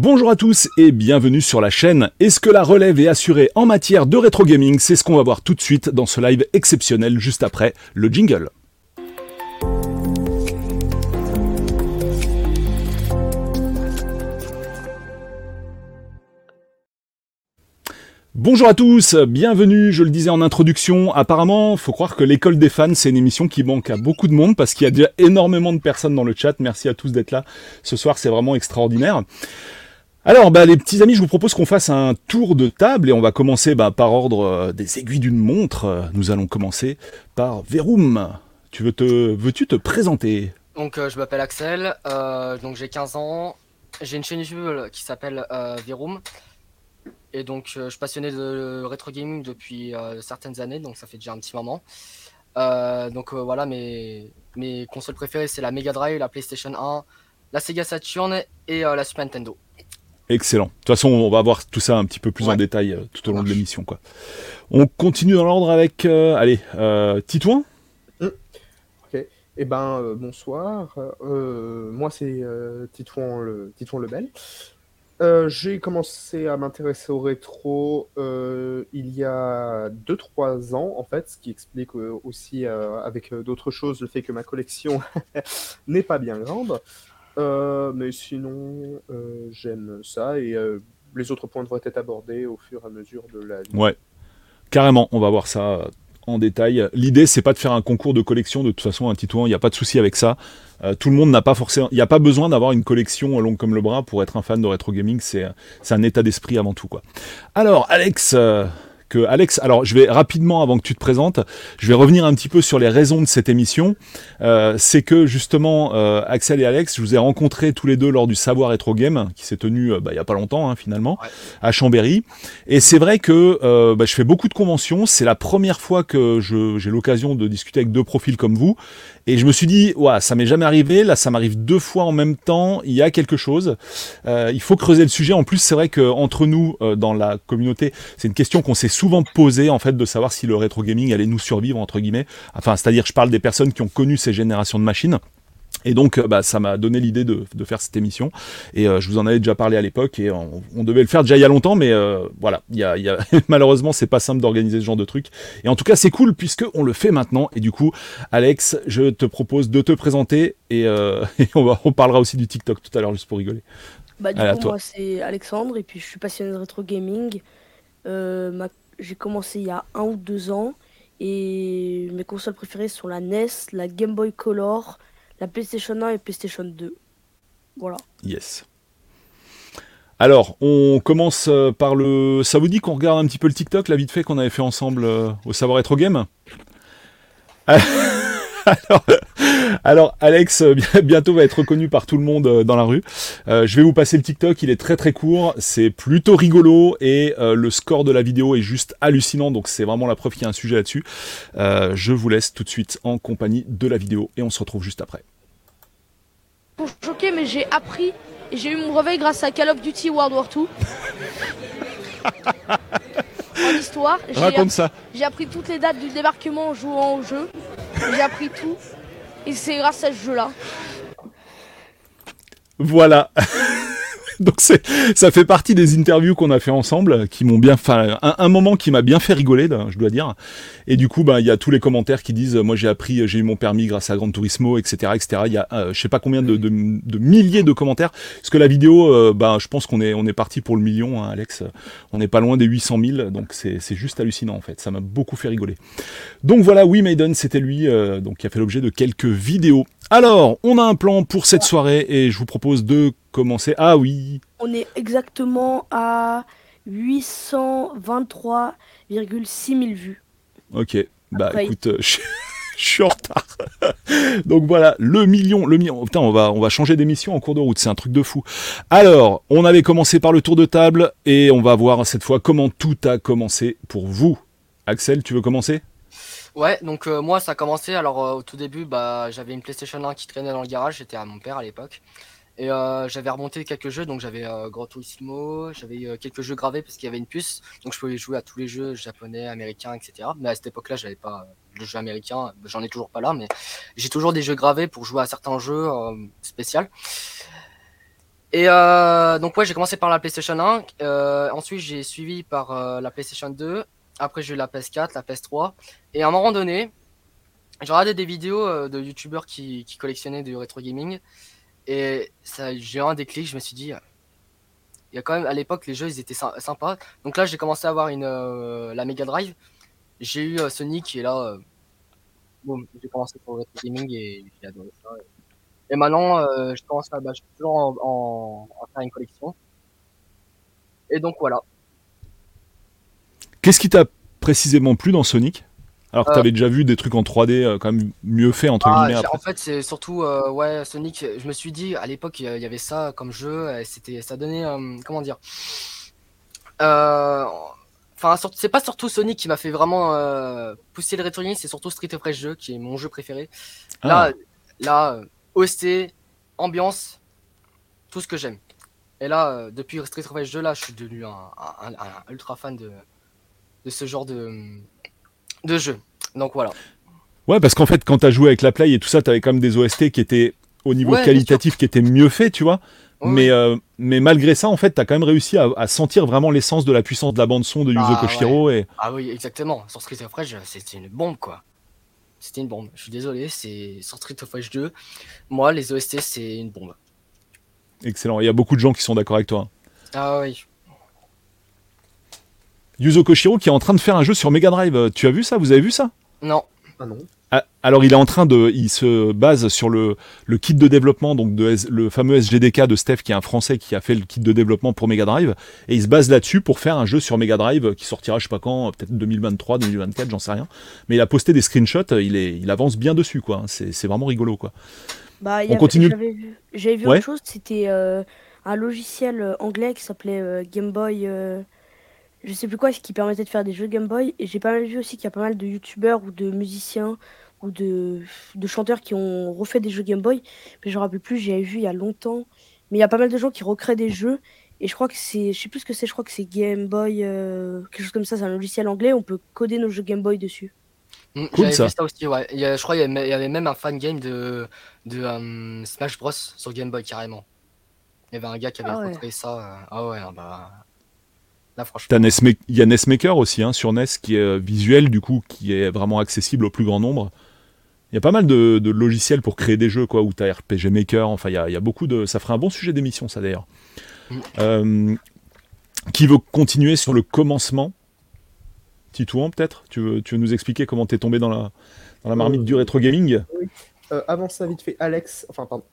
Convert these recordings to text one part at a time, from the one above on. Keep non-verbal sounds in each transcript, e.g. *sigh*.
Bonjour à tous et bienvenue sur la chaîne. Est-ce que la relève est assurée en matière de rétro gaming? C'est ce qu'on va voir tout de suite dans ce live exceptionnel juste après le jingle. Bonjour à tous, bienvenue, je le disais en introduction, apparemment, faut croire que l'école des fans, c'est une émission qui manque à beaucoup de monde parce qu'il y a déjà énormément de personnes dans le chat, merci à tous d'être là ce soir, c'est vraiment extraordinaire. Alors, bah, les petits amis, je vous propose qu'on fasse un tour de table et on va commencer bah, par ordre euh, des aiguilles d'une montre. Nous allons commencer par Verum. Tu veux te, veux-tu te présenter? Donc euh, je m'appelle Axel, euh, donc j'ai 15 ans, j'ai une chaîne YouTube qui s'appelle euh. Et donc je suis passionné de rétro gaming depuis certaines années, donc ça fait déjà un petit moment. Donc voilà, mes, mes consoles préférées c'est la Mega Drive, la PlayStation 1, la Sega Saturn et la Super Nintendo. Excellent. De toute façon, on va voir tout ça un petit peu plus en détail euh, tout au long de l'émission. quoi. On continue dans l'ordre avec, euh, allez, euh, Titouan Ok. Eh ben, euh, bonsoir. Euh, moi, c'est euh, Titouan, le, Titouan Lebel. Euh, j'ai commencé à m'intéresser au rétro euh, il y a 2-3 ans, en fait, ce qui explique euh, aussi, euh, avec euh, d'autres choses, le fait que ma collection *laughs* n'est pas bien grande. Euh, mais sinon, euh, j'aime ça et euh, les autres points devraient être abordés au fur et à mesure de la. Ouais, carrément, on va voir ça en détail. L'idée, c'est pas de faire un concours de collection, de toute façon, un Titouan, il n'y a pas de souci avec ça. Tout le monde n'a pas forcément, il n'y a pas besoin d'avoir une collection longue comme le bras pour être un fan de rétro gaming, c'est un état d'esprit avant tout. quoi. Alors, Alex, que Alex, alors je vais rapidement, avant que tu te présentes, je vais revenir un petit peu sur les raisons de cette émission. Euh, c'est que justement, euh, Axel et Alex, je vous ai rencontrés tous les deux lors du Savoir Retro Game, qui s'est tenu euh, bah, il y a pas longtemps hein, finalement, Ouais. à Chambéry. Et c'est vrai que euh, bah, je fais beaucoup de conventions. C'est la première fois que je- j'ai l'occasion de discuter avec deux profils comme vous. Et je me suis dit, ouais, ça m'est jamais arrivé. Là, ça m'arrive deux fois en même temps. Il y a quelque chose. Euh, il faut creuser le sujet. En plus, c'est vrai que entre nous, euh, dans la communauté, c'est une question qu'on s'est souvent posée, en fait, de savoir si le rétro gaming allait nous survivre entre guillemets. Enfin, c'est-à-dire, je parle des personnes qui ont connu ces générations de machines. Et donc, euh, bah, ça m'a donné l'idée de, de faire cette émission. Et euh, je vous en avais déjà parlé à l'époque. Et on, on devait le faire déjà il y a longtemps, mais euh, voilà, il y a, y a... *laughs* malheureusement, c'est pas simple d'organiser ce genre de truc. Et en tout cas, c'est cool puisque on le fait maintenant. Et du coup, Alex, je te propose de te présenter et, euh, *laughs* et on, va, on parlera aussi du TikTok tout à l'heure juste pour rigoler. Bah, du Allez, coup, toi. moi, c'est Alexandre, et puis je suis passionné de rétro gaming. Ma- J'ai commencé il y a un ou deux ans, et mes consoles préférées sont la NES, la Game Boy Color, la PlayStation 1 et PlayStation 2. Voilà. Yes. Alors, on commence euh, par le. Ça vous dit qu'on regarde un petit peu le TikTok, la vite fait qu'on avait fait ensemble euh, au Savoir Retro Game? Alors, alors, Alex, euh, bien- *laughs* bientôt va être reconnu par tout le monde euh, dans la rue. Euh, je vais vous passer le TikTok, il est très très court, c'est plutôt rigolo et euh, le score de la vidéo est juste hallucinant, donc c'est vraiment la preuve qu'il y a un sujet là-dessus. Euh, je vous laisse tout de suite en compagnie de la vidéo et on se retrouve juste après. pour choquer, mais j'ai appris et j'ai eu mon réveil grâce à Call of Duty World War II. *laughs* en histoire, Raconte ça. j'ai appris toutes les dates du débarquement en jouant au jeu. J'ai appris tout. Et c'est grâce à ce jeu-là. Voilà. *laughs* *laughs* Donc c'est, ça fait partie des interviews qu'on a fait ensemble, qui m'ont bien, enfin un, un moment qui m'a bien fait rigoler, je dois dire. Et du coup, ben il y a tous les commentaires qui disent, moi j'ai appris, j'ai eu mon permis grâce à Gran Turismo, etc., etc. Il y a, euh, je sais pas combien de, de, de milliers de commentaires, parce que la vidéo, euh, ben je pense qu'on est, on est parti pour le million, hein, Alex. On n'est pas loin des 800 000, donc c'est, c'est juste hallucinant en fait. Ça m'a beaucoup fait rigoler. Donc voilà, oui, Maiden, c'était lui, euh, donc qui a fait l'objet de quelques vidéos. Alors, on a un plan pour cette soirée et je vous propose de commencer. Ah oui, On est exactement à 823,6 000 vues. ok. Bah Après. écoute, euh, *laughs* je, je suis en retard. *laughs* Donc voilà, le million, le million. Putain, on va, on va changer d'émission en cours de route, c'est un truc de fou. Alors, on avait commencé par le tour de table et on va voir cette fois comment tout a commencé pour vous. Axel, tu veux commencer? Ouais, donc euh, moi ça a commencé. Alors euh, au tout début, bah j'avais une PlayStation 1 qui traînait dans le garage, j'étais à mon père à l'époque. Et euh, j'avais remonté quelques jeux, donc j'avais Gran Turismo, j'avais quelques jeux gravés parce qu'il y avait une puce, donc je pouvais jouer à tous les jeux japonais, américains, etc. Mais à cette époque-là, j'avais pas le jeu américain, j'en ai toujours pas là, mais j'ai toujours des jeux gravés pour jouer à certains jeux spéciaux. Et donc ouais, j'ai commencé par la PlayStation 1. euh, ensuite, j'ai suivi par la PlayStation 2. Après, j'ai eu la PS4, la PS3. Et à un moment donné, j'ai regardé des vidéos euh, de youtubeurs qui, collectionnaient du rétro gaming. Et j'ai eu un déclic. Je me suis dit, il y a quand même à l'époque les jeux ils étaient sy- sympas. Donc là, j'ai commencé à avoir une euh, la Mega Drive. J'ai eu euh, Sonic et là, euh, boum, j'ai commencé pour le gaming et j'ai adoré ça. Et maintenant, je commence à, bah, je toujours en faire une collection. Et donc voilà. Qu'est-ce qui t'a précisément plu dans Sonic Alors que Euh. t'avais déjà vu des trucs en 3D euh, quand même mieux fait entre Ah, guillemets après. en fait, c'est surtout euh, ouais Sonic. Je me suis dit à l'époque il y avait ça comme jeu. C'était ça donnait comment dire. Euh, Enfin, c'est pas surtout Sonic qui m'a fait vraiment euh, pousser le rétro c'est surtout Street of Rage 2 qui est mon jeu préféré. Ah. Là, là, OST, ambiance, tout ce que j'aime. Et là, depuis Street of Rage 2, là, je suis devenu un, un- un- un ultra fan de, de ce genre de, de jeu. Donc voilà. Ouais, parce qu'en fait, quand t'as joué avec la Play et tout ça, t'avais quand même des OST qui étaient au niveau Ouais, qualitatif qui étaient mieux faits, tu vois. Ouais, mais, euh, mais malgré ça, en fait, t'as quand même réussi à, à sentir vraiment l'essence de la puissance de la bande son de Yuzo Ah, Koshiro et Ah oui, exactement. Sur Street of Rage, c'était une bombe, quoi. C'était une bombe. Je suis désolé, c'est sur Street of Rage 2. Moi, les OST, c'est une bombe. excellent. Il y a beaucoup de gens qui sont d'accord avec toi. Ah oui. Yuzo Koshiro qui est en train de faire un jeu sur Mega Drive. Euh, Tu as vu ça? Vous avez vu ça? Non. Ah non. Ah, Alors il est en train de, il se base sur le, le kit de développement, donc de S- le fameux SGDK de Steph, qui est un Français qui a fait le kit de développement pour Mega Drive, et il se base là-dessus pour faire un jeu sur Mega Drive qui sortira, je sais pas quand, peut-être 2023, 2024, j'en sais rien. Mais il a posté des screenshots, il est, il avance bien dessus, quoi. C'est c'est vraiment rigolo, quoi. Bah, y On continue. J'avais vu, vu Ouais. autre chose, c'était euh, un logiciel euh, anglais qui s'appelait euh, Game Boy. euh, je sais plus quoi, qui permettait de faire des jeux Game Boy. Et j'ai pas mal vu aussi qu'il y a pas mal de youtubeurs ou de musiciens ou de, de chanteurs qui ont refait des jeux Game Boy. Mais je me rappelle plus, j'avais vu il y a longtemps. Mais il y a pas mal de gens qui recréent des jeux. Et je crois que c'est, je sais plus ce que c'est, je crois que c'est Game Boy, euh, quelque chose comme ça, c'est un logiciel anglais, on peut coder nos jeux Game Boy dessus. Mm, Cool, J'avais ça. vu ça aussi, ouais. Il y a- je crois qu'il y, avait- il y avait même un fan game de, de euh, Smash Bros sur Game Boy carrément. Il y avait un gars qui avait Ah ouais. ça. euh, Ah ouais, ah bah. Là, franchement. Il y a NES Maker aussi hein, sur NES qui est euh, visuel, du coup, qui est vraiment accessible au plus grand nombre. Il y a pas mal de, de logiciels pour créer des jeux, quoi, où t'as RPG Maker, enfin, il y a, il y a beaucoup de. Ça ferait un bon sujet d'émission, ça d'ailleurs. Mm. Euh, qui veut continuer sur le commencement? Titouan, peut-être? Tu veux, tu veux nous expliquer comment t'es tombé dans la, dans la marmite Euh, du rétro gaming? Euh, avant ça, vite fait, Alex. Enfin, pardon.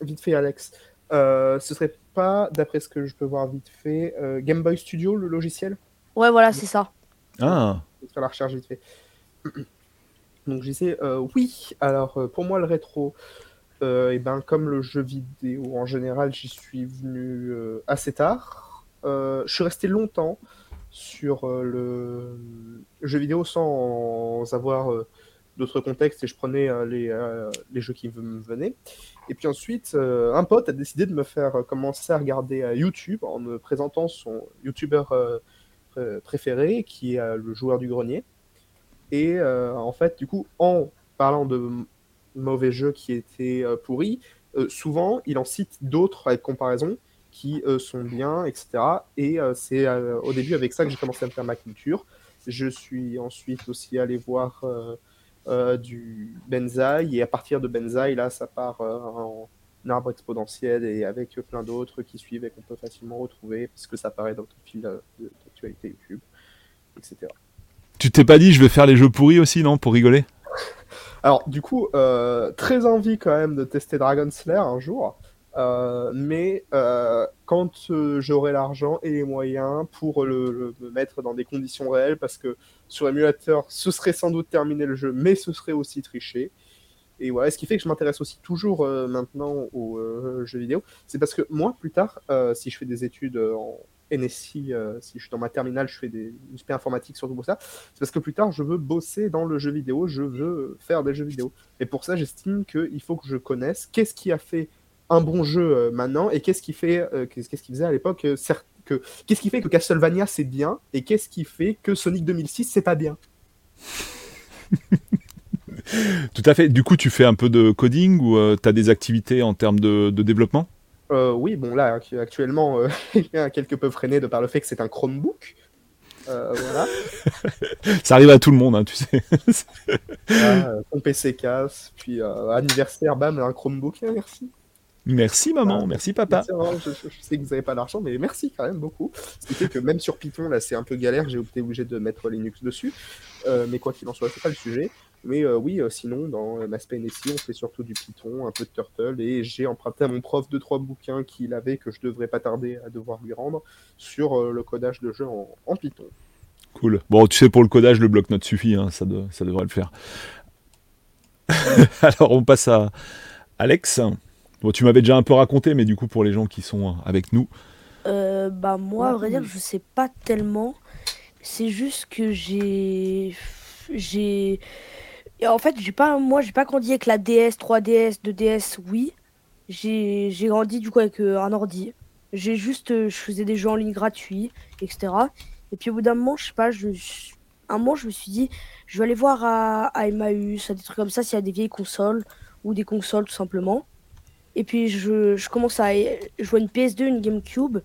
Vite fait, Alex. Euh, ce serait pas, d'après ce que je peux voir vite fait, euh, Game Boy Studio, le logiciel? Ouais, voilà, c'est ça. Ah, Je vais faire la recherche vite fait. *clears throat* Donc je disais, euh, oui, alors euh, pour moi le rétro, euh, et ben, comme le jeu vidéo en général, j'y suis venu euh, assez tard. Euh, je suis resté longtemps sur euh, le jeu vidéo sans avoir euh, d'autres contextes et je prenais euh, les, euh, les jeux qui me venaient. Et puis ensuite, euh, un pote a décidé de me faire euh, commencer à regarder euh, YouTube en me présentant son YouTuber pré- préféré, qui est le joueur du grenier. Et en fait, du coup, en parlant de mauvais jeux qui étaient pourris, souvent, il en cite d'autres avec comparaison qui sont bien, etc. Et c'est au début avec ça que j'ai commencé à me faire ma culture. Je suis ensuite aussi allé voir du Benzaï, et à partir de Benzaï, là, ça part euh, en arbre exponentiel et avec plein d'autres qui suivent et qu'on peut facilement retrouver, puisque ça apparaît dans ton fil euh, de- d'actualité YouTube, etc. tu t'es pas dit, je vais faire les jeux pourris aussi, non, pour rigoler? *laughs* Alors, du coup, euh, très envie quand même de tester Dragon Slayer un jour. Euh, mais euh, quand euh, j'aurai l'argent et les moyens pour le, le- me mettre dans des conditions réelles, parce que sur émulateur, ce serait sans doute terminer le jeu, mais ce serait aussi tricher. Et voilà, ce qui fait que je m'intéresse aussi toujours maintenant aux jeux vidéo, c'est parce que moi, plus tard, si je fais des études en NSI, si je suis dans ma terminale, je fais des une spé informatique surtout pour ça, c'est parce que plus tard, je veux bosser dans le jeu vidéo, je veux faire des jeux vidéo. Et pour ça, j'estime qu'il faut que je connaisse qu'est-ce qui a fait un bon jeu euh, maintenant et qu'est-ce qui fait, euh, qu'est-ce qu'est-ce qui faisait à l'époque, euh, qu'est-ce qui fait que Castlevania c'est bien et qu'est-ce qui fait que Sonic 2006 c'est pas bien? *laughs* Tout à fait. Du coup, tu fais un peu de coding ou tu as des activités en termes de, de développement? Euh, oui, bon, là, actu- actuellement, euh, *laughs* il est quelque peu freiné de par le fait que c'est un Chromebook. Euh, voilà. *laughs* Ça arrive à tout le monde, hein, tu sais. Euh, ton PC casse, puis euh, anniversaire, bam, un Chromebook, hein, merci. Merci maman, Ah, merci papa. Merci, je, je- je sais que vous n'avez pas d'argent, mais merci quand même beaucoup. Ce qui fait que même sur Python, là, c'est un peu galère, j'ai été obligé de mettre Linux dessus. Euh, mais quoi qu'il en soit, c'est pas le sujet. Mais euh, oui, euh, sinon, dans Maspay NSI, on fait surtout du Python, un peu de Turtle, et j'ai emprunté à mon prof deux trois bouquins qu'il avait que je devrais pas tarder à devoir lui rendre sur le codage de jeu en, en Python. Cool. Bon, tu sais, pour le codage, le bloc-notes suffit, hein, ça, de- ça devrait le faire. *laughs* Alors, on passe à Alex. Bon, tu m'avais déjà un peu raconté, mais du coup, pour les gens qui sont avec nous, Euh, bah moi, à vrai dire, je sais pas tellement. C'est juste que j'ai, j'ai, en fait, j'ai pas, moi, j'ai pas grandi avec la DS, 3DS, 2DS, oui. J'ai, j'ai grandi du coup avec euh, un ordi. J'ai juste, euh, je faisais des jeux en ligne gratuits, etc. Et puis au bout d'un moment, je sais pas, je, un moment, je me suis dit, je vais aller voir à, à Emmaüs, à des trucs comme ça, s'il y a des vieilles consoles ou des consoles tout simplement. Et puis je, je commence à, vois une PS2, une GameCube.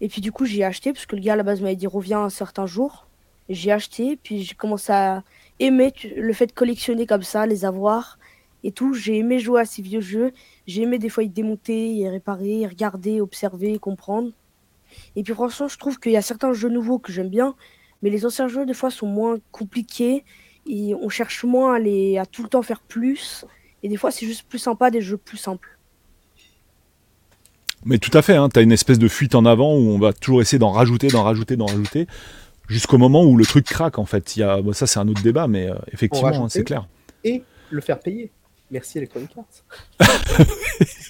Et puis du coup, j'ai acheté parce que le gars à la base m'avait dit reviens un certain jour. J'ai acheté, puis j'ai commencé à aimer le fait de collectionner comme ça, les avoir et tout. J'ai aimé jouer à ces vieux jeux. J'ai aimé des fois y démonter, y réparer, y regarder, observer, comprendre. Et puis franchement, je trouve qu'il y a certains jeux nouveaux que j'aime bien, mais les anciens jeux des fois sont moins compliqués et on cherche moins à tout le temps faire plus. Et des fois, c'est juste plus sympa des jeux plus simples. Mais tout à fait, hein, tu as une espèce de fuite en avant où on va toujours essayer d'en rajouter, d'en rajouter, d'en rajouter, jusqu'au moment où le truc craque en fait. Il y a, bon, ça c'est un autre débat, mais euh, effectivement, hein, c'est clair. Et le faire payer. Merci Electronic Arts. *laughs*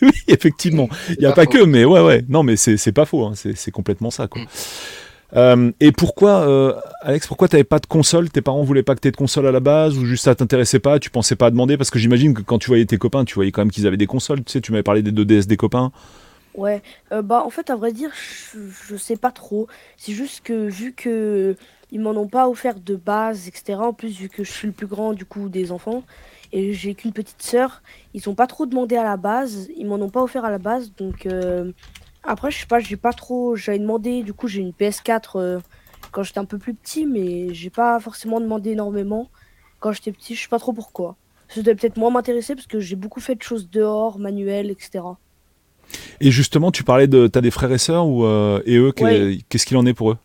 oui, effectivement. Il n'y a pas que, mais ouais, ouais. Non, mais c'est pas faux, hein, c'est c'est complètement ça. Quoi. Mm. Euh, et pourquoi, euh, Alex, pourquoi t'avais pas de console? Tes parents voulaient pas que t'aies de console à la base ou juste ça t'intéressait pas? Tu pensais pas à demander? Parce que j'imagine que quand tu voyais tes copains, tu voyais quand même qu'ils avaient des consoles. Tu sais, tu m'avais parlé des 2DS des copains. Ouais, euh, bah en fait à vrai dire je, je sais pas trop. C'est juste que vu que ils m'en ont pas offert de base, etc. En plus vu que je suis le plus grand du coup des enfants et j'ai qu'une petite sœur, ils ont pas trop demandé à la base, ils m'en ont pas offert à la base donc euh, après je sais pas, j'ai pas trop, j'avais demandé du coup j'ai une PS4 euh, quand j'étais un peu plus petit mais j'ai pas forcément demandé énormément quand j'étais petit, je sais pas trop pourquoi. Ça devait peut-être moins m'intéresser parce que j'ai beaucoup fait de choses dehors, manuelles, etc. Et justement, tu parlais de. T'as des frères et sœurs ou, euh, et eux, Ouais. qu'est-ce qu'il en est pour eux?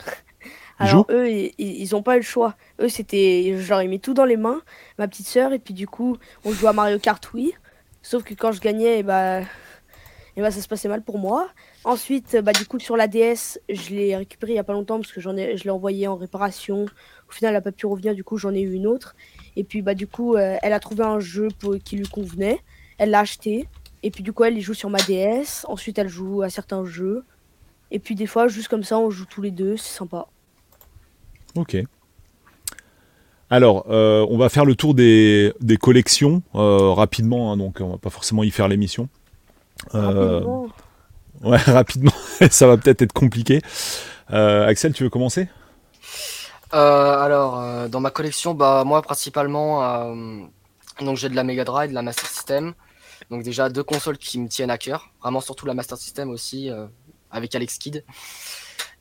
Ils *laughs* Alors jouent eux, ils, ils ils ont pas eu le choix. Eux, c'était, je leur ai mis tout dans les mains, ma petite sœur, et puis du coup, on jouait à Mario Kart, oui. Sauf que quand je gagnais, et bah, et bah, ça se passait mal pour moi. Ensuite, bah, du coup, sur la DS, je l'ai récupéré il y a pas longtemps parce que j'en ai, je l'ai envoyé en réparation. Au final, elle a pas pu revenir, du coup, j'en ai eu une autre. Et puis, bah, du coup, euh, elle a trouvé un jeu pour- qui lui convenait. Elle l'a acheté. Et puis, du coup, elle y joue sur ma DS. Ensuite, elle joue à certains jeux. Et puis, des fois, juste comme ça, on joue tous les deux, c'est sympa. Ok. Alors, euh, on va faire le tour des, des collections euh, rapidement, hein, donc on va pas forcément y faire l'émission. Euh, Rapidement. ouais, *laughs* rapidement, *laughs* ça va peut-être être compliqué. Euh, Axel, tu veux commencer? Euh, alors, euh, dans ma collection, bah moi principalement, euh, donc j'ai de la Mega Drive, de la Master System. Donc déjà deux consoles qui me tiennent à cœur, vraiment surtout la Master System aussi, euh, avec Alex Kidd.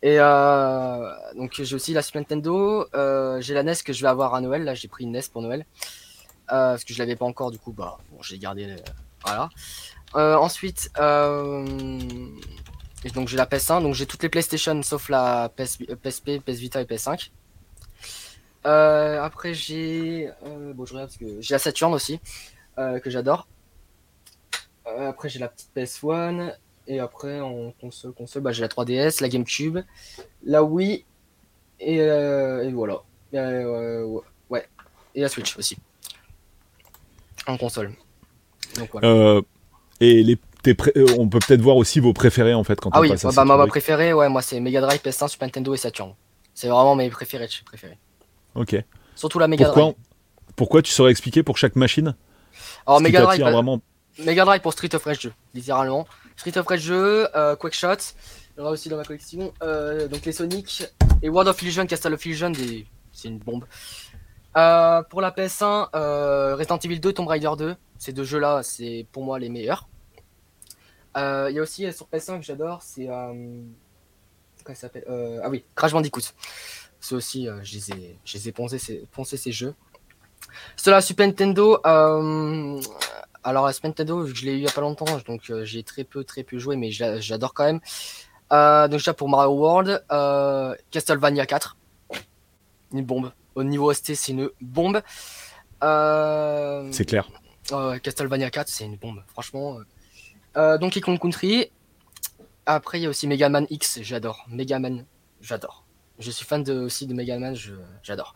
Et euh, donc j'ai aussi la Super Nintendo, euh, j'ai la NES que je vais avoir à Noël. Là, j'ai pris une NES pour Noël euh, parce que je l'avais pas encore. Du coup, bah bon, j'ai gardé. voilà. Ensuite, donc j'ai la PS1, donc j'ai toutes les PlayStation sauf la PS, PSP, PS Vita et PS5. Euh, après j'ai, bon je parce que j'ai la Saturn aussi que j'adore. Euh, après j'ai la petite PS1 et après en console console bah, j'ai la 3DS, la GameCube, la Wii et, euh, et voilà. Euh, ouais, et la Switch aussi en console. Donc voilà. Et les, on peut peut-être voir aussi vos préférés en fait quand Ah on oui, passe à bah, bah, ma préférée, ouais, moi c'est Mega Drive, PS1, Super Nintendo et Saturn. C'est vraiment mes préférés préférés. Ok. Surtout la Mega Pourquoi, Drive. pourquoi tu saurais expliquer pour chaque machine? Alors Mega Drive, vraiment Mega Drive pour Street of Rage 2, littéralement. Street of Rage 2, euh, Quackshot, il y en a aussi dans ma collection. euh, donc les Sonic et World of Illusion, Castle of Illusion, c'est une bombe. Euh, pour la PS1, euh, Resident Evil 2, Tomb Raider 2, ces deux jeux-là, c'est pour moi les meilleurs. Il y a aussi sur PS5 que j'adore, c'est. Comment ça s'appelle Ah oui, Crash Bandicoot. C'est aussi, je les ai, je les ai poncés, ces, poncés ces jeux. Sur la Super Nintendo, alors la Nintendo, je l'ai eu il y a pas longtemps, donc euh, j'ai très peu, très peu joué, mais j'a- j'adore quand même. Euh, donc déjà pour Mario World, euh, Castlevania 4, une bombe. Au niveau ST, c'est une bombe. C'est clair. Castlevania 4, c'est une bombe, franchement. Donkey Kong Country. Après, il y a aussi Mega Man X, j'adore. Mega Man, j'adore. Je suis fan de, aussi de Mega Man, j'adore.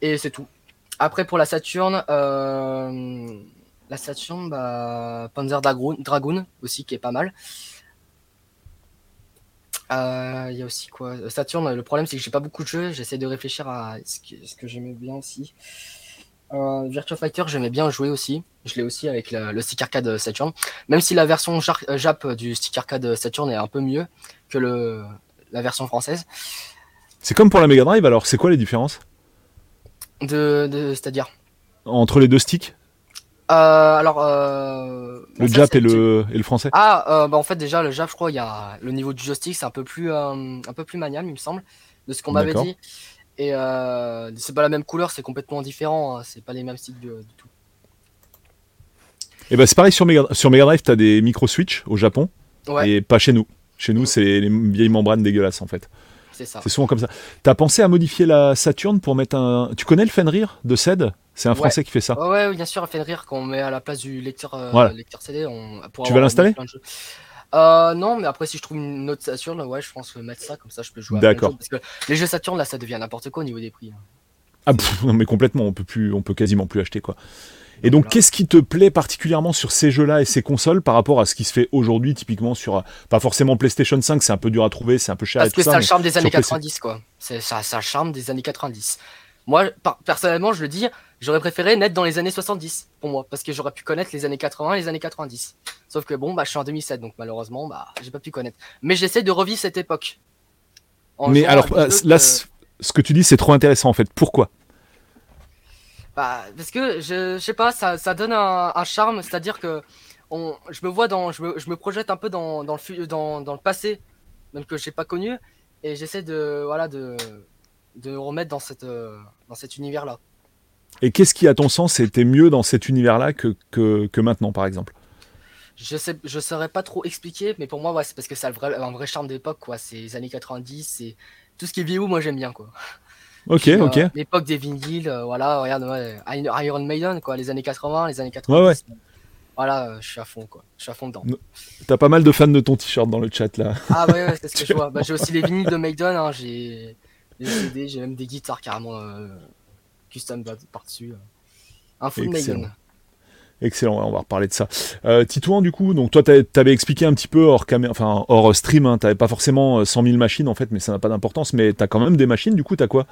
Et c'est tout. Après, pour la Saturn, euh, la Saturn, bah, Panzer Dragoon, aussi, qui est pas mal. Euh, Il y a aussi quoi? Saturn, le problème c'est que j'ai pas beaucoup de jeux, j'essaie de réfléchir à ce que, ce que j'aimais bien aussi. Euh, Virtua Fighter, j'aimais bien jouer aussi. Je l'ai aussi avec le, le stick arcade Saturn. Même si la version euh, Jap du stick arcade Saturn est un peu mieux que le, la version française. C'est comme pour la Mega Drive, alors c'est quoi les différences? De, de- C'est-à-dire? Entre les deux sticks? Euh, Alors. euh, Le ça, Jap et le, et le français Ah, euh, bah en fait, déjà, le Jap, je crois, il y a le niveau du joystick, c'est un peu plus, euh, un peu plus maniable, il me semble, de ce qu'on m'avait dit. Et euh, c'est pas la même couleur, c'est complètement différent, hein, c'est pas les mêmes sticks du, du tout. Et ben c'est pareil sur Mega, sur Mega Drive, t'as des micro switch au Japon Ouais. et pas chez nous. Chez nous, c'est les vieilles membranes dégueulasses en fait. C'est ça. C'est souvent comme ça. T'as pensé à modifier la Saturn pour mettre un. Tu connais le Fenrir de CED C'est un Ouais. Français qui fait ça. Ouais, bien sûr, Fenrir, qu'on met à la place du lecteur, euh, Voilà. lecteur CD, on, pour Tu vas l'installer euh, Non, mais après, si je trouve une autre Saturn, ouais, je pense mettre ça, comme ça, je peux jouer D'accord. Parce que les jeux Saturn, là, ça devient n'importe quoi au niveau des prix. hein. Ah pff, non mais complètement, on peut plus, on peut quasiment plus acheter quoi. Et donc, Voilà. qu'est-ce qui te plaît particulièrement sur ces jeux-là et ces consoles par rapport à ce qui se fait aujourd'hui, typiquement sur, euh, pas forcément PlayStation 5, c'est un peu dur à trouver, c'est un peu cher Parce et tout que ça. ça le charme des années PC. 90, quoi. C'est ça, ça le charme des années 90. Moi, par- personnellement, je le dis, j'aurais préféré naître dans les années 70, pour moi, parce que j'aurais pu connaître les années 80 et les années 90. Sauf que bon, bah, je suis en 2007, donc malheureusement, bah, j'ai pas pu connaître. Mais j'essaie de revivre cette époque. Mais alors, euh, là, que- ce que tu dis, c'est trop intéressant en fait. Pourquoi? Bah, parce que je, je sais pas, ça, ça donne un, un charme, c'est-à-dire que on, je me vois dans, je me, je me projette un peu dans, dans le, dans, dans le passé, même que j'ai pas connu, et j'essaie de, voilà, de, de me remettre dans cette, euh, dans cet univers-là. Et qu'est-ce qui, à ton sens, était mieux dans cet univers-là que, que, que maintenant, par exemple? Je sais, je saurais pas trop expliquer, mais pour moi, ouais, c'est parce que vrai, un vrai charme d'époque, quoi. C'est les années 90, c'est tout ce qui est vieux, moi j'aime bien, quoi. Ok, Puis, euh, ok. L'époque des vinyles, euh, voilà, regarde, ouais, Iron Maiden, quoi, les années 80, les années 90. Ouais, ouais. Voilà, euh, je suis à fond, quoi. Je suis à fond dedans. T'as pas mal de fans de ton t-shirt dans le chat là. Ah ouais, ouais, c'est ce que *laughs* je vois. Bah, j'ai aussi les vinyles de Maiden, hein, j'ai les CD, j'ai même des guitares carrément euh, custom par- par-dessus. euh. Un full Excellent. Excellent, on va reparler de ça. Euh, Titouan, du coup, donc toi, t'as- t'avais expliqué un petit peu hors, camé- enfin, hors stream, hein, t'avais pas forcément euh, 100 000 machines en fait, mais ça n'a pas d'importance, mais t'as quand même des machines, du coup, t'as quoi?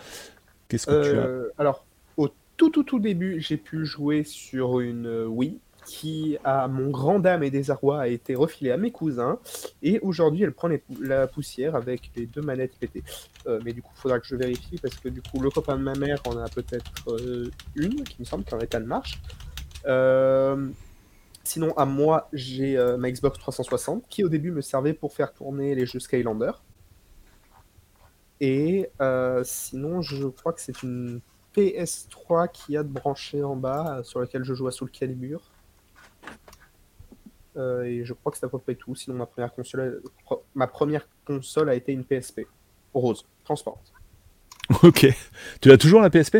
Qu'est-ce que tu as? Euh, alors, au tout tout tout début, j'ai pu jouer sur une euh, Wii qui, à mon grand dame et désarroi, a été refilée à mes cousins. Et aujourd'hui, elle prend la poussière avec les deux manettes pétées. Euh, mais du coup, il faudra que je vérifie parce que du coup, le copain de ma mère en a peut-être euh, une qui me semble qu'en état de marche. Euh, Sinon, à moi, j'ai ma Xbox 360 qui au début me servait pour faire tourner les jeux Skylander. Et sinon, je crois que c'est une PS3 qui a de branché en bas, sur laquelle je joue à Soul Calibur. Euh, et je crois que c'est à peu près tout. Sinon, ma première console, pro- ma première console a été une PSP rose, transparente. *laughs* Ok. Tu l'as toujours la PSP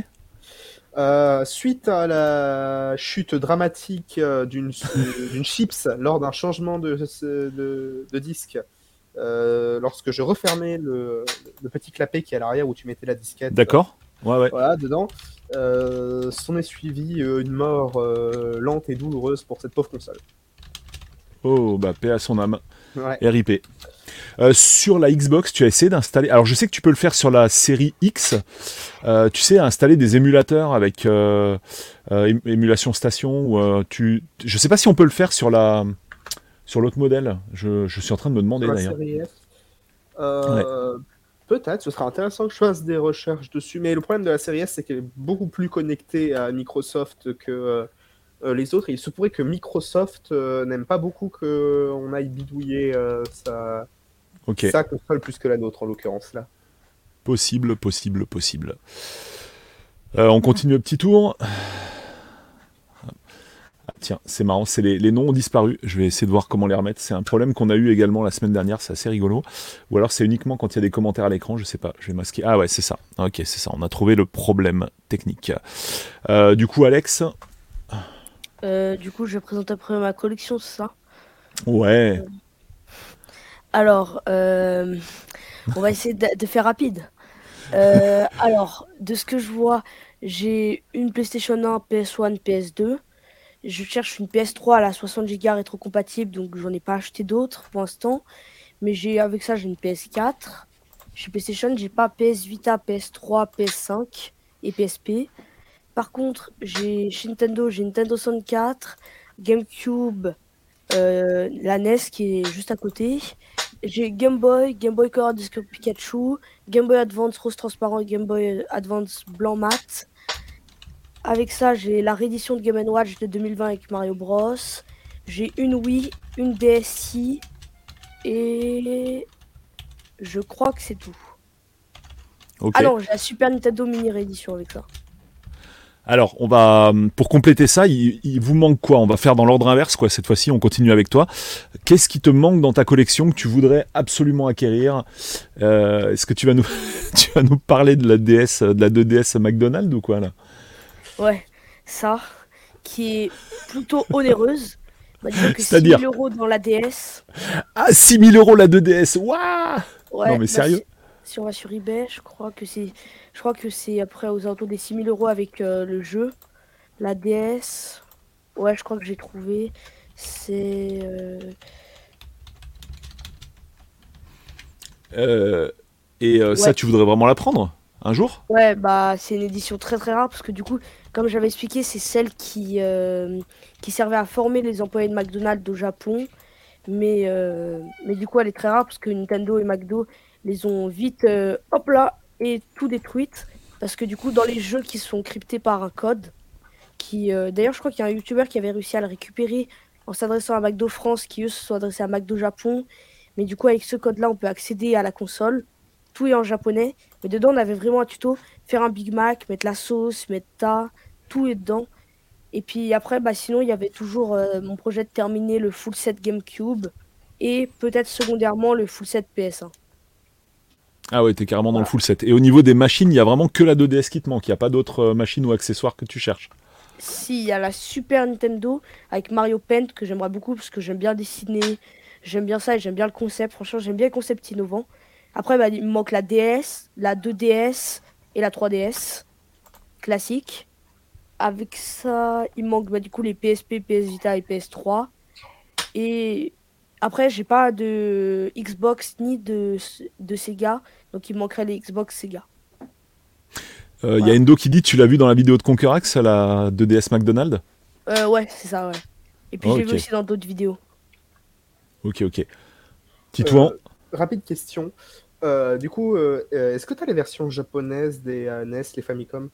Euh, suite à la chute dramatique euh, d'une *laughs* chips lors d'un changement de, de, de disque, euh, lorsque je refermais le, le petit clapet qui est à l'arrière où tu mettais la disquette, D'accord Ouais, ouais. voilà, dedans, euh, s'en est suivi euh, une mort euh, lente et douloureuse pour cette pauvre console. Oh, bah, paix à son âme. Ouais. RIP. Euh, sur la Xbox, tu as essayé d'installer. Alors, je sais que tu peux le faire sur la série X. Euh, tu sais, installer des émulateurs avec euh, ém- émulation station. Ou, tu... Je sais pas si on peut le faire sur la sur l'autre modèle. Je, je suis en train de me demander d'ailleurs. Euh, Peut-être, ce sera intéressant que je fasse des recherches dessus, mais le problème de la série S, c'est qu'elle est beaucoup plus connectée à Microsoft que, les autres. Il se pourrait que Microsoft euh, n'aime pas beaucoup qu'on aille bidouiller euh, sa, Ok. sa console plus que la nôtre, en l'occurrence là. Possible, possible, possible. Euh, on continue le petit tour. Ah, tiens, c'est marrant, c'est les, les noms ont disparu. Je vais essayer de voir comment les remettre. C'est un problème qu'on a eu également la semaine dernière, c'est assez rigolo. Ou alors c'est uniquement quand il y a des commentaires à l'écran, je sais pas. Je vais masquer. Ah ouais, c'est ça. Ok, c'est ça. On a trouvé le problème technique. Euh, du coup, Alex. Euh, du coup, je vais présenter après ma collection, c'est ça? Ouais. Alors, euh, on va essayer de, de faire rapide. Euh, alors, de ce que je vois, j'ai une PlayStation 1, PS1, PS2. Je cherche une PS3 à la 60 Go rétrocompatible, donc j'en ai pas acheté d'autres pour l'instant. Mais j'ai avec ça, j'ai une PS4. Chez PlayStation, j'ai pas PS Vita, PS3, PS5 et PSP. Par contre, j'ai chez Nintendo, j'ai Nintendo 64, GameCube, euh, la NES qui est juste à côté. J'ai Game Boy, Game Boy Color Disco Pikachu, Game Boy Advance rose transparent, Game Boy Advance blanc mat. Avec ça, j'ai la réédition de Game Watch de 2020 avec Mario Bros. J'ai une Wii, une DSi et je crois que c'est tout. Ah non, j'ai la Super Nintendo mini réédition avec ça. Alors, on va pour compléter ça, il, il vous manque quoi? On va faire dans l'ordre inverse, quoi. Cette fois-ci, on continue avec toi. Qu'est-ce qui te manque dans ta collection que tu voudrais absolument acquérir? Euh, Est-ce que tu vas nous, *laughs* tu vas nous parler de la DS, de la 2DS McDonald's ou quoi là? Ouais, ça, qui est plutôt onéreuse. Bah, C'est-à-dire 6 000 euros dans la DS. Ah, 6000 euros la 2DS Waouh Ouais, Non, mais bah, sérieux? Si, on va sur eBay, je crois que c'est, je crois que c'est après aux alentours des 6000 euros avec euh, le jeu, la DS. Ouais, je crois que j'ai trouvé. C'est euh, Euh, Et ça, tu voudrais vraiment la prendre un jour? Ouais, bah c'est une édition très très rare parce que du coup, comme j'avais expliqué, c'est celle qui qui servait à former les employés de McDonald's au Japon. Mais mais du coup, elle est très rare parce que Nintendo et McDo les ont vite euh, hop là et tout détruites parce que du coup, dans les jeux qui sont cryptés par un code, qui euh, d'ailleurs, je crois qu'il y a un YouTuber qui avait réussi à le récupérer en s'adressant à McDo France, qui eux se sont adressés à McDo Japon. Mais du coup, avec ce code-là, on peut accéder à la console. Tout est en japonais. Mais dedans, on avait vraiment un tuto. Faire un Big Mac, mettre la sauce, mettre ta. Tout est dedans. Et puis après, bah, sinon, il y avait toujours euh, mon projet de terminer le full set GameCube. Et peut-être secondairement le full set PS1. Ah ouais, t'es carrément dans le full set. Et au niveau des machines, il y a vraiment que la 2DS qui te manque. Il n'y a pas d'autres euh, machines ou accessoires que tu cherches. Si, il y a la Super Nintendo avec Mario Paint que j'aimerais beaucoup parce que j'aime bien dessiner, j'aime bien ça et j'aime bien le concept. Franchement, j'aime bien le concept innovant. Après, bah, il me manque la DS, la 2DS et la 3DS classique. Avec ça, il me manque bah, du coup les PSP, PS Vita et PS3. Et après, j'ai pas de Xbox ni de, de Sega, donc il me manquerait les Xbox Sega. Euh, Il y a. Endo qui dit, tu l'as vu dans la vidéo de Conquerax, la 2DS McDonald's Euh, ouais, c'est ça, ouais. Et puis j'ai vu aussi dans d'autres vidéos. Ok, ok. Titouan Euh, rapide question. Euh, du coup, euh, euh, est-ce que tu as les versions japonaises des euh, NES, les Famicom?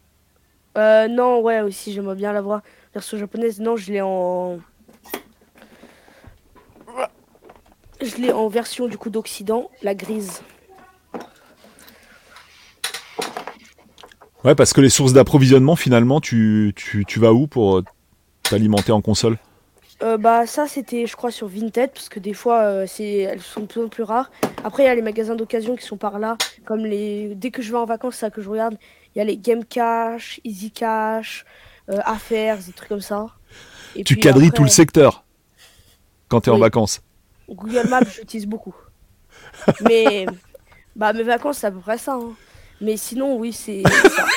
Euh, non, ouais, aussi, j'aimerais bien l'avoir. Version japonaise, non, je l'ai en. Je l'ai en version du coup d'Occident, la grise. Ouais, parce que les sources d'approvisionnement, finalement, tu, tu, tu vas où pour euh, t'alimenter en console? Euh, bah, ça, c'était, je crois, sur Vinted, parce que des fois, euh, c'est... elles sont de plus en plus rares. Après, il y a les magasins d'occasion qui sont par là, comme les. Dès que je vais en vacances, c'est ça que je regarde. Il y a les Game Cash, Easy Cash, euh, Affaires, des trucs comme ça. Et Tu quadrilles après, tout le secteur quand t'es en Oui. vacances. Google Maps, j'utilise beaucoup. Mais bah mes vacances, c'est à peu près ça. hein. Mais sinon, oui, c'est ça. *laughs*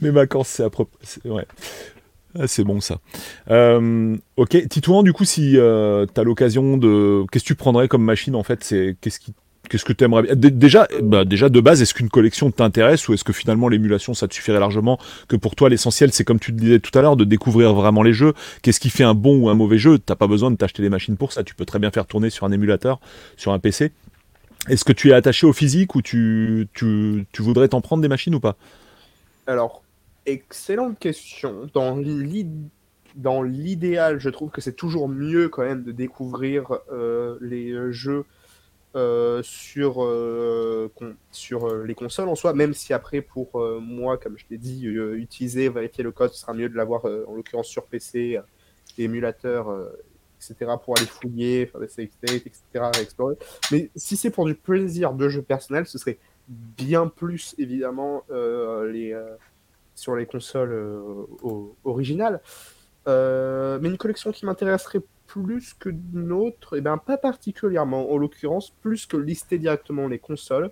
Mes vacances, c'est à propos. c'est- Ouais. Ah, c'est bon ça. Euh, ok, Titouan, du coup, si euh, t'as l'occasion de. Qu'est-ce que tu prendrais comme machine en fait? C'est Qu'est-ce qui. Qu'est-ce que tu aimerais Dé- déjà, bah, déjà de base, est-ce qu'une collection t'intéresse ou est-ce que finalement l'émulation ça te suffirait largement Que pour toi l'essentiel c'est comme tu le disais tout à l'heure de découvrir vraiment les jeux? Qu'est-ce qui fait un bon ou un mauvais jeu? T'as pas besoin de t'acheter des machines pour ça. Tu peux très bien faire tourner sur un émulateur, sur un PC. Est-ce que tu es attaché au physique ou tu, voudrais t'en prendre des machines ou pas? Alors, Excellente question. Dans l'idéal, je trouve que c'est toujours mieux quand même de découvrir euh, les euh, jeux euh, sur, euh, sur euh, les consoles en soi, même si après, pour moi, comme je l'ai dit, utiliser, vérifier le code, ce sera mieux de l'avoir en l'occurrence sur PC, émulateur, etc., pour aller fouiller, faire des save states, etc., explorer. Mais si c'est pour du plaisir de jeu personnel, ce serait bien plus évidemment les, sur les consoles originales. Mais une collection qui m'intéresserait plus que d'une autre, et ben pas particulièrement, en l'occurrence, plus que lister directement les consoles.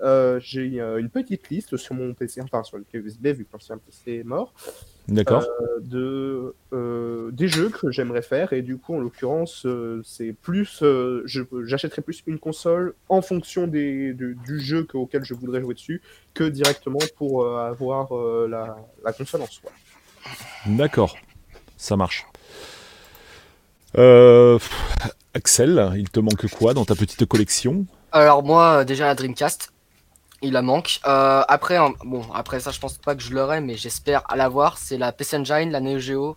Euh, j'ai euh, une petite liste sur mon PC, enfin sur le USB, vu que l'ancien PC est mort, D'accord. euh, de, des jeux que j'aimerais faire. Et du coup, en l'occurrence, c'est plus. J'achèterais plus une console en fonction des, du, du jeu que- auquel je voudrais jouer dessus que directement pour avoir la, la console en soi. D'accord. Ça marche. Euh, pff, Axel, il te manque quoi dans ta petite collection? Alors moi, euh, déjà la Dreamcast, il la manque. Euh, après, hein, bon, après ça, je pense pas que je l'aurai, mais j'espère à l'avoir. C'est la PC Engine, la Neo Geo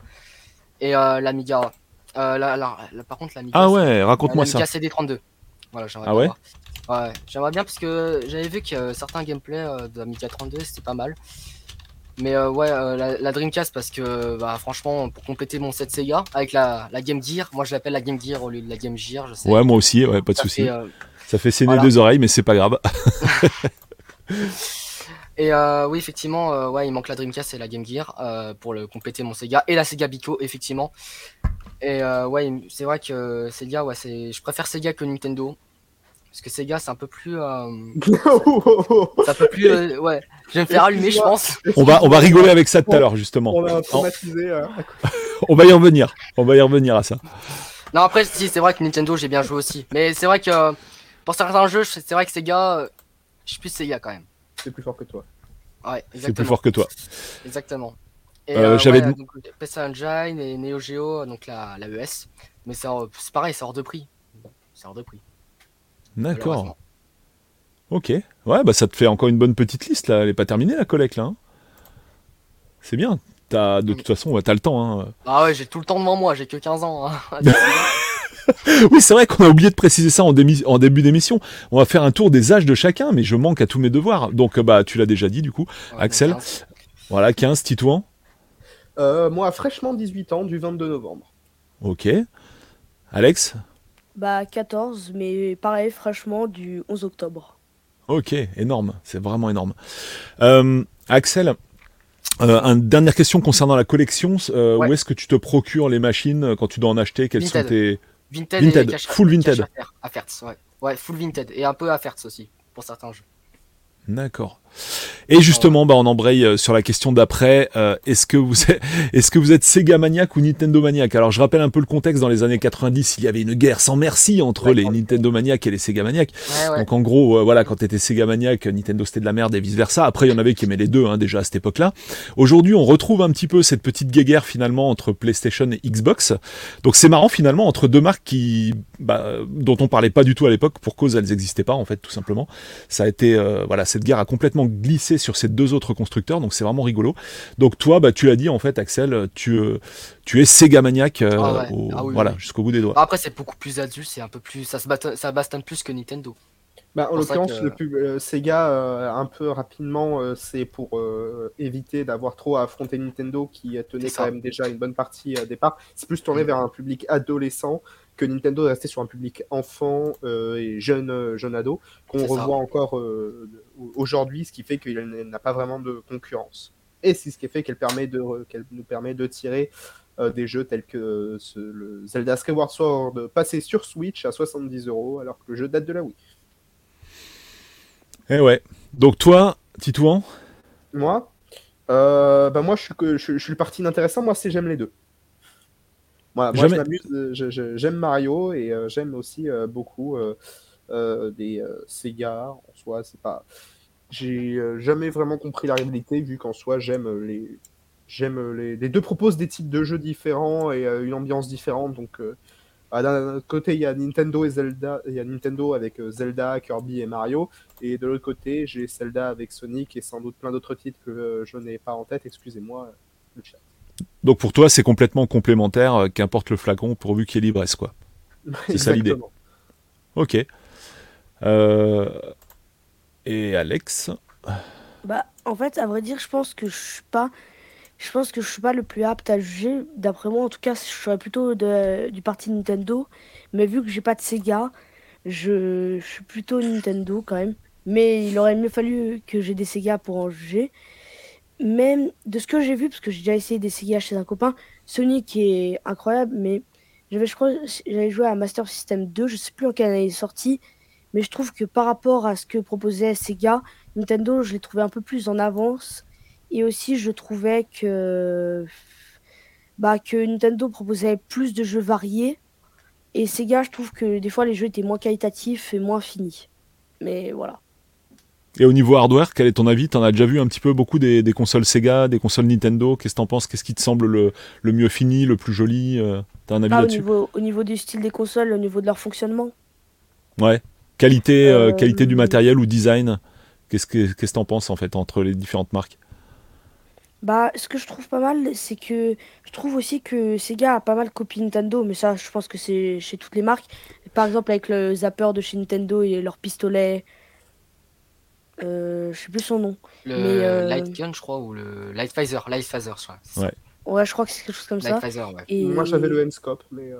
et euh, l'Amiga. La, la- la- par contre, l'Amiga. Ah c'est- ouais, raconte-moi ça. l'Amiga CD32. Voilà, j'aimerais Ah bien ouais. Ouais, j'aimerais bien parce que j'avais vu que certains gameplays de l'Amiga 32 c'était pas mal. Mais euh, ouais, euh, la, la Dreamcast parce que bah, franchement, pour compléter mon set Sega avec la, la Game Gear, moi je l'appelle la Game Gear au lieu de la Game Gear, je sais. Ouais, moi aussi, ouais, pas de souci. euh, Ça fait saigner voilà. deux oreilles, mais c'est pas grave. *laughs* *laughs* Et oui, effectivement, ouais, il manque la Dreamcast et la Game Gear pour le compléter mon Sega et la Sega Bico, effectivement. Et ouais, c'est vrai que Sega, ouais, je préfère Sega que Nintendo parce que Sega, c'est un peu plus, euh, *laughs* c'est un peu plus, euh, ouais, je vais me faire allumer, je pense. On va, on va rigoler avec ça tout à l'heure, justement. On a traumatisé. euh, *laughs* On va y revenir. On va y revenir à ça. Non, après, si, c'est vrai que Nintendo, j'ai bien joué aussi, mais c'est vrai que euh, pour certains jeux, c'est vrai que Sega, je suis plus Sega quand même. c'est plus fort que toi. Ouais, C'est exactement. plus fort que toi. Exactement. Et Euh, euh, j'avais ouais, donc, PC Engine et Neo Geo, donc la, la ES. Mais c'est hors- c'est pareil, c'est hors de prix. C'est hors de prix. D'accord. Ok. Ouais, bah ça te fait encore une bonne petite liste là. Elle est pas terminée la collecte là. hein. C'est bien. T'as, de toute façon, ouais, t'as le temps. Hein. Ah ouais, j'ai tout le temps devant moi, j'ai que 15 ans. hein. *laughs* Oui, c'est vrai qu'on a oublié de préciser ça en, début d'émission. On va faire un tour des âges de chacun, mais je manque à tous mes devoirs. Donc, euh, bah, tu l'as déjà dit du coup. Ouais, Axel. Voilà, 15, Titouan. Euh, moi, fraîchement 18 ans, du 22 novembre. Ok. Alex? Bah 14, mais pareil, franchement, du 11 octobre. Ok, énorme. C'est vraiment énorme. Euh, Axel, euh, une dernière question concernant la collection. Euh, Ouais. Où est-ce que tu te procures les machines quand tu dois en acheter? Quels sont Vinted. tes... Vinted, Vinted, et full Vinted. à faire- à Fertz, ouais. Ouais, full Vinted. Et un peu à Fertz aussi, pour certains jeux. D'accord. Et justement, bah, on embraye euh, sur la question d'après. Euh, est-ce que vous êtes, *laughs* est-ce que vous êtes Sega maniaque ou Nintendo maniaque Alors, je rappelle un peu le contexte. Dans les années 90, il y avait une guerre sans merci entre les Nintendo maniaques et les Sega maniaques. Ouais, ouais. Donc, en gros, euh, voilà, quand t'étais Sega maniaque, Nintendo c'était de la merde et vice versa. Après, il y en avait qui aimaient les deux, hein, déjà à cette époque-là. Aujourd'hui, on retrouve un petit peu cette petite guéguerre finalement entre PlayStation et Xbox. Donc, c'est marrant finalement entre deux marques qui, bah, dont on parlait pas du tout à l'époque pour cause elles n'existaient pas en fait, tout simplement ça a été euh, voilà cette guerre a complètement glissé sur ces deux autres constructeurs donc c'est vraiment rigolo donc toi bah tu l'as dit en fait Axel tu euh, tu es Sega maniaque euh, Ah ouais. au- Ah oui, voilà oui. jusqu'au bout des doigts Bah, Après, c'est beaucoup plus adulte, c'est un peu plus. Ça se bastonne, ça bastonne plus que Nintendo. Bah, en l'occurrence, que- le pub, euh, Sega, euh, un peu rapidement, euh, c'est pour euh, éviter d'avoir trop à affronter Nintendo qui tenait quand même déjà une bonne partie au départ. C'est plus tourné vers un public adolescent que Nintendo est resté sur un public enfant euh, et jeune, euh, jeune ado, qu'on ça. revoit encore euh, aujourd'hui, ce qui fait qu'il n'a pas vraiment de concurrence. Et c'est ce qui fait qu'elle permet de, qu'elle nous permet de tirer euh, des jeux tels que euh, ce- le Zelda Skyward Sword passé sur Switch à 70 euros alors que le jeu date de la Wii. et ouais donc toi Titouan? Moi, euh, bah moi je suis, que, je, je suis le parti inintéressant. Moi, c'est j'aime les deux. Moi, Jamais- je m'amuse. euh, J'aime Mario et euh, j'aime aussi beaucoup des euh, Sega. En soi, c'est pas. J'ai euh, jamais vraiment compris la réalité vu qu'en soi, j'aime les. J'aime les. Les deux proposent des types de jeux différents et euh, une ambiance différente. Donc, euh, Ah, D'un côté, il y a Nintendo et Zelda. Il y a Nintendo avec euh, Zelda, Kirby et Mario. Et de l'autre côté, j'ai Zelda avec Sonic et sans doute plein d'autres titres que euh, je n'ai pas en tête. Excusez-moi, euh, le chat. Donc pour toi, c'est complètement complémentaire, euh, qu'importe le flacon, pourvu qu'il y ait l'ivresse, quoi. *laughs* C'est ça l'idée. Ok. Euh, Et Alex Bah, en fait, à vrai dire, je pense que je suis pas, je pense que je suis pas le plus apte à juger. D'après moi, en tout cas, je serais plutôt du parti Nintendo. Mais vu que j'ai pas de Sega, je, suis plutôt Nintendo quand même. Mais il aurait mieux fallu que j'ai des Sega pour en juger. Mais de ce que j'ai vu, parce que j'ai déjà essayé des Sega chez un copain, Sonic est incroyable, mais j'avais, je crois, j'avais joué à Master System 2, je sais plus en quelle année il est sorti, mais je trouve que par rapport à ce que proposait Sega, Nintendo, je l'ai trouvé un peu plus en avance. Et aussi, je trouvais que, bah, que Nintendo proposait plus de jeux variés. Et Sega, je trouve que des fois, les jeux étaient moins qualitatifs et moins finis. Mais voilà. Et au niveau hardware, quel est ton avis? T'en as déjà vu un petit peu beaucoup des, des consoles Sega, des consoles Nintendo? Qu'est-ce que t'en penses? Qu'est-ce qui te semble le, le mieux fini, le plus joli? Euh, T'as un avis Ah, au, là-dessus? niveau, au niveau du style des consoles, au niveau de leur fonctionnement. Ouais. Qualité, euh, Euh, qualité du matériel ou design Qu'est-ce que qu'est-ce que t'en penses en fait entre les différentes marques? Bah, ce que je trouve pas mal, c'est que je trouve aussi que Sega a pas mal copié Nintendo, mais ça, je pense que c'est chez toutes les marques. Par exemple, avec le zapper de chez Nintendo et leur pistolet. Euh, je sais plus son nom. Le Mais, euh, Light Gun, je crois, ou le Light Phaser. Light Phaser, je crois. Ouais. Ouais, je crois que c'est quelque chose comme Light ça. Phaser, ouais. Et, Moi, j'avais le N-Scope, mais euh,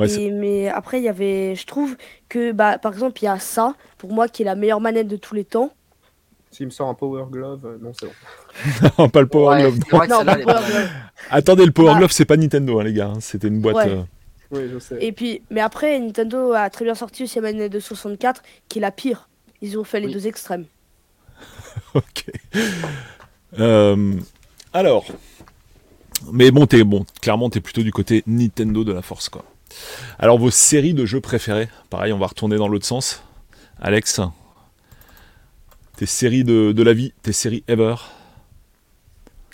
Ouais, et- mais après, il y avait. Je trouve que, bah, par exemple, il y a ça, pour moi, qui est la meilleure manette de tous les temps. s'il me sort un Power Glove, euh, non, c'est bon. *laughs* pas le Power Ouais, Glove. Non, pas Power. Glove. Attendez, le Power Bah. Glove, c'est pas Nintendo, hein, les gars. hein. C'était une boîte. Ouais. euh, Oui, je sais. Et puis, mais après, Nintendo a très bien sorti aussi la manette de 64, qui est la pire. Ils ont fait les Oui. deux extrêmes. *laughs* Ok. Euh, alors. Mais bon, t'es bon. Clairement, t'es plutôt du côté Nintendo de la force, quoi. Alors, vos séries de jeux préférées. Pareil, on va retourner dans l'autre sens. Alex, tes séries de, de la vie, tes séries ever?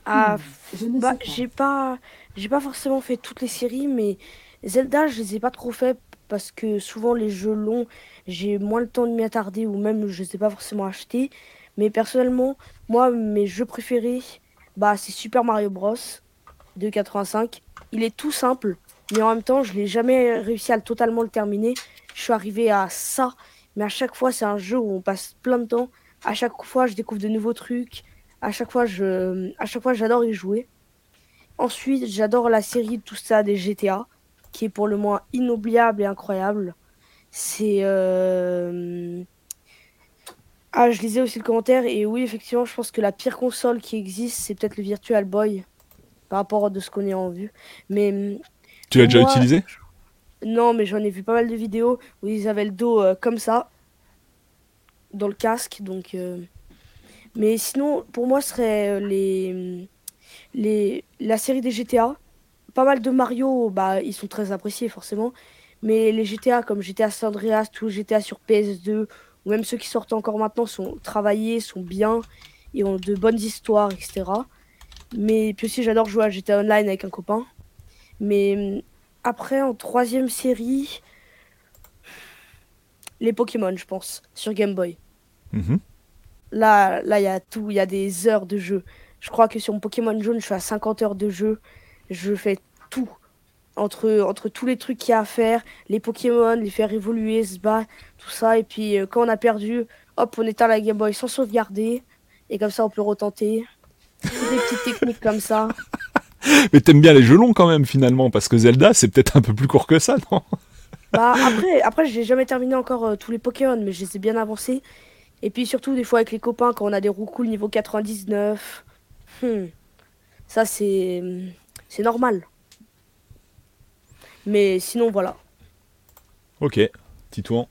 Ah, Je ne Bah, sais pas. j'ai pas, j'ai pas forcément fait toutes les séries, mais Zelda, je les ai pas trop fait parce que souvent les jeux longs, j'ai moins le temps de m'y attarder ou même je les ai pas forcément achetés. Mais personnellement, moi, mes jeux préférés, bah, c'est Super Mario Bros. de 85. Il est tout simple, mais en même temps, je l'ai jamais réussi à le totalement le terminer. Je suis arrivé à ça, mais à chaque fois, c'est un jeu où on passe plein de temps. À chaque fois, je découvre de nouveaux trucs. À chaque fois, je, à chaque fois, j'adore y jouer. Ensuite, j'adore la série de tout ça des GTA, qui est pour le moins inoubliable et incroyable. C'est. euh, Ah, je lisais aussi le commentaire, et oui, effectivement, je pense que la pire console qui existe, c'est peut-être le Virtual Boy, par rapport à ce qu'on est en vue. Mais Tu l'as déjà Moi- utilisé non, mais j'en ai vu pas mal de vidéos où ils avaient le dos euh, comme ça, dans le casque. Donc, euh, mais sinon, pour moi, ce serait euh, les, les, la série des GTA. Pas mal de Mario, bah, ils sont très appréciés forcément. Mais les GTA comme GTA San Andreas, tous GTA sur PS2, ou même ceux qui sortent encore maintenant, sont travaillés, sont bien et ont de bonnes histoires, etc. Mais puis aussi, j'adore jouer à GTA Online avec un copain. Mais hum, après, en troisième série, les Pokémon, je pense, sur Game Boy. Mhm. Là, là, il y a tout, il y a des heures de jeu. Je crois que sur mon Pokémon jaune, je suis à 50 heures de jeu. Je fais tout. Entre, entre tous les trucs qu'il y a à faire, les Pokémon, les faire évoluer, se battre, tout ça. Et puis, euh, quand on a perdu, hop, on éteint la Game Boy sans sauvegarder. Et comme ça, on peut retenter. Toutes des petites techniques comme ça. *laughs* *laughs* Mais t'aimes bien les jeux longs quand même, finalement, parce que Zelda, c'est peut-être un peu plus court que ça, *laughs* non? Bah après, après j'ai jamais terminé encore euh, tous les Pokémon, mais je les ai bien avancés. Et puis surtout, des fois avec les copains, quand on a des roucouls niveau 99, hmm, ça c'est c'est normal. Mais sinon, voilà. Ok. Titouan?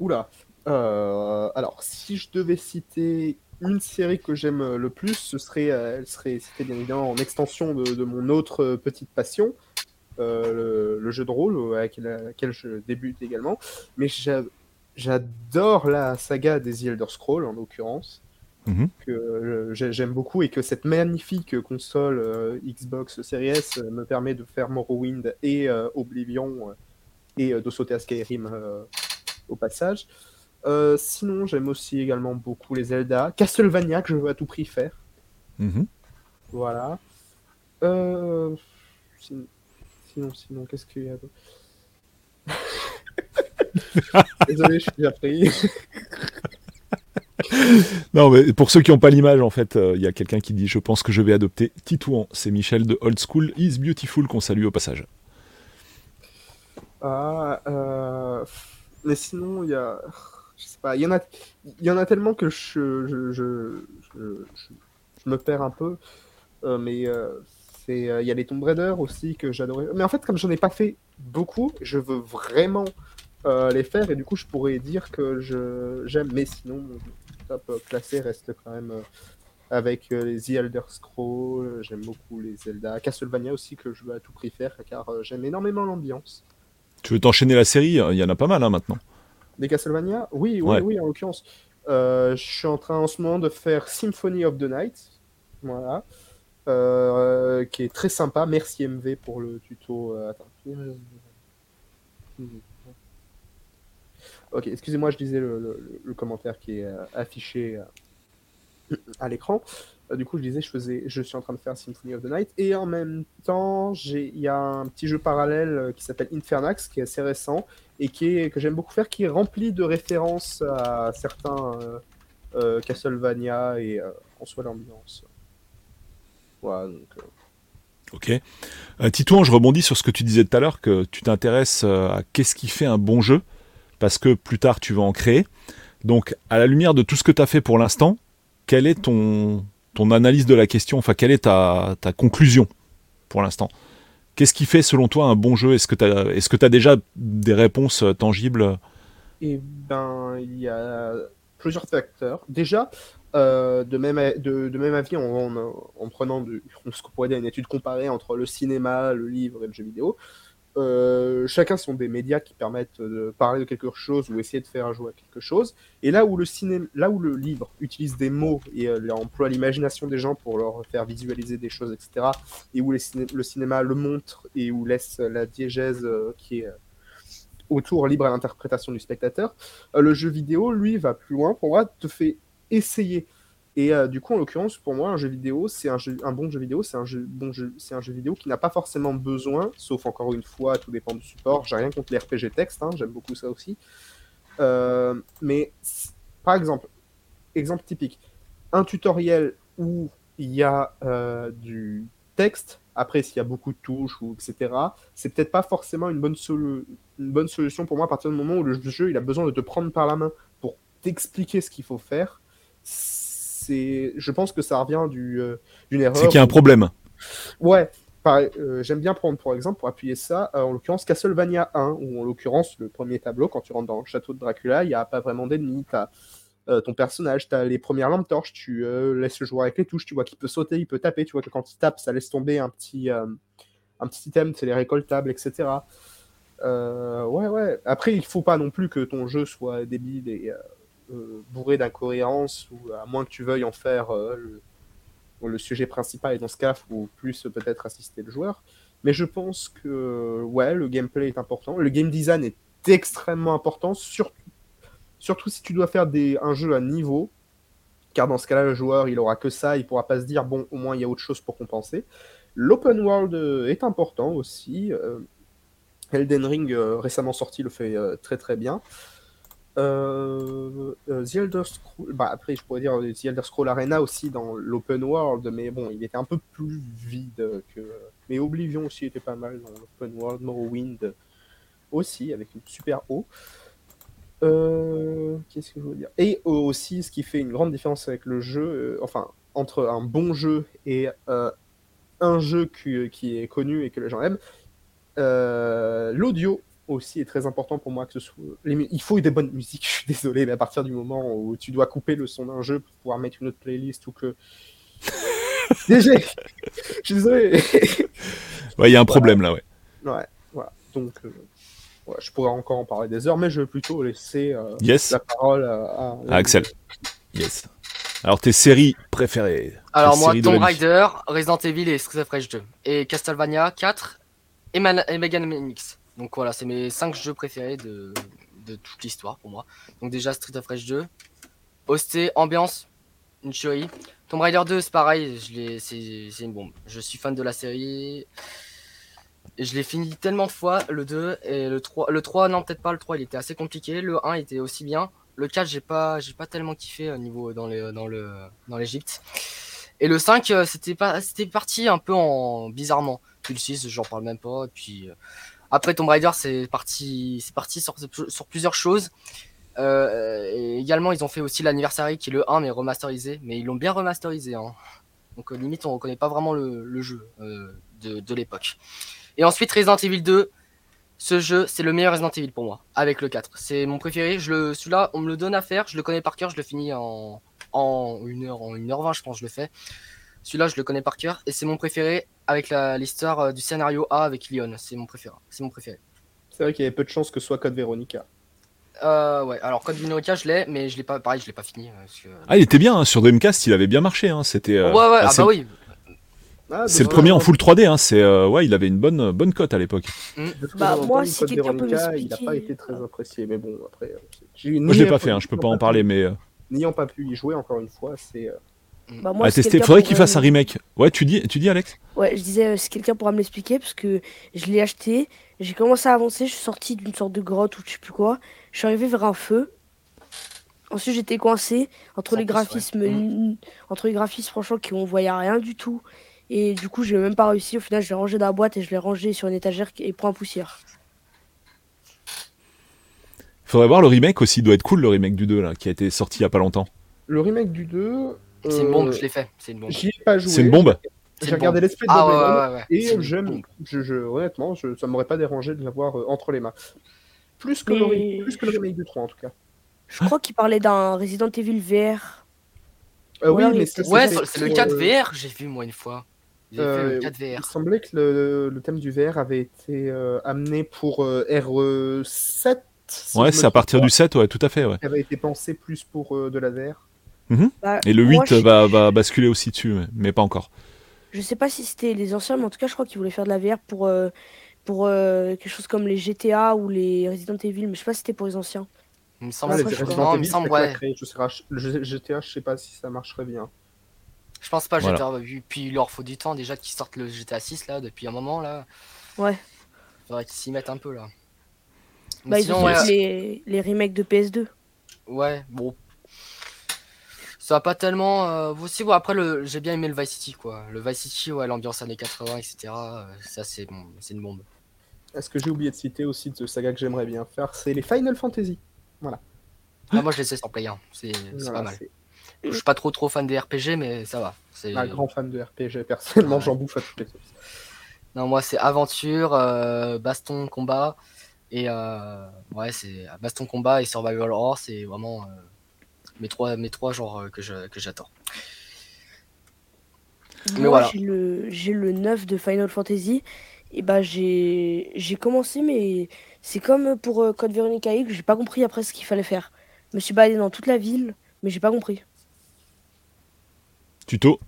Oula. Euh, alors, si je devais citer une série que j'aime euh, le plus, ce serait, euh, elle serait citée bien évidemment en extension de, de mon autre euh, petite passion, euh, le, le jeu de rôle avec la- laquelle je débute également. Mais j'a- j'adore la saga des The Elder Scrolls en l'occurrence. Mhm. que j'ai- j'aime beaucoup et que cette magnifique console euh, Xbox Series S me permet de faire Morrowind et euh, Oblivion et de sauter à Skyrim au passage. Euh, sinon, j'aime aussi également beaucoup les Zelda. Castlevania, que je veux à tout prix faire. Mhm. Voilà. Euh, sin- Sinon, sinon, qu'est-ce qu'il y a *laughs* Désolé, je suis déjà pris. *laughs* Non, mais pour ceux qui n'ont pas l'image, en fait, euh, il y a quelqu'un qui dit Je pense que je vais adopter Titouan. C'est Michel de Old School Is Beautiful qu'on salue au passage. Ah, mais sinon, il y a. Je sais pas, il y en a, il y en a tellement que je, je, je, je, me perds un peu. Euh, mais euh, euh, il y a les Tomb Raider aussi que j'adorais. Mais en fait, comme j'en ai pas fait beaucoup, je veux vraiment euh, les faire et du coup, je pourrais dire que j'aime. Mais sinon, mon top euh, classé reste quand même euh, avec euh, les The Elder Scrolls. euh, J'aime beaucoup les Zelda. Castlevania aussi que je veux à tout prix faire car euh, j'aime énormément l'ambiance. Tu veux t'enchaîner la série Il y en a pas mal hein, maintenant. Des Castlevania Oui, oui, Ouais. oui, en l'occurrence. Euh, je suis en train en ce moment de faire Symphony of the Night. Voilà. Euh, qui est très sympa. Merci MV pour le tuto. Euh, attends. Ok, excusez-moi, je disais le, le- le commentaire qui est affiché à l'écran. Euh, du coup, je disais, je, faisais, je suis en train de faire Symphony of the Night. Et en même temps, il y a un petit jeu parallèle euh, qui s'appelle Infernax, qui est assez récent et qui est, que j'aime beaucoup faire, qui est rempli de références à certains euh, Castlevania et euh, en soi l'ambiance. Voilà, donc, Ok. Titouan, je rebondis sur ce que tu disais tout à l'heure, que tu t'intéresses à qu'est-ce qui fait un bon jeu, parce que plus tard tu vas en créer. Donc, à la lumière de tout ce que tu as fait pour l'instant, quelle est ton, ton analyse de la question Enfin, quelle est ta, conclusion pour l'instant? Qu'est-ce qui fait selon toi un bon jeu? Est-ce que tu as, déjà des réponses euh, tangibles? Et ben, il y a plusieurs facteurs. Déjà, euh, de, même, avis, en, en- en prenant de, ce qu'on pourrait dire une étude comparée entre le cinéma, le livre et le jeu vidéo, euh, chacun sont des médias qui permettent de parler de quelque chose ou essayer de faire jouer à quelque chose. Et là où le, ciné, là où le livre utilise des mots et euh, emploie l'imagination des gens pour leur faire visualiser des choses, etc., et où le cinéma le montre et où laisse la diégèse euh, qui est euh, autour libre à l'interprétation du spectateur, le jeu vidéo, lui, va plus loin. Pour moi, te fait essayer. Et euh, du coup, en l'occurrence, pour moi, un jeu vidéo, c'est un, un bon jeu vidéo, c'est un jeu, bon jeu, un jeu vidéo qui n'a pas forcément besoin, sauf encore une fois, tout dépend du support. J'ai rien contre les RPG texte, hein, j'aime beaucoup ça aussi. Euh, mais par exemple, exemple typique, un tutoriel où il y a euh, du texte, après s'il y a beaucoup de touches ou etc., c'est peut-être pas forcément une bonne, une bonne solution pour moi à partir du moment où le jeu il a besoin de te prendre par la main pour t'expliquer ce qu'il faut faire. Je pense que ça revient du, euh, d'une erreur. C'est qu'il y a un problème. Ouais, euh, j'aime bien prendre pour exemple, pour appuyer ça, euh, en l'occurrence Castlevania 1, où en l'occurrence le premier tableau, quand tu rentres dans le château de Dracula, il n'y a pas vraiment d'ennemis, t'as euh, ton personnage, t'as les premières lampes torches, tu laisses le joueur avec les touches, tu vois qu'il peut sauter, il peut taper, tu vois que quand il tape, ça laisse tomber un petit, un petit item, c'est les récoltables, etc. Euh, ouais, ouais. Après, il faut pas non plus que ton jeu soit débile et euh, bourré d'incohérences, ou à moins que tu veuilles en faire euh, le, sujet principal, et dans ce cas, faut plus euh, peut-être assister le joueur. Mais je pense que ouais, le gameplay est important. Le game design est extrêmement important, surtout, surtout si tu dois faire des, un jeu à niveau. Car dans ce cas-là, le joueur, il aura que ça, il pourra pas se dire, bon, au moins, il y a autre chose pour compenser. L'open world euh, est important aussi. euh, Elden Ring, euh, récemment sorti, le fait euh, très très bien. Euh, euh, The Elder Scroll, bah après je pourrais dire euh, The Scroll Arena aussi dans l'open world, mais bon, il était un peu plus vide que. Mais Oblivion aussi était pas mal dans l'open world, Morrowind aussi avec une super eau. Qu'est-ce que je veux dire? Et aussi, ce qui fait une grande différence avec le jeu, euh, enfin entre un bon jeu et un jeu qui, est connu et que les gens aiment, l'audio aussi est très important pour moi que ce soit. les mu- il faut des bonnes musiques, *laughs* je suis désolé, mais à partir du moment où tu dois couper le son d'un jeu pour pouvoir mettre une autre playlist ou que. *laughs* Déjà, je suis désolé. *laughs* Ouais, il y a un problème là, ouais. ouais, voilà. Donc, euh, ouais, je pourrais encore en parler des heures, mais je vais plutôt laisser euh, Yes, la parole à, à- à Axel. Yes. Alors tes séries préférées Alors moi, Tomb. Raider, Resident Evil et Street of Rage 2. Et Castlevania 4 et, Man et Mega Man X. Donc voilà, c'est mes 5 jeux préférés de, de toute l'histoire pour moi. Donc déjà Street of Rage 2. Hosté, ambiance, une tuerie. Tomb Raider 2, c'est pareil, c'est une bombe. Je suis fan de la série. Et je l'ai fini tellement de fois, le 2 et le 3. Le 3, non, peut-être pas, le 3 il était assez compliqué. Le 1 était aussi bien. Le 4, j'ai pas, pas tellement kiffé au niveau dans le, dans le, dans l'Egypte. Et le 5, euh, c'était parti un peu en bizarrement. Puis le 6, j'en parle même pas. Puis euh, après Tomb Raider, c'est parti, c'est parti sur, plusieurs choses. Euh, également, ils ont fait aussi l'anniversary qui est le 1 mais remasterisé. Mais ils l'ont bien remasterisé. Hein. Donc euh, limite, on reconnaît pas vraiment le, jeu euh, de, l'époque. Et ensuite Resident Evil 2. Ce jeu, c'est le meilleur Resident Evil pour moi, avec le 4. C'est mon préféré. Celui-là, on me le donne à faire. Je le connais par cœur. Je le finis en, en 1 heure, en 1h20, je pense, je le fais. Celui-là, je le connais par cœur. Et c'est mon préféré avec la- l'histoire euh, du scénario A avec Leon. C'est mon préféré. C'est mon préféré. C'est vrai qu'il y avait peu de chances que ce soit Code Veronica. Euh, ouais, alors Code Veronica, je l'ai, mais je l'ai pas, pareil, je l'ai pas fini. euh, parce que- Ah, il était bien hein, sur Dreamcast, il avait bien marché. Hein, C'était. euh, ouais, ouais, ah, ah c'est- bah oui. Ah, C'est le premier en euh, full 3D. Hein, c'est euh, ouais, il avait une bonne bonne cote à l'époque. que Bah, moi, si Code quelqu'un peut Veronica, il n'a pas été très euh, apprécié. Mais bon, après, euh, Moi, je l'ai pas fait. Hein, je peux pas en parler, mais euh, N'ayant pas pu y jouer encore une fois, c'est. Euh, Bah, moi, à si tester. quelqu'un Faudrait qu'il fasse un remake. Ouais, tu dis, tu dis Alex. Ouais, je disais, euh, si quelqu'un pourra me l'expliquer, parce que je l'ai acheté, j'ai commencé à avancer, je suis sorti d'une sorte de grotte ou je sais plus quoi, je suis arrivé vers un feu. Ensuite, j'étais coincé entre En les plus, ouais. graphismes, Mm. entre les graphismes, franchement, qui on voyait rien du tout. Et du coup, j'ai même pas réussi. Au final, je l'ai rangé dans la boîte et je l'ai rangé sur une étagère qui- et point poussière. Faudrait voir le remake aussi. Il doit être cool le remake du 2 là, qui a été sorti il y a pas longtemps. Le remake du 2. C'est une bombe, euh, je l'ai fait. C'est une bombe. J'y ai pas joué. C'est une bombe. J'ai regardé l'esprit de Ah ouais, Et j'aime, je, je, honnêtement, je, ça m'aurait pas dérangé de l'avoir euh, entre les mains. Plus que, le, plus que le remake du 3 en tout cas. Je crois qu'il parlait d'un Resident Evil VR. Euh, oui, Ouais, mais c'est- le pour, 4 euh, VR, j'ai vu moi une fois. Euh, le 4 Il VR. semblait que le, le thème du VR avait été euh, amené pour euh, RE7. si Ouais, c'est à partir du 7, ouais, tout à fait. Ouais. qui avait été pensé plus pour euh, de la VR. Bah, Et le 8 moi, je- va, va basculer aussi dessus, mais- mais pas encore. Je sais pas si c'était les anciens, mais en tout cas, je crois qu'ils voulaient faire de la VR pour, euh, pour euh, quelque chose comme les GTA ou les Resident Evil, mais je sais pas si c'était pour les anciens. Il me semble, les après, je Resident non, il me semble, ouais. Je sais pas, le GTA, je sais pas si ça marcherait bien. Je pense pas, Voilà. GTA, vu- puis il leur faut du temps déjà qu'ils sortent le GTA 6 là, depuis un moment là. Ouais. Faudrait qu'ils s'y mettent un peu là. Mais Bah, ils sinon, ont ouais, fait les, les remakes de PS2. ouais, bon. Ça a pas tellement. euh, aussi, bon, après, le... j'ai bien aimé le Vice City quoi. Le Vice City, ouais, l'ambiance années 80, etc. euh, ça, c'est bon, c'est une bombe. Est-ce que j'ai oublié de citer aussi de saga que j'aimerais bien faire C'est les Final Fantasy. Ah, moi, je les ai sur Play 1, c'est Voilà, pas mal. Je suis pas trop trop fan des RPG, mais ça va. C'est un grand fan de RPG. Personnellement, j'en bouffe à toutes les sauces. Non, moi, c'est aventure, euh, baston, combat. Et euh, ouais, c'est baston, combat et survival horror. C'est vraiment euh, mes, trois, mes trois genres euh, que je- que j'attends. Mais Moi, voilà. j'ai le, j'ai le 9 de Final Fantasy. Et bah, j'ai, j'ai commencé, mais c'est comme pour euh, Code Veronica X, j'ai pas compris après ce qu'il fallait faire. Je me suis baladé dans toute la ville, mais j'ai pas compris. Tuto.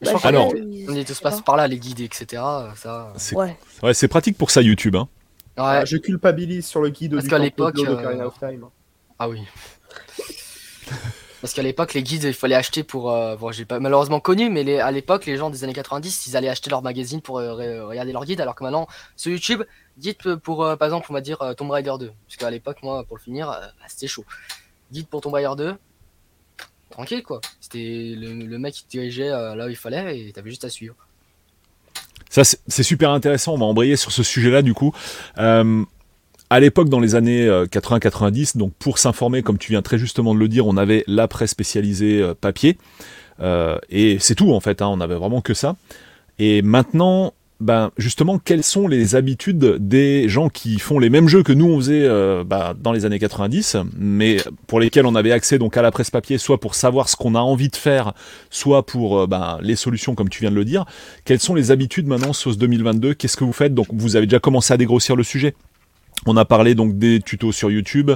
Bah, pense j'ai- Alors- ils- on est tous sais passés pas. par là, les guides, etc. Ça... C'est Ouais. ouais, c'est pratique pour ça, YouTube. Hein. Ouais. Ah, je culpabilise sur le guide Parce qu'à l'époque, euh, Ocarina of Time. Ah oui. Parce qu'à l'époque, les guides, il fallait acheter pour. euh, bon, j'ai pas malheureusement connu, mais les- à l'époque, les gens des années 90, ils allaient acheter leur magazine pour euh, re- regarder leur guide, alors que maintenant, sur YouTube, guide pour, euh, par exemple, on va dire euh, Tomb Raider 2. Parce qu'à l'époque, moi, pour le finir, euh, bah, c'était chaud. Guide pour Tomb Raider 2, tranquille quoi. C'était le, le mec qui te dirigeait euh, là où il fallait et t'avais juste à suivre. Ça, c'est super intéressant. On va embrayer sur ce sujet-là, du coup. Euh, à l'époque, dans les années euh, 80-90, donc pour s'informer, comme tu viens très justement de le dire, on avait la presse spécialisée euh, papier. Euh, et c'est tout, en fait. hein, on avait vraiment que ça. Et maintenant, ben, justement, quelles sont les habitudes des gens qui font les mêmes jeux que nous on faisait euh, bah, dans les années 90, mais pour lesquels on avait accès donc à la presse papier, soit pour savoir ce qu'on a envie de faire, soit pour euh, ben, les solutions comme tu viens de le dire. Quelles sont les habitudes maintenant sauce 2022 Qu'est-ce que vous faites? Donc vous avez déjà commencé à dégrossir le sujet. On a parlé donc des tutos sur YouTube.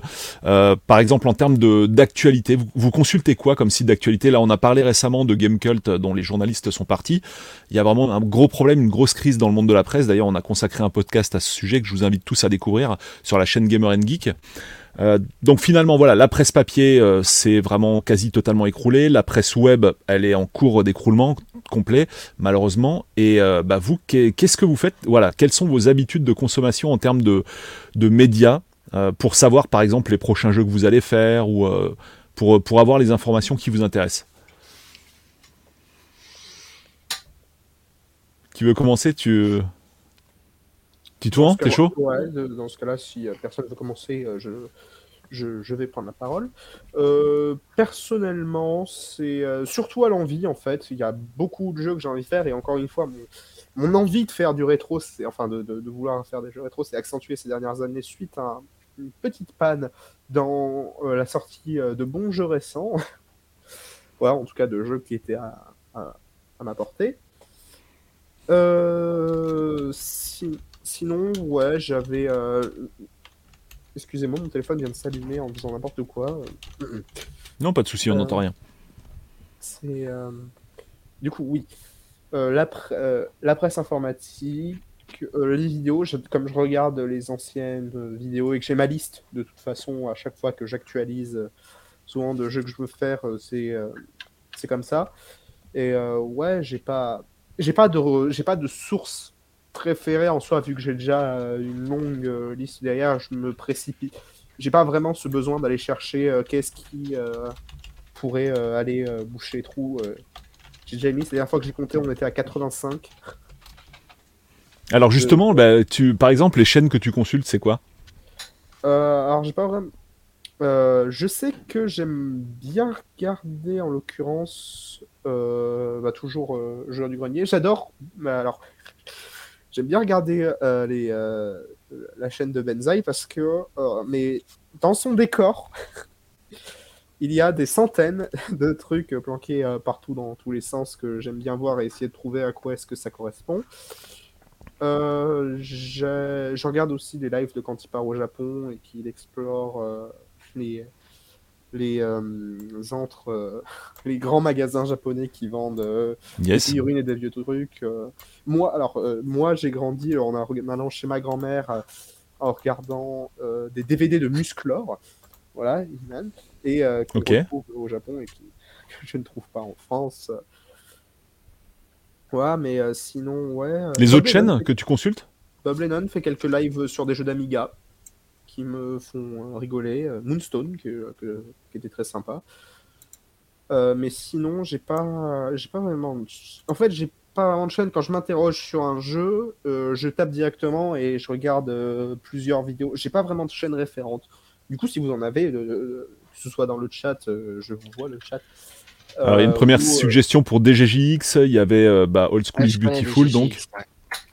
Euh, par exemple, en termes d'actualité, vous, vous consultez quoi comme site d'actualité? Là, on a parlé récemment de Gamecult, dont les journalistes sont partis. Il y a vraiment un gros problème, une grosse crise dans le monde de la presse. D'ailleurs, on a consacré un podcast à ce sujet que je vous invite tous à découvrir sur la chaîne Gamer Geek. Euh, donc finalement, voilà, la presse papier, euh, c'est vraiment quasi totalement écroulé. La presse web, elle est en cours d'écroulement complet, malheureusement. Et euh, bah, vous, qu'est- qu'est-ce que vous faites? Voilà, quelles sont vos habitudes de consommation en termes de, de médias euh, pour savoir, par exemple, les prochains jeux que vous allez faire ou pour, pour avoir les informations qui vous intéressent? Qui veut commencer? Tu Titouan, t'es chaud Ouais, de- dans ce cas-là, si euh, personne veut commencer, euh, je, je, je vais prendre la parole. Euh, personnellement, c'est euh, surtout à l'envie, en fait. Il y a beaucoup de jeux que j'ai envie de faire, et encore une fois, mon, mon envie de faire du rétro, c'est enfin de, de- de vouloir faire des jeux rétro, c'est accentué ces dernières années suite à un- une petite panne dans euh, la sortie euh, de bons jeux récents. *laughs* voilà, en tout cas de jeux qui étaient à, à, à ma portée. Euh, si- Sinon, ouais, j'avais. euh, Excusez-moi, mon téléphone vient de s'allumer en faisant n'importe quoi. Non, pas de souci, on Euh, n'entend rien. C'est. euh, Du coup, oui. La, pr- la presse informatique, les vidéos, je- comme je regarde les anciennes vidéos et que j'ai ma liste, de toute façon, à chaque fois que j'actualise souvent de jeux que je veux faire, c'est c'est comme ça. Et euh, ouais, j'ai pas. J'ai pas de j'ai pas de source préférée en soi vu que j'ai déjà euh, une longue euh, liste derrière, je me précipite. J'ai pas vraiment ce besoin d'aller chercher euh, qu'est-ce qui euh, pourrait aller boucher les trous. J'ai déjà mis, la dernière fois que j'ai compté, on était à 85. Alors justement, bah, tu, par exemple, les chaînes que tu consultes, c'est quoi? Alors, j'ai pas vraiment. Je sais que j'aime bien regarder, en l'occurrence, bah, toujours Joueur du Grenier. J'adore. mais alors, j'aime bien regarder euh, euh, la chaîne de Benzaï parce que, euh, mais dans son décor, *laughs* il y a des centaines *laughs* de trucs planqués partout dans tous les sens que j'aime bien voir et essayer de trouver à quoi est-ce que ça correspond. Je regarde aussi des lives de quand il part au Japon et qu'il explore les, les euh, entre euh, *laughs* les grands magasins japonais qui vendent euh, des figurines et des vieux trucs. Moi, alors, moi, j'ai grandi en allant chez ma grand-mère en regardant des DVD de Musclor, voilà, et qu'on Ok. retrouve au Japon et qui, *laughs* que je ne trouve pas en France. Ouais, mais sinon, ouais. Les autres chaînes fait- que tu consultes? Bob Lennon fait quelques lives sur des jeux d'Amiga qui me font euh, rigoler. Euh, Moonstone, qui, que- qui était très sympa. Euh, mais sinon, j'ai pas, j'ai pas vraiment. En fait, j'ai pas vraiment de chaîne. Quand je m'interroge sur un jeu, euh, je tape directement et je regarde euh, plusieurs vidéos. J'ai pas vraiment de chaîne référente. Du coup, si vous en avez, euh, euh, que ce soit dans le chat, euh, je vous vois le chat. Alors, il y a une Euh, première euh, suggestion pour DGJX, il y avait euh, bah, Old School is connais Beautiful, donc. Ouais.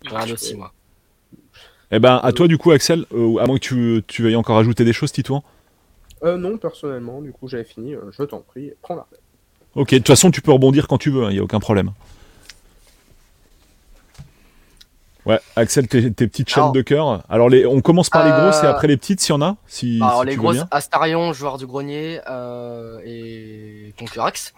Je regarde aussi, moi. Eh ben, à toi, du coup, Axel, euh, à moins que tu, tu veuilles encore ajouter des choses, Titouan euh, non, personnellement, du coup, j'avais fini. euh, je t'en prie, prends la. Ok, de toute façon, tu peux rebondir quand tu veux, il n'y a aucun problème. Ouais, Axel, tes, tes petites chaînes Alors- de cœur. Alors, les, on commence par les Euh, grosses et après les petites, s'il y en a si, Bah, alors si les tu veux grosses bien. Astarion, joueur du grenier euh, et Concurax.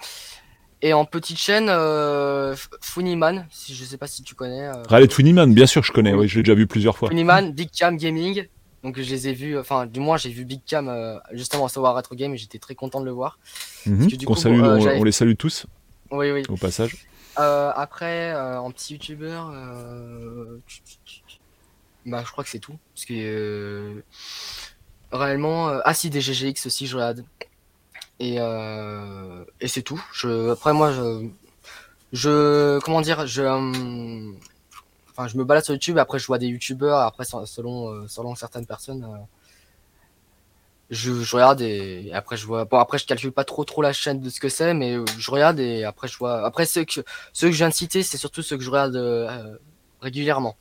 Et en petite chaîne, euh, Funiman, si je sais pas si tu connais. Euh, Raleigh Twiniman, bien sûr, je connais, Oui. je l'ai déjà vu plusieurs fois. Funiman, Big Cam Gaming. Donc je les ai vus, enfin du moins j'ai vu Big Cam euh, justement à savoir Retro Game et j'étais très content de le voir. Mhm, qu'on salue, euh, on, les salue tous, Oui oui. au passage. Euh, après euh, en petit youtubeur, euh... bah je crois que c'est tout parce que euh, réellement euh... ah si des GGX aussi je regarde et euh... et c'est tout. Après moi je comment dire je euh, je me balade sur YouTube. Après je vois des youtubeurs. Après se- selon euh, selon certaines personnes je, je regarde et, après je vois bon après je calcule pas trop trop la chaîne de ce que c'est mais je regarde et après je vois. Après ceux que ceux que je viens de citer c'est surtout ceux que je regarde régulièrement.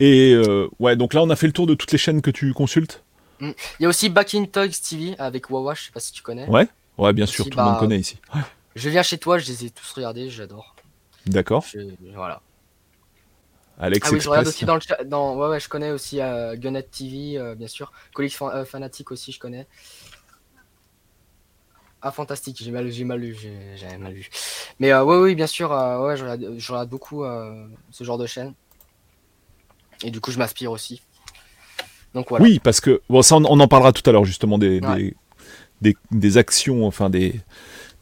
Et ouais, donc là, on a fait le tour de toutes les chaînes que tu consultes? Il y a aussi Back in Toys TV avec Wawa je sais pas si tu connais Ouais Ouais, bien sûr, tout le monde bah, connaît ici. je viens chez toi je les ai tous regardés j'adore D'accord. Voilà Alex Ah oui, je regarde aussi dans le chat. Dans... Ouais, ouais, je connais aussi euh, Gunnet TV, euh, bien sûr. Colix Fan- euh, Fanatic aussi, je connais. Ah, fantastique, j'ai mal, j'ai mal lu, j'ai j'avais mal lu. Mais euh, ouais, oui, bien sûr, ouais, je regarde, je regarde beaucoup ce genre de chaîne. Et du coup, je m'inspire aussi. Donc voilà. Oui, parce que bon, ça on, on en parlera tout à l'heure justement des, Ouais. des, des- des actions, enfin des,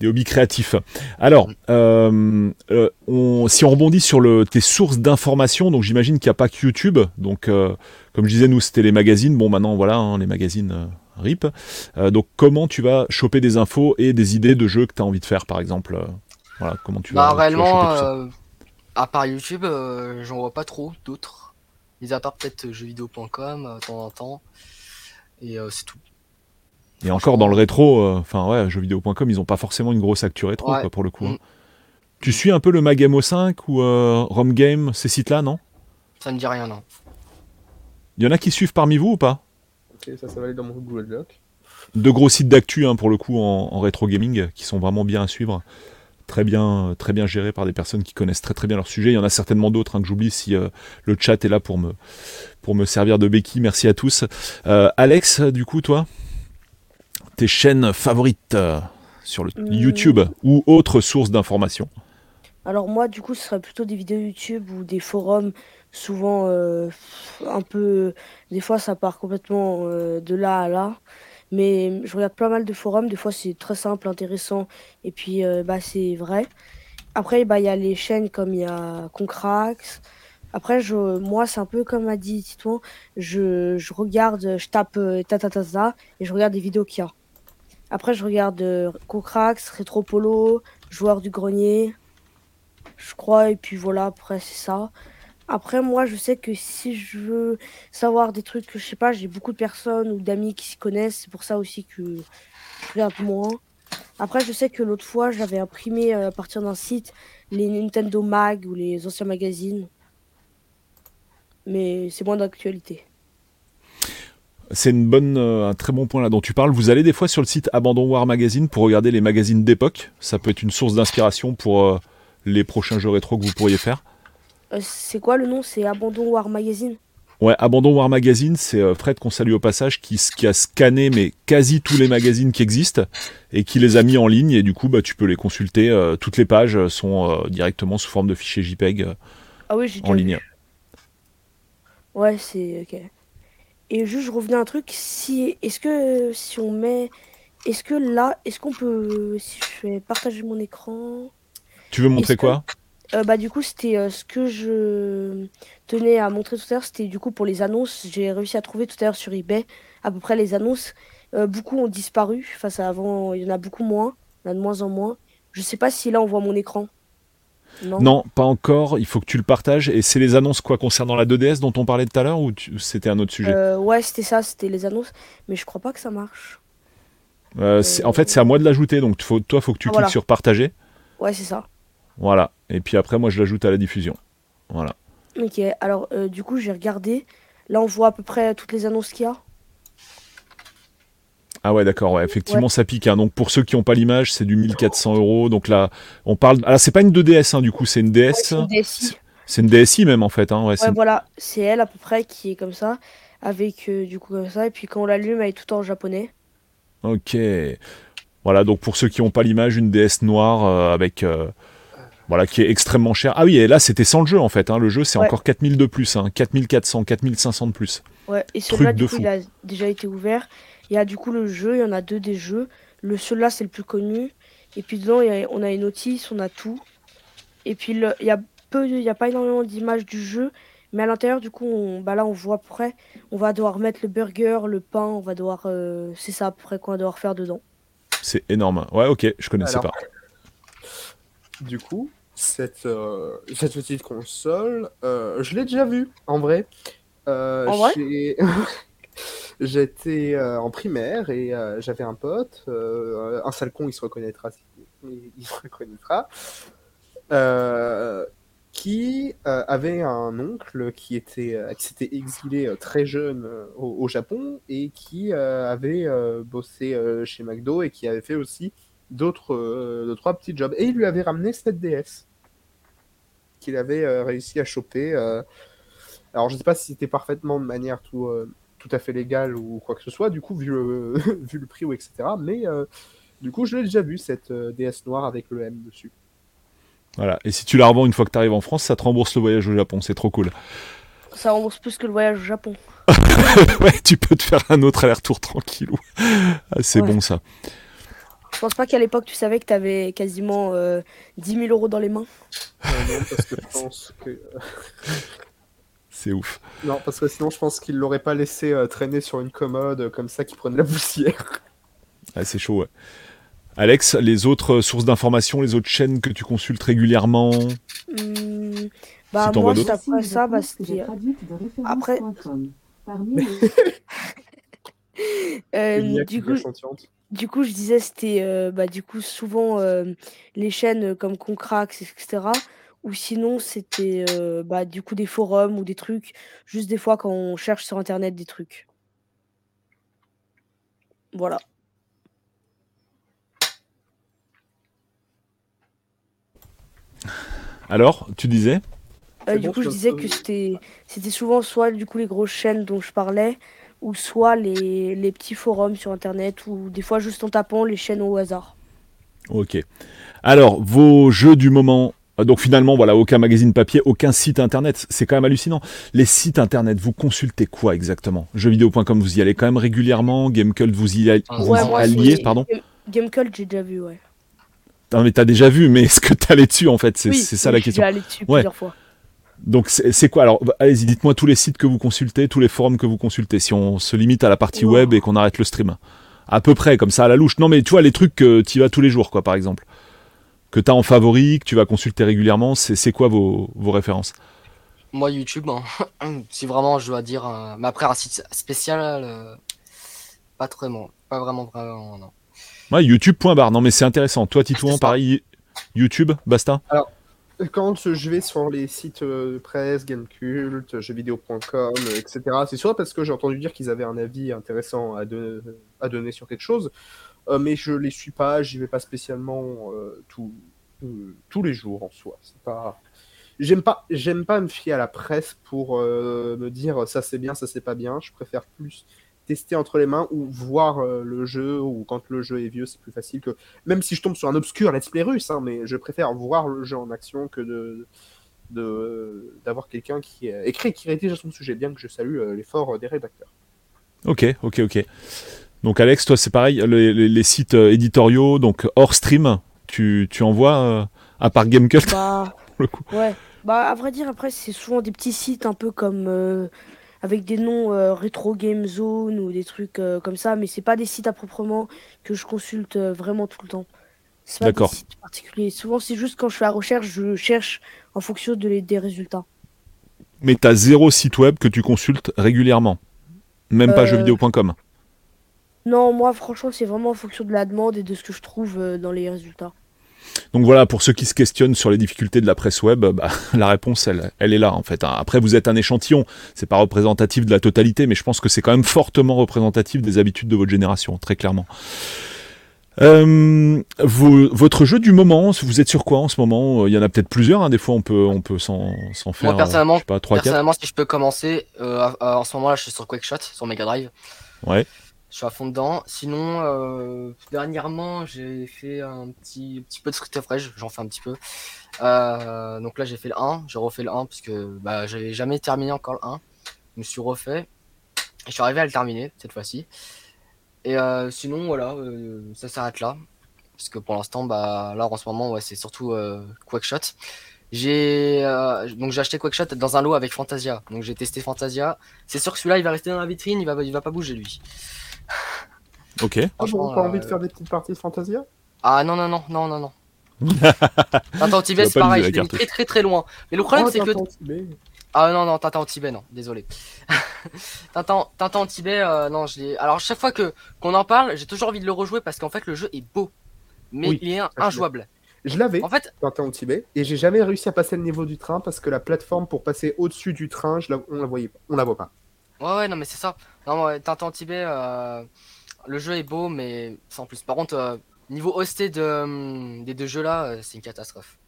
des hobbies créatifs. Alors, euh, euh, on- si on rebondit sur le, tes sources d'information, donc j'imagine qu'il n'y a pas que YouTube. Donc, euh, comme je disais, nous c'était les magazines. Bon, maintenant voilà, hein, les magazines euh, RIP. Euh, donc, comment tu vas choper des infos et des idées de jeux que tu as envie de faire, par exemple euh, Voilà, comment tu Bah, vas, réellement, euh, à part YouTube, euh, j'en vois pas trop d'autres. Mis à part peut-être jeuxvideo.com euh, de temps en temps. Et euh, c'est tout. Et encore dans le rétro, euh, enfin ouais, jeuxvideo.com, ils ont pas forcément une grosse actu rétro Ouais. quoi, pour le coup. hein. Mm. Tu suis un peu le Magamo 5 ou euh, Romgame, ces sites-là, non? Ça ne dit rien, non. Il y en a qui suivent parmi vous ou pas? Ok, ça, ça va aller dans mon Google Doc. Deux gros sites d'actu hein, pour le coup en, en rétro gaming qui sont vraiment bien à suivre. Très bien, très bien gérés par des personnes qui connaissent très très bien leur sujet. Il y en a certainement d'autres hein, que j'oublie si euh, le chat est là pour me, pour me servir de béquille. Merci à tous. Euh, Alex, du coup, toi, tes chaînes favorites euh, sur le. YouTube ou autres sources d'informations? Alors moi, du coup, ce serait plutôt des vidéos YouTube ou des forums. Souvent, un peu... Des fois, ça part complètement de là à là. Mais je regarde pas mal de forums. Des fois, c'est très simple, intéressant. Et puis, euh, bah, c'est vrai. Après, bah, il y a les chaînes comme il y a Concrax. Après, je, moi, c'est un peu comme a dit Titouan. Je, je regarde, je tape euh, ta ta ta et je regarde des vidéos qu'il y a. Après, je regarde euh, Concrax, Retropolo, Joueur du Grenier je crois. Et puis voilà, après, c'est ça. Après, moi, je sais que si je veux savoir des trucs que je sais pas, j'ai beaucoup de personnes ou d'amis qui s'y connaissent. C'est pour ça aussi que je regarde moins. Après, je sais que l'autre fois, j'avais imprimé euh, à partir d'un site les Nintendo Mag ou les anciens magazines. Mais c'est moins d'actualité. C'est euh, un très bon point là dont tu parles. Vous allez des fois sur le site Abandon War Magazine pour regarder les magazines d'époque. Ça peut être une source d'inspiration pour euh, les prochains jeux rétro que vous pourriez faire. Euh, c'est quoi le nom? C'est Abandon War Magazine Ouais, Abandon War Magazine, c'est euh, Fred qu'on salue au passage qui, a scanné mais quasi tous les magazines qui existent et qui les a mis en ligne et du coup bah tu peux les consulter. euh, toutes les pages sont euh, directement sous forme de fichiers JPEG Ah oui, en vu. ligne. Ouais, c'est ok. Et juste, je revenais à un truc. Si, est-ce que si on met, est-ce que là, est-ce qu'on peut, si je fais partager mon écran, Tu veux montrer que- quoi? Euh, bah du coup c'était euh, ce que je tenais à montrer tout à l'heure, c'était du coup pour les annonces. J'ai réussi à trouver tout à l'heure sur eBay à peu près les annonces. Euh, beaucoup ont disparu. Face à avant, il y en a beaucoup moins, il y en a de moins en moins. Je sais pas si là on voit mon écran. Non. Non, pas encore. Il faut que tu le partages. Et c'est les annonces quoi concernant la 2DS dont on parlait tout à l'heure ou tu- c'était un autre sujet? Ouais, c'était ça, c'était les annonces. Mais je crois pas que ça marche. En fait, c'est à moi de l'ajouter. Donc faut, toi, faut que tu Ah, cliques voilà. sur partager. Ouais, c'est ça. Voilà. Et puis après, moi, je l'ajoute à la diffusion. Voilà. Ok, alors euh, du coup j'ai regardé. Là on voit à peu près toutes les annonces qu'il y a. Ah ouais, d'accord. Ouais, effectivement, ça pique. hein. Donc pour ceux qui n'ont pas l'image, c'est du 1400 euros. Donc là, on parle. Ah, c'est pas une 2DS, hein, du coup, c'est une DS. Ouais, c'est une DSi. C'est une DSi même en fait. Hein. Ouais, c'est Ouais, une- voilà, c'est elle à peu près qui est comme ça, avec euh, du coup comme ça, et puis quand on l'allume, elle est tout en japonais. Ok. Voilà, donc pour ceux qui n'ont pas l'image, une DS noire euh, avec. Voilà, qui est extrêmement chère. Ah oui, et là, c'était sans le jeu en fait. hein. Le jeu, c'est Ouais. encore 4000 de plus. Hein. 4400, 4500 de plus. Ouais, et celui-là, de du coup, fou. il a déjà été ouvert. Il y a du coup le jeu, il y en a deux des jeux. Le celui-là, c'est le plus connu. Et puis dedans, il y a- on a une notice, on a tout. Et puis le- il y a peu, il y a pas énormément d'images du jeu, mais à l'intérieur, du coup, on, bah là, on voit après, on va devoir mettre le burger, le pain, on va devoir, euh, c'est ça à peu près qu'on va devoir faire dedans. C'est énorme. Ouais, ok, je connaissais Alors, pas. Du coup, cette, euh, cette petite console, euh, je l'ai déjà vue, en vrai. Euh, En vrai? j'ai- *laughs* J'étais en primaire et j'avais un pote, un sale con, il se reconnaîtra, il se reconnaîtra, qui avait un oncle qui était qui s'était exilé très jeune au, au Japon et qui avait bossé chez McDo et qui avait fait aussi d'autres euh, deux, trois petits jobs et il lui avait ramené cette DS. qu'il avait euh, réussi à choper. euh. Alors, je ne sais pas si c'était parfaitement de manière tout, euh, tout à fait légale ou quoi que ce soit, du coup, vu le, *laughs* vu le prix ou etc. Mais euh, du coup, je l'ai déjà vu, cette euh, DS noire avec le M dessus. Voilà. Et si tu la revends une fois que tu arrives en France, ça te rembourse le voyage au Japon. C'est trop cool. Ça rembourse plus que le voyage au Japon. *laughs* ouais, tu peux te faire un autre aller-retour tranquillou. Ah, c'est Ouais. bon ça. Je pense pas qu'à l'époque tu savais que t'avais quasiment euh, 10 000 euros dans les mains. Euh, non, parce que je pense que... C'est ouf. Non, parce que sinon, je pense qu'il l'aurait pas laissé euh, traîner sur une commode euh, comme ça qui prenait la poussière. Ah, c'est chaud, ouais. Alex, les autres sources d'informations, les autres chaînes que tu consultes régulièrement? Hmm, bah moi c'est après ça, bah, c'était Après- euh, Une du coup. Du coup je disais c'était euh, bah du coup souvent euh, les chaînes comme Concrax etc. Ou sinon c'était euh, bah du coup des forums ou des trucs. Juste des fois quand on cherche sur internet des trucs. Voilà. Alors, tu disais? Euh, du bon, coup, je je- disais que c'était c'était souvent soit du coup les grosses chaînes dont je parlais, ou soit les, les petits forums sur internet, ou des fois juste en tapant les chaînes au hasard. Ok. Alors, vos jeux du moment. Donc finalement, voilà, aucun magazine papier, aucun site internet. C'est quand même hallucinant. Les sites internet, vous consultez quoi exactement? Jeuxvideo.com, vous y allez quand même régulièrement? Gamecult, vous y, allez- Ah, vous Ouais, y moi, alliez, pardon? Game- Gamecult, j'ai déjà vu, ouais. Non, mais t'as déjà vu, mais est-ce que t'es allé dessus en fait? C'est Oui, ça oui, la je suis question. déjà allé dessus Ouais. plusieurs fois. Donc c'est quoi? Alors, bah, allez-y, dites-moi tous les sites que vous consultez, tous les forums que vous consultez, si on se limite à la partie Wow. web et qu'on arrête le stream. À peu près, comme ça, à la louche. Non, mais tu vois, les trucs que tu vas tous les jours, quoi, par exemple. Que t'as en favori, que tu vas consulter régulièrement, c'est quoi vos, vos références? Moi, YouTube, hein. *clears throat* si vraiment je dois dire. euh, Mais après, un site spécial, euh, pas vraiment. Pas vraiment, vraiment, non. Ouais, YouTube.bar. Non, mais c'est intéressant. Toi, Titouan, ça. pareil, YouTube, basta? Quand je vais sur les sites euh, de presse, Gamecult, jeuxvideo.com, euh, etc., c'est soit parce que j'ai entendu dire qu'ils avaient un avis intéressant à, don- à donner sur quelque chose, euh, mais je les suis pas, j'y vais pas spécialement euh, tous les jours en soi. C'est pas. J'aime pas, j'aime pas me fier à la presse pour euh, me dire ça c'est bien, ça c'est pas bien. Je préfère plus tester entre les mains ou voir euh, le jeu ou quand le jeu est vieux, c'est plus facile que même si je tombe sur un obscur let's play russe, hein, mais je préfère voir le jeu en action que de de- d'avoir quelqu'un qui euh, écrit qui rédige à son sujet, bien que je salue euh, l'effort des rédacteurs. Ok, ok, ok. Donc, Alex, toi, c'est pareil, les, les- les sites euh, éditoriaux, donc hors stream, tu, tu envoies, euh, à part Gamecult, Bah, *laughs* pour le coup? ouais. Bah, à vrai dire, après, c'est souvent des petits sites un peu comme. euh, avec des noms euh, Retro Game Zone ou des trucs euh, comme ça, mais c'est pas des sites à proprement que je consulte euh, vraiment tout le temps. C'est pas des D'accord. sites particuliers. Souvent, c'est juste quand je fais la recherche, je cherche en fonction de les- des résultats. Mais t'as zéro site web que tu consultes régulièrement. Même pas jeuxvideo.com. Non, moi, franchement, c'est vraiment en fonction de la demande et de ce que je trouve dans les résultats. Donc voilà, pour ceux qui se questionnent sur les difficultés de la presse web, bah, *laughs* la réponse, elle, elle est là en fait. hein. Après, vous êtes un échantillon, c'est pas représentatif de la totalité, mais je pense que c'est quand même fortement représentatif des habitudes de votre génération, très clairement. Euh, votre jeu du moment, vous êtes sur quoi en ce moment? Il y en a peut-être plusieurs, hein, des fois on peut, on peut s'en faire, euh, personnellement- je sais pas, 3 4 Personnellement, si je peux commencer, euh, à- à- en ce moment-là, je suis sur QuakeShot, sur Mega Drive. Ouais. Je suis à fond dedans. Sinon, euh, dernièrement, j'ai fait un petit, petit peu de Street of Rage, j'en fais un petit peu. Euh, donc là, j'ai fait le 1, j'ai refait le 1 parce que bah, j'avais jamais terminé encore le 1. Je me suis refait. Et je suis arrivé à le terminer cette fois-ci. Et euh, sinon, voilà, ça s'arrête là. Parce que pour l'instant, bah, là en ce moment, ouais, c'est surtout QuakeShot. J'ai donc j'ai acheté QuakeShot dans un lot avec Fantasia. Donc j'ai testé Fantasia. C'est sûr que celui-là, il va rester dans la vitrine, il va, il va pas bouger lui. Ok. Ah bon, t'as envie de euh, faire des petites parties de Fantasia Ah non, non, non, non, non, non. *laughs* Tintin au Tibet, c'est pas pareil, je l'ai mis très très très loin. Mais le problème, Oh, c'est que. Ah non, non, Tintin au Tibet, non, désolé. *laughs* Tintin, Tintin au Tibet, euh, non, je l'ai. Alors, chaque fois que qu'on en parle, j'ai toujours envie de le rejouer parce qu'en fait, le jeu est beau. Mais Oui, il est injouable. Je l'avais, En fait, Tintin au Tibet, et j'ai jamais réussi à passer le niveau du train parce que la plateforme pour passer au-dessus du train, je la... on la voyait pas. On la voit pas. ouais, ouais, non, mais c'est ça. Non, Tintin Tibet, euh, le jeu est beau, mais sans plus. Par contre, euh, niveau hosté de, hum, des deux jeux là, euh, c'est une catastrophe.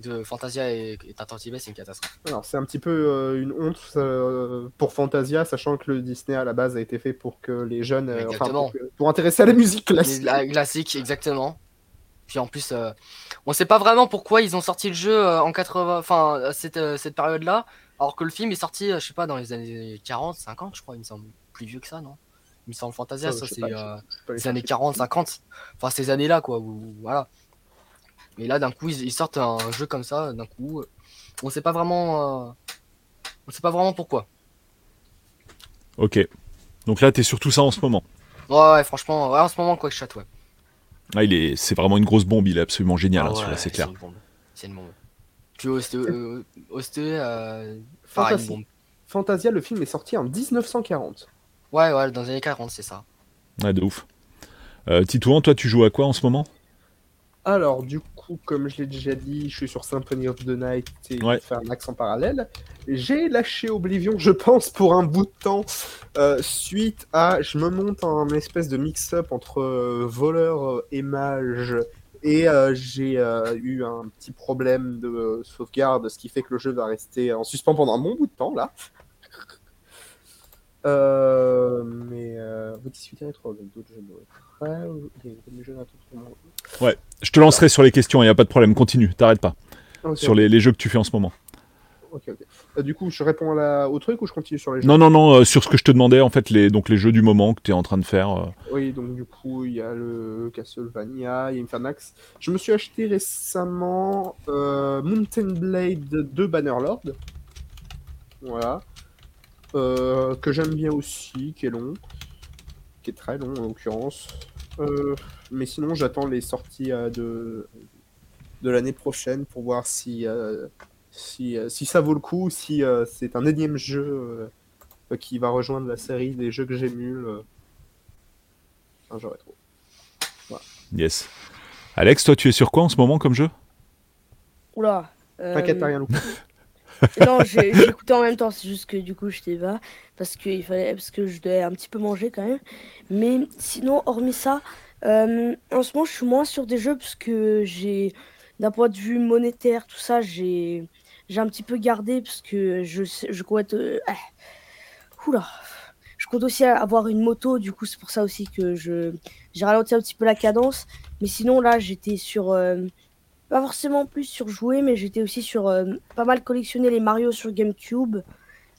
de Fantasia et, et Tintin Tibet, c'est une catastrophe. Alors, c'est un petit peu euh, une honte pour Fantasia, sachant que le Disney à la base a été fait pour que les jeunes. enfin, pour, intéresser à la musique classique. La classique, exactement. Puis en plus, euh, on sait pas vraiment pourquoi ils ont sorti le jeu en 80, enfin à cette, cette période-là, alors que le film est sorti, je sais pas, dans les années 40, 50, je crois, il me semble. Plus vieux que ça, non? Il me semble Fantasia, Ça, c'est euh, les années chercher. 40, 50. Enfin, ces années-là, quoi. Où, voilà. Mais là, d'un coup, ils, ils sortent un jeu comme ça, d'un coup. euh, On sait pas vraiment. euh, On sait pas vraiment pourquoi. Ok. Donc là, t'es sur tout ça en ce moment. Ouais, ouais, franchement, ouais, en ce moment, quoi que je chatte, ouais. Ah, il est, c'est vraiment une grosse bombe. Il est absolument génial. Ah hein, ouais, celui-là, c'est clair. une bombe. C'est une bombe. Puis Osté, euh, euh. Fantasia, le film est sorti en 1940. Ouais, ouais, dans les années 40, c'est ça. Ouais, de ouf. Euh, Titouan, toi, tu joues à quoi en ce moment? Alors, du coup, comme je l'ai déjà dit, je suis sur Symphony of the Night et Ouais. faire un axe en parallèle. J'ai lâché Oblivion, je pense, pour un bout de temps, euh, suite à. Je me monte en espèce de mix-up entre euh, voleur euh, et mage. Et euh, j'ai euh, eu un petit problème de euh, sauvegarde, ce qui fait que le jeu va rester en suspens pendant un bon bout de temps, là. Euh, mais euh, vous discutez rétro avec d'autres jeux de moi. Je te lancerai sur les questions. Il y a pas de problème. Continue. T'arrêtes pas. Sur les, les jeux que tu fais en ce moment. ok, ok. Euh, du coup, je réponds à la... au truc ou je continue sur les jeux? Non, non, non. euh, sur ce que je te demandais, en fait, les, donc les jeux du moment que tu es en train de faire. Oui, donc du coup, il y a le Castlevania, il y a Infernax. Je me suis acheté récemment Mountain Blade 2 Bannerlord. Voilà. Euh, que j'aime bien aussi, qui est long. Qui est très long en l'occurrence. Euh, mais sinon, j'attends les sorties euh, de, de l'année prochaine pour voir si, euh, si, euh, si ça vaut le coup, si euh, c'est un énième jeu euh, qui va rejoindre la série des jeux que j'émule. euh, un jeu rétro. Yes. Alex, toi, tu es sur quoi en ce moment comme jeu? Oula. euh, T'inquiète, t'as rien loupé. *laughs* Non, écouté en même temps, c'est juste que du coup j'étais bas parce que fallait parce que je devais un petit peu manger quand même. Mais sinon, hormis ça, euh, en ce moment je suis moins sur des jeux parce que j'ai d'un point de vue monétaire tout ça, j'ai j'ai un petit peu gardé parce que je je compte euh, ah. Oula. Je compte aussi avoir une moto, du coup c'est pour ça aussi que je j'ai ralenti un petit peu la cadence. Mais sinon là j'étais sur euh, pas forcément plus sur jouer, mais j'étais aussi sur euh, pas mal collectionner les Mario sur GameCube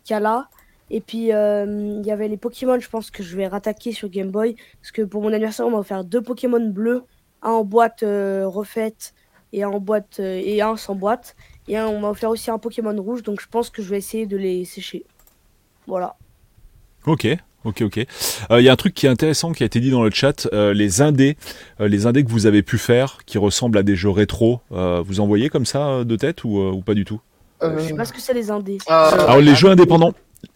qu'il a là. Et puis euh, il y avait les Pokémon, je pense que je vais rattaquer sur Game Boy. Parce que pour mon anniversaire, on m'a offert deux Pokémon bleus, un en boîte euh, refaite et un en boîte euh, et un sans boîte. Et on m'a offert aussi un Pokémon rouge, donc je pense que je vais essayer de les sécher. Voilà. Ok, ok, ok. Euh, Il y a un truc qui est intéressant qui a été dit dans le chat. euh, les indés, euh, les indés que vous avez pu faire, qui ressemblent à des jeux rétro, euh, vous en voyez comme ça euh, de tête ou, euh, ou pas du tout? Je sais pas ce que c'est les indés. Euh, Alors les jeux indépendants.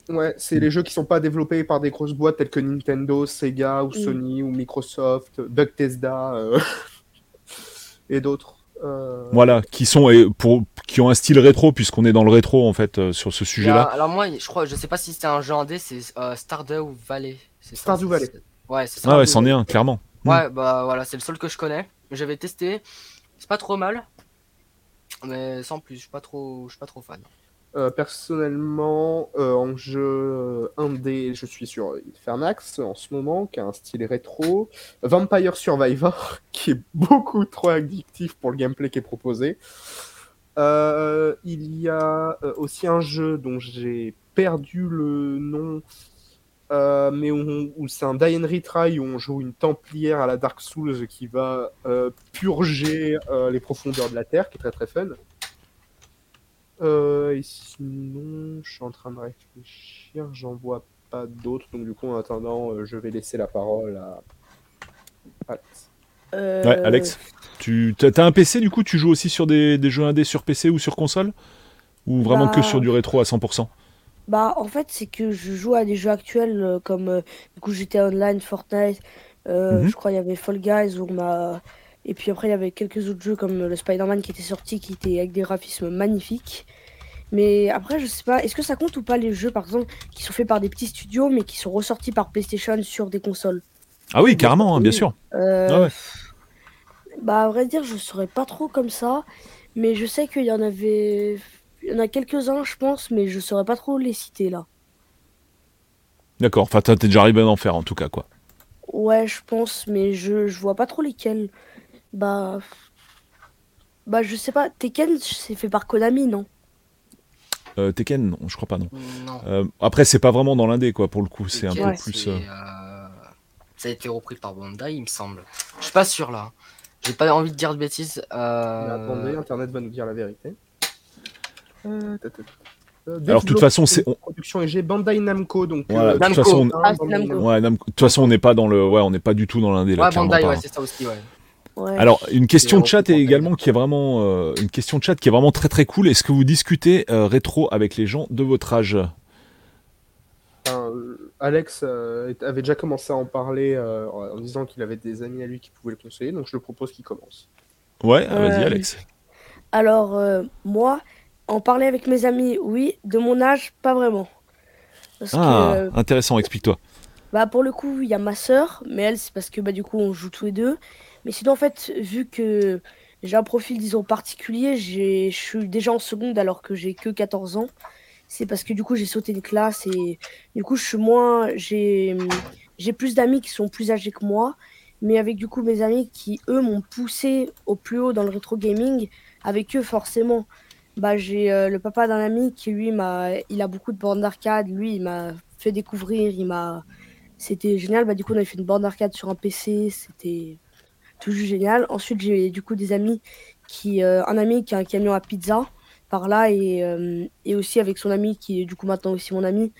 Ouais, c'est les jeux qui sont pas développés par des grosses boîtes telles que Nintendo, Sega ou Mm. Sony ou Microsoft, Bethesda euh, *laughs* et d'autres. Euh, Voilà, qui sont et pour qui ont un style rétro puisqu'on est dans le rétro en fait euh, sur ce sujet-là. alors moi, je crois, je sais pas si c'était un jeu indé, c'est euh, Stardew Valley. Stardew Valley. Ouais, c'est ça. Ah ouais, c'en est un clairement. Ouais, bah voilà, c'est le seul que je connais. J'avais testé, c'est pas trop mal, mais sans plus, je suis pas trop, je suis pas trop fan. Euh, personnellement, euh, en jeu je suis sur Infernax en ce moment, qui a un style rétro. Vampire Survivor, *laughs* qui est beaucoup trop addictif pour le gameplay qui est proposé. Euh, il y a aussi un jeu dont j'ai perdu le nom, mais où, où c'est un Die and Retry où on joue une templière à la Dark Souls qui va purger les profondeurs de la Terre, qui est très très fun. Euh, et sinon, je suis en train de réfléchir, j'en vois pas d'autres, donc du coup, en attendant, euh, je vais laisser la parole à Alex. Euh, Ouais, Alex, tu t'as t'as un PC du coup Tu joues aussi sur des, des jeux indés sur PC ou sur console? Ou vraiment que Bah, sur du rétro à 100% Bah, en fait, c'est que je joue à des jeux actuels euh, comme euh, du coup GTA Online, Fortnite. euh, Mhm. Je crois il y avait Fall Guys où on m'a. Et puis après, il y avait quelques autres jeux comme le Spider-Man qui était sorti, qui était avec des graphismes magnifiques. Mais après, je sais pas, est-ce que ça compte ou pas les jeux, par exemple, qui sont faits par des petits studios mais qui sont ressortis par PlayStation sur des consoles? Ah oui, carrément, hein, bien sûr. Euh, Ah ouais. Bah, à vrai dire, je saurais pas trop comme ça. Mais je sais qu'il y en avait. Il y en a quelques-uns, je pense, mais je saurais pas trop les citer là. D'accord, enfin t'es déjà arrivé à en faire en tout cas quoi. Ouais, je pense, mais je, je vois pas trop lesquels. Bah. Bah, je sais pas. Tekken, c'est fait par Konami, non? Euh, Tekken, non, je crois pas non. Non. Euh, après c'est pas vraiment dans l'indé quoi pour le coup, c'est un peu plus. euh, euh, Ça a été repris par Bandai, il me semble. Je suis pas sûr là. J'ai pas envie de dire de bêtises. Mais Euh... attendez, Internet va nous dire la vérité. Alors, de toute façon, c'est- on- Production EG Bandai Namco, donc. Voilà, euh, de toute Namco. façon, on- Ah, Namco. Ouais, de toute façon, on n'est pas dans le, ouais, on n'est pas du tout dans l'indé là. Ouais, Bandai, ouais, c'est ça aussi, ouais. Ouais. Alors, une question de chat est également qui est vraiment euh, une question de chat qui est vraiment très très cool. Est-ce que vous discutez euh, rétro avec les gens de votre âge? Enfin, euh, Alex euh, avait déjà commencé à en parler euh, en disant qu'il avait des amis à lui qui pouvaient le conseiller, donc je le propose qu'il commence. Ouais, vas-y Alex. Alors, euh, moi, en parler avec mes amis, oui. De mon âge, pas vraiment. Parce Ah, que, euh, intéressant, explique-toi. bah, pour le coup, il y a ma sœur, mais elle, c'est parce que, bah, du coup, on joue tous les deux. Mais sinon, en fait, vu que j'ai un profil, disons, particulier, je suis déjà en seconde alors que j'ai que 14 ans. C'est parce que, du coup, j'ai sauté une classe et, du coup, je suis moins. J'ai j'ai plus d'amis qui sont plus âgés que moi. Mais avec, du coup, mes amis qui, eux, m'ont poussé au plus haut dans le rétro gaming, avec eux, forcément. Bah, j'ai euh, le papa d'un ami qui, lui, m'a, il a beaucoup de bornes d'arcade. Lui, il m'a fait découvrir, il m'a. C'était génial. Bah, du coup, on avait fait une borne d'arcade sur un PC. C'était tout juste génial. Ensuite, j'ai du coup des amis qui. euh, un ami qui a un camion à pizza par là et, euh, et aussi avec son ami qui est du coup maintenant aussi mon ami.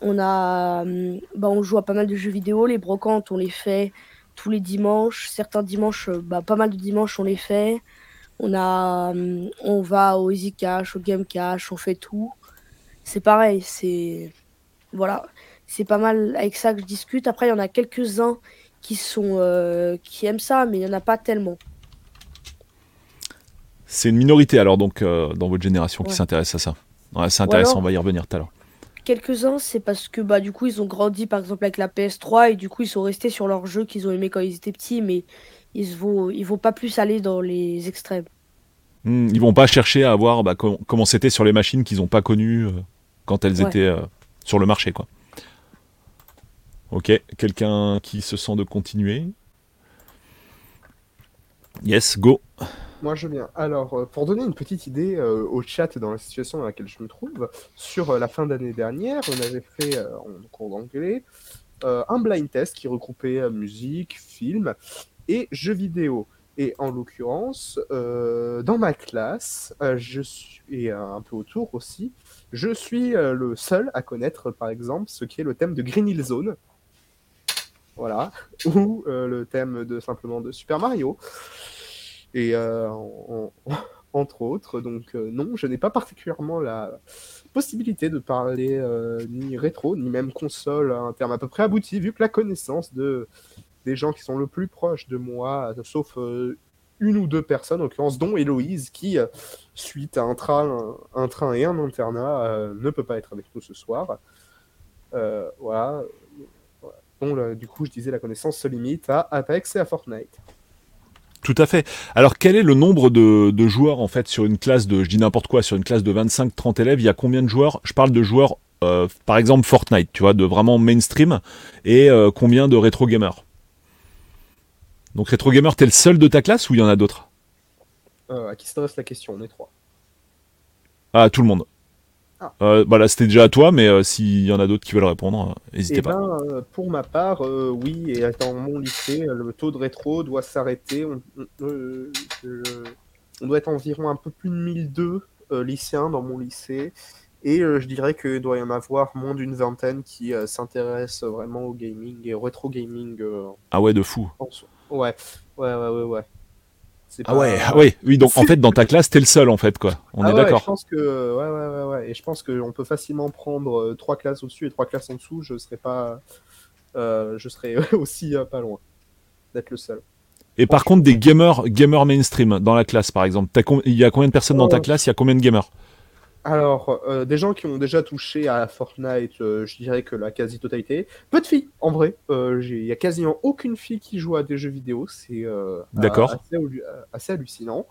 On a. euh, Bah, on joue à pas mal de jeux vidéo. Les brocantes, on les fait tous les dimanches. Certains dimanches, euh, bah, pas mal de dimanches, on les fait. On a, on va au Easy Cash, au Game Cash, on fait tout. C'est pareil, c'est voilà, c'est pas mal avec ça que je discute. Après, il y en a quelques-uns qui sont euh, qui aiment ça, mais il y en a pas tellement. C'est une minorité alors donc euh, dans votre génération qui s'intéresse à ça. Ouais, c'est intéressant, alors- on va y revenir tout à l'heure. Quelques-uns, c'est parce que bah du coup ils ont grandi par exemple avec la PS3 et du coup ils sont restés sur leurs jeux qu'ils ont aimés quand ils étaient petits, mais ils vont ils vont pas plus aller dans les extrêmes. Hmm, ils vont pas chercher à voir bah, com- comment c'était sur les machines qu'ils n'ont pas connues euh, quand elles Ouais. étaient sur le marché quoi. Ok, quelqu'un qui se sent de continuer? Yes, go. Moi, je viens. Alors, euh, pour donner une petite idée euh, au chat dans la situation dans laquelle je me trouve, sur euh, la fin d'année dernière, on avait fait en cours d'anglais un blind test qui regroupait musique, film et jeux vidéo. Et en l'occurrence, dans ma classe, je suis, et un peu autour aussi, je suis le seul à connaître, par exemple, ce qui est le thème de Green Hill Zone. Voilà. *laughs* Ou euh, le thème de simplement de Super Mario. Et euh, en- en- entre autres, donc euh, non, je n'ai pas particulièrement la possibilité de parler ni rétro, ni même console un terme à peu près abouti, vu que la connaissance de, des gens qui sont le plus proches de moi, sauf une ou deux personnes, en l'occurrence dont Héloïse, qui, suite à un train, un train et un internat, ne peut pas être avec nous ce soir. Voilà. Bon, là, du coup, je disais, la connaissance se limite à Apex et à Fortnite. Tout à fait. Alors quel est le nombre de, de joueurs en fait sur une classe de, je dis n'importe quoi, sur une classe de 25-30 élèves, il y a combien de joueurs? Je parle de joueurs, euh, par exemple Fortnite, tu vois, de vraiment mainstream, et euh, combien de rétro gamers? Donc rétro gamer, t'es le seul de ta classe ou il y en a d'autres? Euh, à qui s'adresse la question On est trois. Ah, tout le monde. Ah. Euh, bah là, c'était déjà à toi, mais euh, s'il y en a d'autres qui veulent répondre, euh, n'hésitez Eh pas. ben, pour ma part, oui, et dans mon lycée, le taux de rétro doit s'arrêter. On, on- je- on doit être environ un peu plus de 1002 euh, lycéens dans mon lycée. Et je dirais qu'il doit y en avoir moins d'une vingtaine qui s'intéressent vraiment au gaming et au rétro gaming. Ah ouais, de fou. en. Ouais, ouais, ouais, ouais. ouais. Ah ouais, ah ouais, oui, donc en fait, dans ta classe, t'es le seul en fait, quoi. On Ah est ouais, d'accord. Je pense que ouais, ouais, ouais, ouais. Et je pense qu'on peut facilement prendre euh, trois classes au-dessus et trois classes en dessous. Je serais pas, euh, je serais *laughs* aussi euh, pas loin d'être le seul. Et par contre, des gamers, gamers mainstream dans la classe, par exemple, il y a combien de personnes dans ta Oh. classe? Il y a combien de gamers? Alors, euh, des gens qui ont déjà touché à Fortnite, euh, je dirais que la quasi-totalité. Peu de filles, en vrai. Euh, Il y a quasiment aucune fille qui joue à des jeux vidéo. C'est D'accord. assez, hallu- assez hallucinant.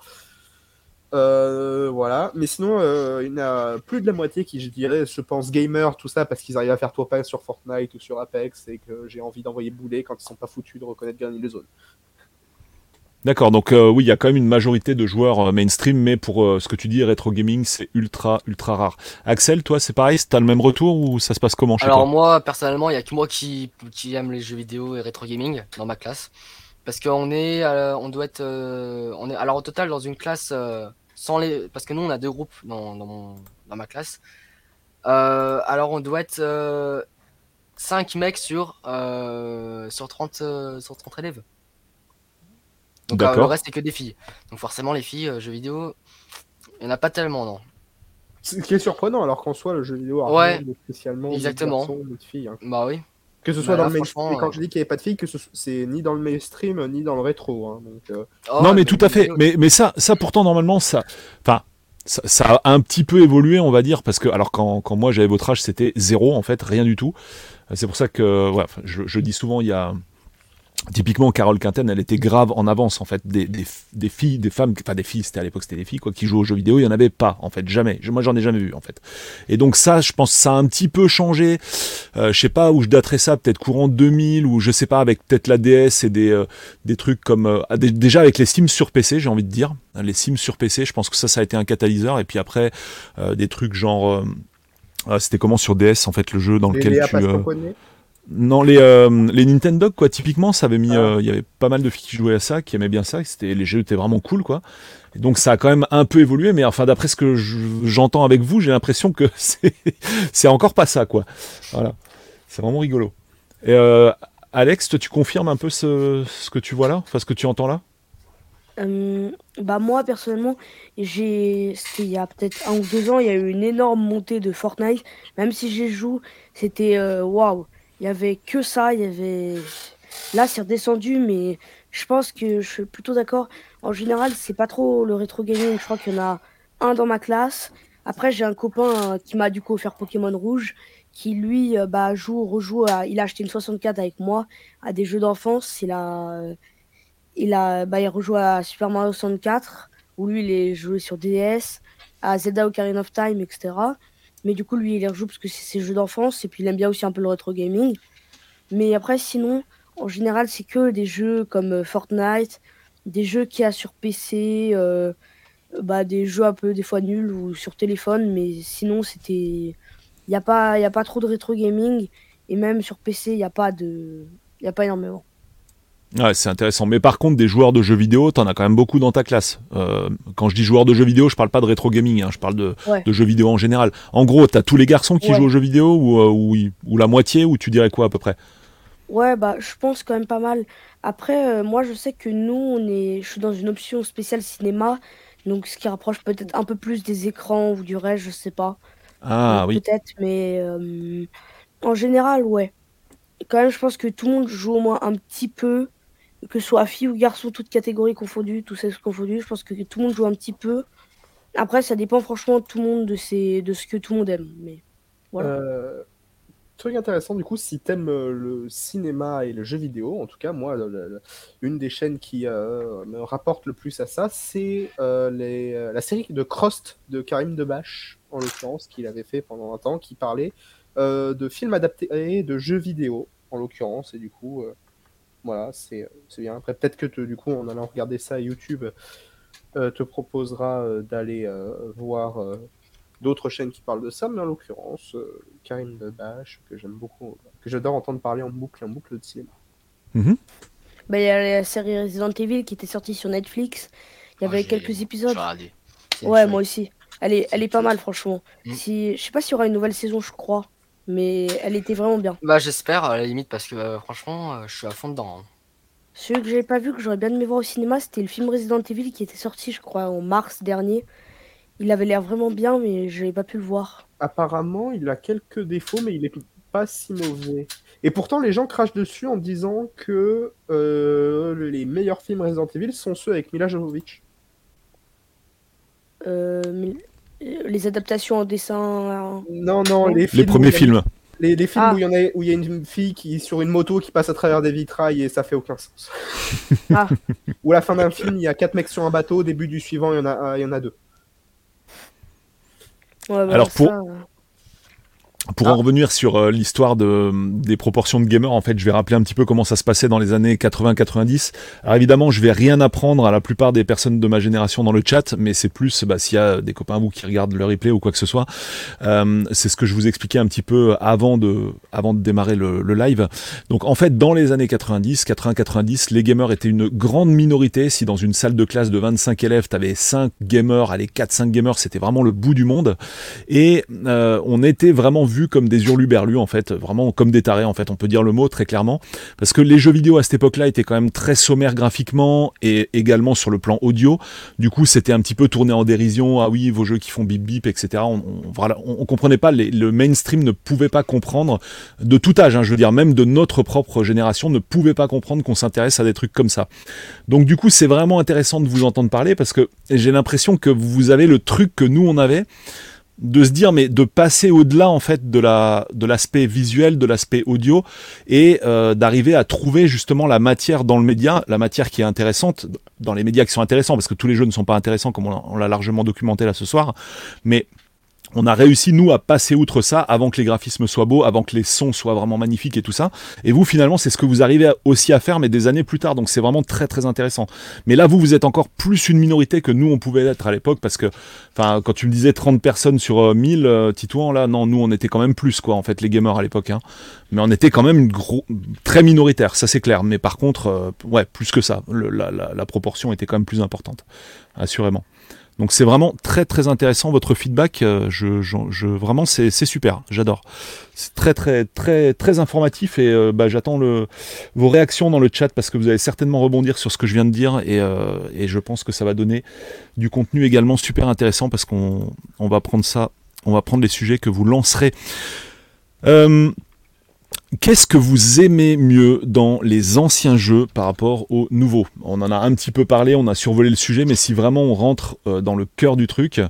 Voilà, mais sinon, il y en a plus de la moitié qui, je dirais, je pense, gamer, tout ça, parce qu'ils arrivent à faire top sur Fortnite ou sur Apex, et que j'ai envie d'envoyer bouler quand ils sont pas foutus de reconnaître gagner les zones. D'accord, donc euh, oui, il y a quand même une majorité de joueurs euh, mainstream, mais pour euh, ce que tu dis, rétro gaming, c'est ultra, ultra rare. Axel, toi, c'est pareil, t'as le même retour ou ça se passe comment chez Alors toi? moi, personnellement, il y a que moi qui, qui aime les jeux vidéo et rétro gaming dans ma classe. Parce qu'on est, on doit être, on est, alors au total dans une classe sans les, parce que nous on a deux groupes dans, dans, mon- dans ma classe. Alors on doit être 5 mecs sur, sur 30, euh, sur 30 élèves. Donc euh, le reste c'est que des filles. Donc forcément les filles, euh, jeux vidéo, il n'y en a pas tellement non. Ce qui est surprenant, alors qu'en soi, le jeu vidéo a Ouais, spécialement exactement. garçons, ni de filles. hein. Bah oui. Que ce soit Bah dans là, le mainstream, quand euh, je dis qu'il n'y avait pas de filles, que ce- c'est ni dans le mainstream, ni dans le rétro. hein, donc, euh, Oh, non, mais tout à fait. vidéo- Mais, mais ça, ça pourtant, normalement, ça. Enfin. Ça, ça a un petit peu évolué, on va dire, parce que alors quand, quand moi j'avais votre âge, c'était zéro en fait, rien du tout. C'est pour ça que, ouais, je, je dis souvent, il y a typiquement Carole Quinten, elle était grave en avance en fait des, des, des filles, des femmes, enfin des filles, c'était à l'époque c'était des filles quoi, qui jouaient aux jeux vidéo, il y en avait pas en fait, jamais. Moi j'en ai jamais vu en fait. Et donc ça, je pense, ça a un petit peu changé. Euh, je sais pas où je daterais ça, peut-être courant 2000 ou je sais pas avec peut-être la DS et des euh, des trucs comme euh, ah, dé- déjà avec les Sims sur PC, j'ai envie de dire, les Sims sur PC, je pense que ça ça a été un catalyseur et puis après euh, des trucs genre ah, c'était comment sur DS en fait le jeu dans lequel tu non, les, euh, les Nintendo, quoi, typiquement, ça avait mis. Ah. euh, Il y avait pas mal de filles qui jouaient à ça, qui aimaient bien ça. et C'était, les jeux étaient vraiment cool, quoi. Et donc, ça a quand même un peu évolué, mais enfin, d'après ce que je- j'entends avec vous, j'ai l'impression que *laughs* c'est, c'est encore pas ça, quoi. Voilà. C'est vraiment rigolo. Et euh, Alex, tu confirmes un peu ce, ce que tu vois là? Enfin, ce que tu entends là? Euh, bah moi personnellement, j'ai c'était il y a peut-être un ou deux ans, il y a eu une énorme montée de Fortnite. Même si j'y joue, c'était waouh. Il y avait que ça, il y avait là c'est redescendu, mais je pense que je suis plutôt d'accord. En général, c'est pas trop le rétro gaming. Je crois qu'il y en a un dans ma classe. Après, j'ai un copain euh, qui m'a du coup offert Pokémon Rouge, qui lui euh, bah joue, rejoue. À... Il a acheté une 64 avec moi à des jeux d'enfance. Il a il a bah, il rejoue à Super Mario 64 où lui il est joué sur DS à Zelda Ocarina of Time etc mais du coup lui il y rejoue parce que c'est ses jeux d'enfance et puis il aime bien aussi un peu le rétro gaming. Mais après sinon en général c'est que des jeux comme euh, Fortnite des jeux qu'il y a sur PC euh, bah, des jeux un peu des fois nuls ou sur téléphone mais sinon c'était il n'y a pas a pas trop de rétro gaming et même sur PC il n'y a pas de il y a pas énormément Ouais, c'est intéressant. Mais par contre, des joueurs de jeux vidéo, t'en as quand même beaucoup dans ta classe. Euh, quand je dis joueurs de jeux vidéo, je parle pas de rétro gaming, hein, je parle de, Ouais. de jeux vidéo en général. En gros, t'as tous les garçons qui Ouais. jouent aux jeux vidéo ou, euh, ou, ou la moitié, ou tu dirais quoi à peu près? Ouais, bah, je pense quand même pas mal. Après, euh, moi, je sais que nous, on est, je suis dans une option spéciale cinéma, donc ce qui rapproche peut-être un peu plus des écrans ou du reste, je sais pas. Ah Donc, oui. Peut-être, mais en général, ouais. Quand même, je pense que tout le monde joue au moins un petit peu, que ce soit fille ou garçon, toutes catégories confondues, tous sexes confondus. Je pense que tout le monde joue un petit peu. Après, ça dépend franchement de tout le monde, de, ce que tout le monde aime. Mais voilà. Euh, truc intéressant, du coup, si t'aimes euh, le cinéma et le jeu vidéo, en tout cas, moi, une des chaînes qui euh, me rapporte le plus à ça, c'est la série de Crost de Karim Debache, en l'occurrence, qu'il avait fait pendant un temps, qui parlait de films adaptés de jeux vidéo, en l'occurrence, et du coup, voilà, c'est c'est bien. Après, peut-être que te- du coup, en allant regarder ça à YouTube, euh, te proposera euh, d'aller euh, voir euh, d'autres chaînes qui parlent de ça, mais en l'occurrence, euh, Karim Debache, que j'aime beaucoup, que j'adore entendre parler en boucle en boucle de cinéma. Bah, il y a la série Resident Evil qui était sortie sur Netflix. Il y avait quelques j'ai épisodes. Ouais, moi aussi. Elle est, elle est pas mal, franchement. Mm. Si, je sais pas s'il y aura une nouvelle saison, je crois. Mais elle était vraiment bien. Bah j'espère à la limite parce que euh, franchement euh, je suis à fond dedans. hein. Celui que j'avais pas vu, que j'aurais bien aimé voir au cinéma, c'était le film Resident Evil qui était sorti, je crois, en mars dernier. Il avait l'air vraiment bien, mais je n'avais pas pu le voir. Apparemment, il a quelques défauts, mais il est pas si mauvais. Et pourtant, les gens crachent dessus en disant que euh, les meilleurs films Resident Evil sont ceux avec Mila Jovovich. Euh, mais- euh, les adaptations en dessin. Non, non, les, premiers films. Les, les films Ah. où il y en a où il y a une fille qui sur une moto qui passe à travers des vitrailles et ça fait aucun sens. *laughs* Ah. Ou à la fin d'un film, il y a quatre mecs sur un bateau, au début du suivant, il y en a, euh, il y en a deux. Ouais, bah, Alors, pour- ça, euh, Pour Ah. en revenir sur euh, l'histoire de, des proportions de gamers, en fait, je vais rappeler un petit peu comment ça se passait dans les années 80-90. Alors évidemment, je vais rien apprendre à la plupart des personnes de ma génération dans le chat, mais c'est plus bah, s'il y a des copains à vous qui regardent le replay ou quoi que ce soit. Euh, c'est ce que je vous expliquais un petit peu avant de, avant de démarrer le, le live. Donc en fait, dans les années 90, 80-90, les gamers étaient une grande minorité. Si dans une salle de classe de 25 élèves, tu avais 5 gamers, allez 4-5 gamers, c'était vraiment le bout du monde. Et euh, on était vraiment comme des hurluberlus en fait, vraiment comme des tarés en fait, on peut dire le mot très clairement, parce que les jeux vidéo à cette époque-là étaient quand même très sommaires graphiquement et également sur le plan audio. Du coup, c'était un petit peu tourné en dérision. Ah oui, vos jeux qui font bip bip, etc. On, voilà, on, comprenait pas, le mainstream ne pouvait pas comprendre de tout âge. hein, je veux dire, même de notre propre génération ne pouvait pas comprendre qu'on s'intéresse à des trucs comme ça. Donc du coup, c'est vraiment intéressant de vous entendre parler parce que j'ai l'impression que vous avez le truc que nous on avait de se dire mais de passer au-delà en fait de la de l'aspect visuel de l'aspect audio et euh, d'arriver à trouver justement la matière dans le média la matière qui est intéressante dans les médias qui sont intéressants parce que tous les jeux ne sont pas intéressants comme on l'a- on l'a largement documenté là ce soir mais on a réussi nous à passer outre ça avant que les graphismes soient beaux, avant que les sons soient vraiment magnifiques et tout ça. Et vous finalement c'est ce que vous arrivez aussi à faire mais des années plus tard donc c'est vraiment très très intéressant. Mais là vous vous êtes encore plus une minorité que nous on pouvait être à l'époque parce que enfin quand tu me disais 30 personnes sur euh, 1000 euh, Titouan là non nous on était quand même plus quoi en fait les gamers à l'époque hein. Mais on était quand même gros très minoritaire ça c'est clair mais par contre euh, ouais plus que ça la proportion était quand même plus importante assurément. Donc c'est vraiment très très intéressant votre feedback. euh, Je, je, je- vraiment c'est super, j'adore. C'est très très très très informatif et euh, bah, j'attends vos réactions dans le chat parce que vous allez certainement rebondir sur ce que je viens de dire et, euh, et je pense que ça va donner du contenu également super intéressant parce qu'on on va prendre ça, on va prendre les sujets que vous lancerez. Euh, Qu'est-ce que vous aimez mieux dans les anciens jeux par rapport aux nouveaux? On en a un petit peu parlé, on a survolé le sujet, mais si vraiment on rentre euh, dans le cœur du truc,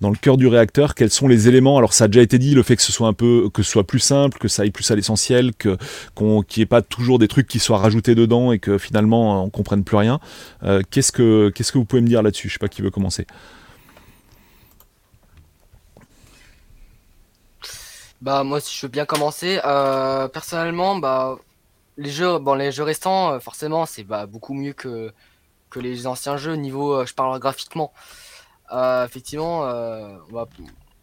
dans le cœur du réacteur, quels sont les éléments? Alors ça a déjà été dit, le fait que ce soit un peu, que soit plus simple, que ça aille plus à l'essentiel, que qu'il n'y ait pas toujours des trucs qui soient rajoutés dedans et que finalement on comprenne plus rien. Euh, qu'est-ce que qu'est-ce que vous pouvez me dire là-dessus? Je sais pas qui veut commencer. Bah moi si je veux bien commencer, euh, personnellement bah les jeux bon les jeux restants euh, forcément c'est bah, beaucoup mieux que que les anciens jeux niveau euh, je parle graphiquement. Euh, effectivement euh,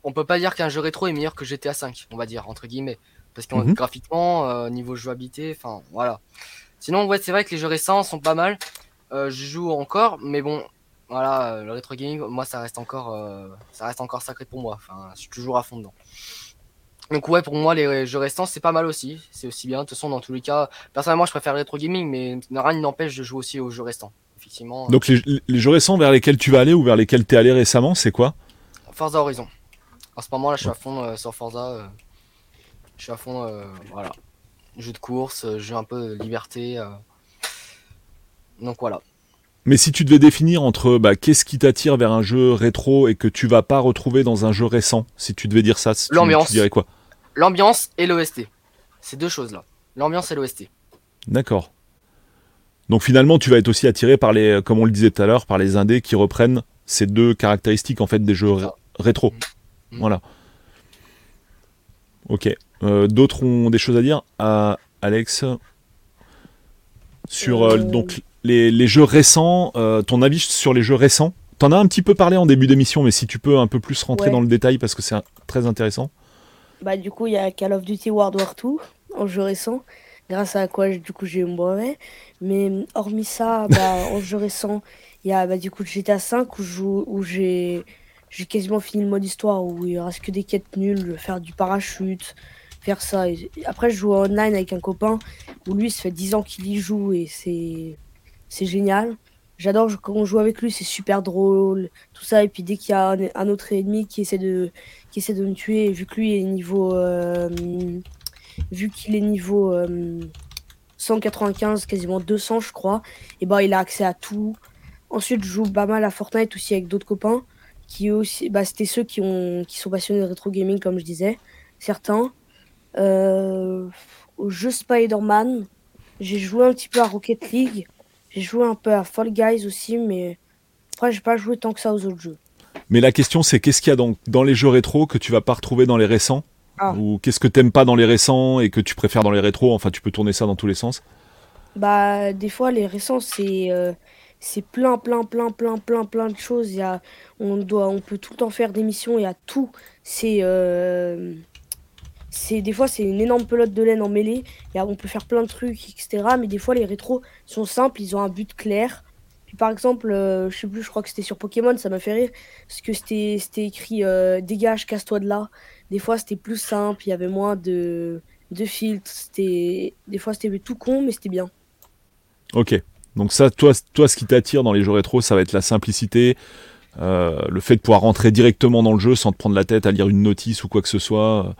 on, peut pas dire qu'un jeu rétro est meilleur que GTA 5 on va dire entre guillemets parce que Mhm. graphiquement euh, niveau jouabilité enfin voilà. Sinon ouais c'est vrai que les jeux récents sont pas mal. Euh, je joue encore mais bon voilà euh, le rétro gaming moi ça reste encore euh, ça reste encore sacré pour moi enfin je suis toujours à fond dedans. Donc ouais, pour moi, les jeux restants, c'est pas mal aussi. C'est aussi bien. De toute façon, dans tous les cas, personnellement, je préfère le rétro gaming, mais rien n'empêche de jouer aussi aux jeux restants. Effectivement, Donc les, les jeux récents vers lesquels tu vas aller ou vers lesquels tu es allé récemment, c'est quoi? Forza Horizon. En ce moment, là, je suis à fond euh, sur Forza. euh, je suis à fond, euh, voilà. Jeu de course, jeu un peu de liberté. Donc voilà. Mais si tu devais définir entre bah, qu'est-ce qui t'attire vers un jeu rétro et que tu vas pas retrouver dans un jeu récent, si tu devais dire ça, tu- L'ambiance. tu dirais quoi? L'ambiance et l'OST. Ces deux choses-là. L'ambiance et l'OST. D'accord. Donc finalement, tu vas être aussi attiré par les, comme on le disait tout à l'heure, par les indés qui reprennent ces deux caractéristiques en fait des jeux ré- rétro. Mhm. Voilà. Ok. Euh, D'autres ont des choses à dire? À Alex? Sur Euh. donc les, les jeux récents. euh, ton avis sur les jeux récents? T'en as un petit peu parlé en début d'émission, mais si tu peux un peu plus rentrer Ouais. dans le détail parce que c'est très intéressant. Bah, du coup, il y a Call of Duty World War 2 en jeu récent, grâce à quoi du coup j'ai eu mon brevet. Mais hormis ça, bah, *laughs* en jeu récent, il y a bah, du coup GTA 5 où, j'ai j'ai quasiment fini le mode histoire où il reste que des quêtes nulles, faire du parachute, faire ça. Après, je joue en online avec un copain où lui, ça fait 10 ans qu'il y joue et c'est c'est génial. J'adore quand on joue avec lui, c'est super drôle, tout ça. Et puis dès qu'il y a un, autre ennemi qui essaie de qui de me tuer, vu que lui est niveau. euh, vu qu'il est niveau euh, 195, quasiment 200, je crois, et ben il a accès à tout. Ensuite, je joue pas mal à Fortnite aussi avec d'autres copains, qui aussi. Bah, c'était ceux qui, ont, sont passionnés de rétro gaming, comme je disais, certains. euh, au jeu Spider-Man. J'ai joué un petit peu à Rocket League. J'ai joué un peu à Fall Guys aussi, mais après, j'ai pas joué tant que ça aux autres jeux. Mais la question, c'est qu'est-ce qu'il y a dans, dans les jeux rétro que tu vas pas retrouver dans les récents Ah. Ou qu'est-ce que t'aimes pas dans les récents et que tu préfères dans les rétros Enfin, tu peux tourner ça dans tous les sens. Bah, des fois, les récents, c'est euh, c'est plein, plein, plein, plein, plein, plein de choses. Il y a, on doit, on peut tout le temps faire des missions. Il y a tout. C'est, euh, c'est des fois, c'est une énorme pelote de laine en mêlée. Il y a, on peut faire plein de trucs, etc. Mais des fois, les rétros sont simples. Ils ont un but clair. Puis, par exemple, euh, je sais plus, je crois que c'était sur Pokémon. Ça m'a fait rire parce que c'était, c'était écrit euh, dégage, casse-toi de là. Des fois, c'était plus simple. Il y avait moins de de filtres. C'était, des fois, c'était tout con, mais c'était bien. Ok. Donc ça, toi, toi ce qui t'attire dans les jeux rétro, ça va être la simplicité, euh, le fait de pouvoir rentrer directement dans le jeu sans te prendre la tête à lire une notice ou quoi que ce soit,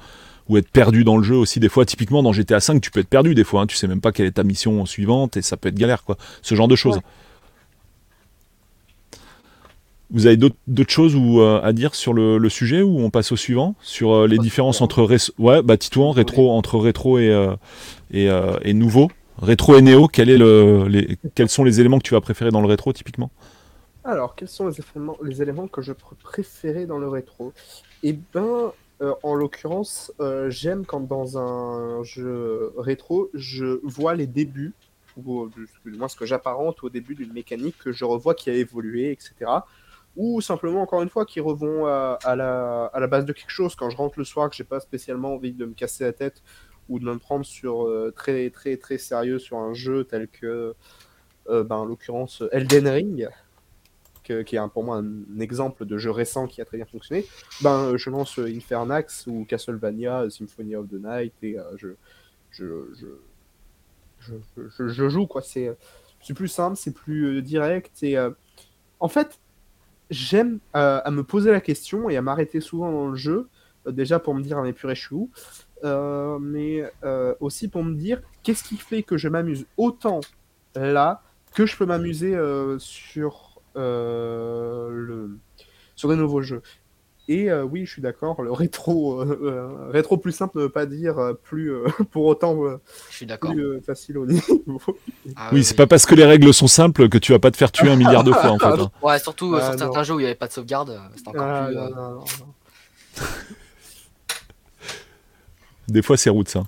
ou être perdu dans le jeu aussi. Des fois, typiquement dans GTA V, tu peux être perdu des fois. hein, tu sais même pas quelle est ta mission suivante et ça peut être galère, quoi. Ce genre de choses. Ouais. Vous avez d'autres choses ou, euh, à dire sur le, le sujet ou on passe au suivant? Sur euh, les différences entre rétro, ouais, bah, Titouan, rétro, entre rétro et, euh, et, et nouveau Rétro et néo, quel est le, les, quels sont les éléments que tu vas préférer dans le rétro typiquement? Alors, quels sont les éléments, les éléments que je pr- préférais dans le rétro? Eh ben, euh, en l'occurrence, euh, j'aime quand dans un jeu rétro, je vois les débuts, ou euh, du moins ce que j'apparente au début d'une mécanique que je revois qui a évolué, etc. Ou simplement, encore une fois, qui revont à, la, à la base de quelque chose. Quand je rentre le soir, que j'ai pas spécialement envie de me casser la tête ou de me prendre sur euh, très très très sérieux sur un jeu tel que, euh, ben, en l'occurrence, Elden Ring qui est pour moi un exemple de jeu récent qui a très bien fonctionné, ben, euh, je lance euh, Infernax ou Castlevania euh, Symphony of the Night et je, je, je, je, je- joue. quoi. C'est plus simple, c'est plus direct. Et, en fait, j'aime à me poser la question et à m'arrêter souvent dans le jeu, déjà pour me dire, mais purée, je suis où mais aussi pour me dire, qu'est-ce qui fait que je m'amuse autant là que je peux m'amuser sur, le, sur des nouveaux jeux. Et euh, oui, je suis d'accord, le rétro, euh, euh, rétro plus simple ne veut pas dire euh, plus euh, *laughs* pour autant euh, Je suis d'accord. plus euh, facile au niveau. Ah Oui, c'est pas parce que les règles sont simples que tu vas pas te faire tuer un milliard de fois en *laughs* fait. Hein. Ouais, surtout euh, Ah, sur non. certains jeux où il n'y avait pas de sauvegarde, euh, c'était encore Ah, plus. non, euh, non, non, non. Des fois, c'est route ça.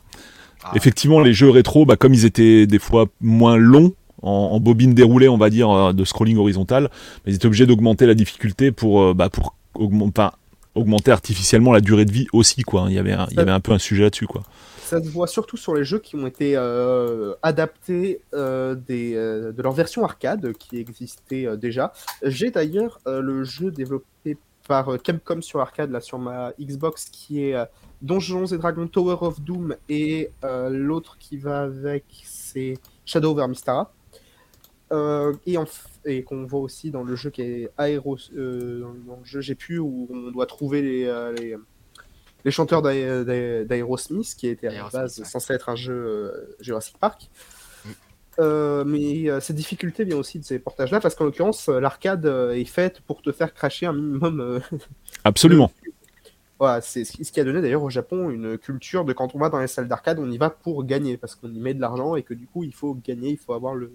ah, Effectivement, les jeux rétro, bah, comme ils étaient des fois moins longs, en, en bobine déroulée, on va dire, euh, de scrolling horizontal, mais ils étaient obligés d'augmenter la difficulté pour, euh, bah, pour augmenter, enfin, augmenter artificiellement la durée de vie aussi. Quoi. Il, y avait un, il y avait un peu un sujet là-dessus. Quoi. Ça se voit surtout sur les jeux qui ont été euh, adaptés euh, des, euh, de leur version arcade qui existait déjà. J'ai d'ailleurs le jeu développé par Capcom sur arcade là sur ma Xbox qui est Donjons et Dragons Tower of Doom et l'autre qui va avec c'est Shadow over Mystara. Euh, et en f- et qu'on voit aussi dans le jeu qui est Aeros euh, dans, le jeu j'ai pu où on doit trouver les, euh, les les chanteurs d'Ae- d'Ae- d'Aerosmith, qui était à la Aerosmith, base ouais. censé être un jeu euh, Jurassic Park. Mm. Euh, mais euh, cette difficulté vient aussi de ces portages-là, parce qu'en l'occurrence, euh, l'arcade est faite pour te faire cracher un minimum. euh, *laughs* Absolument. voilà, c'est ce qui a donné d'ailleurs au Japon une culture de quand on va dans les salles d'arcade, on y va pour gagner, parce qu'on y met de l'argent et que du coup, il faut gagner, il faut avoir le,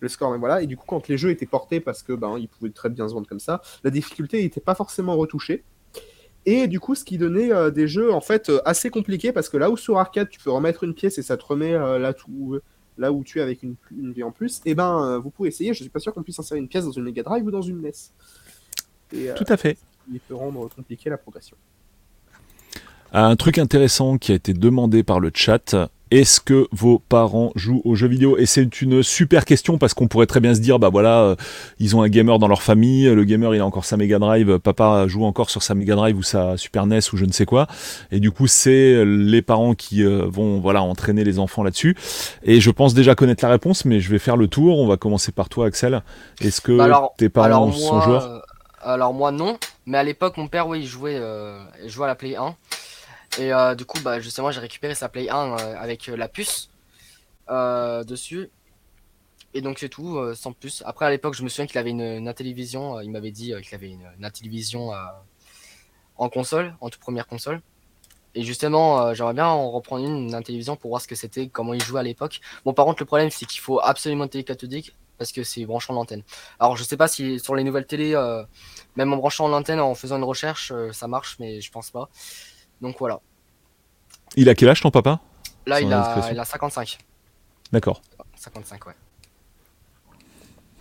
le score. Mais voilà, et du coup, quand les jeux étaient portés, parce que ben, ils pouvaient très bien se vendre comme ça, la difficulté n'était pas forcément retouchée. Et du coup, ce qui donnait euh, des jeux en fait euh, assez compliqués parce que là où sur arcade tu peux remettre une pièce et ça te remet euh, là, tout, là où tu es avec une, une vie en plus, et ben euh, vous pouvez essayer. Je suis pas sûr qu'on puisse insérer une pièce dans une Mega Drive ou dans une NES. Et euh, Tout à fait. il peut rendre compliqué la progression. Un truc intéressant qui a été demandé par le chat. Est-ce que vos parents jouent aux jeux vidéo? Et c'est une super question parce qu'on pourrait très bien se dire, bah voilà, euh, ils ont un gamer dans leur famille, le gamer il a encore sa Mega Drive, papa joue encore sur sa Mega Drive ou sa Super NES ou je ne sais quoi. Et du coup, c'est les parents qui euh, vont voilà entraîner les enfants là-dessus. Et je pense déjà connaître la réponse, mais je vais faire le tour. On va commencer par toi, Axel. Est-ce que Bah alors- tes parents alors sont joueurs? euh, Alors moi non, mais à l'époque mon père oui il jouait, il jouait à la Play 1 et euh, du coup bah justement j'ai récupéré sa Play 1 euh, avec euh, la puce dessus et donc c'est tout sans plus. Après à l'époque je me souviens qu'il avait une, une Intellivision, il m'avait dit qu'il avait une, une Intellivision en console, en toute première console Et justement, j'aimerais bien en reprendre une, une télévision pour voir ce que c'était, comment ils jouaient à l'époque. Bon, par contre, le problème, c'est qu'il faut absolument une télé cathodique parce que c'est branchant l'antenne. Alors, je sais pas si sur les nouvelles télé, euh, même en branchant l'antenne, en faisant une recherche, ça marche, mais je pense pas. Donc voilà. Il a quel âge ton papa? Là, il a, il a 55. D'accord. 55, ouais.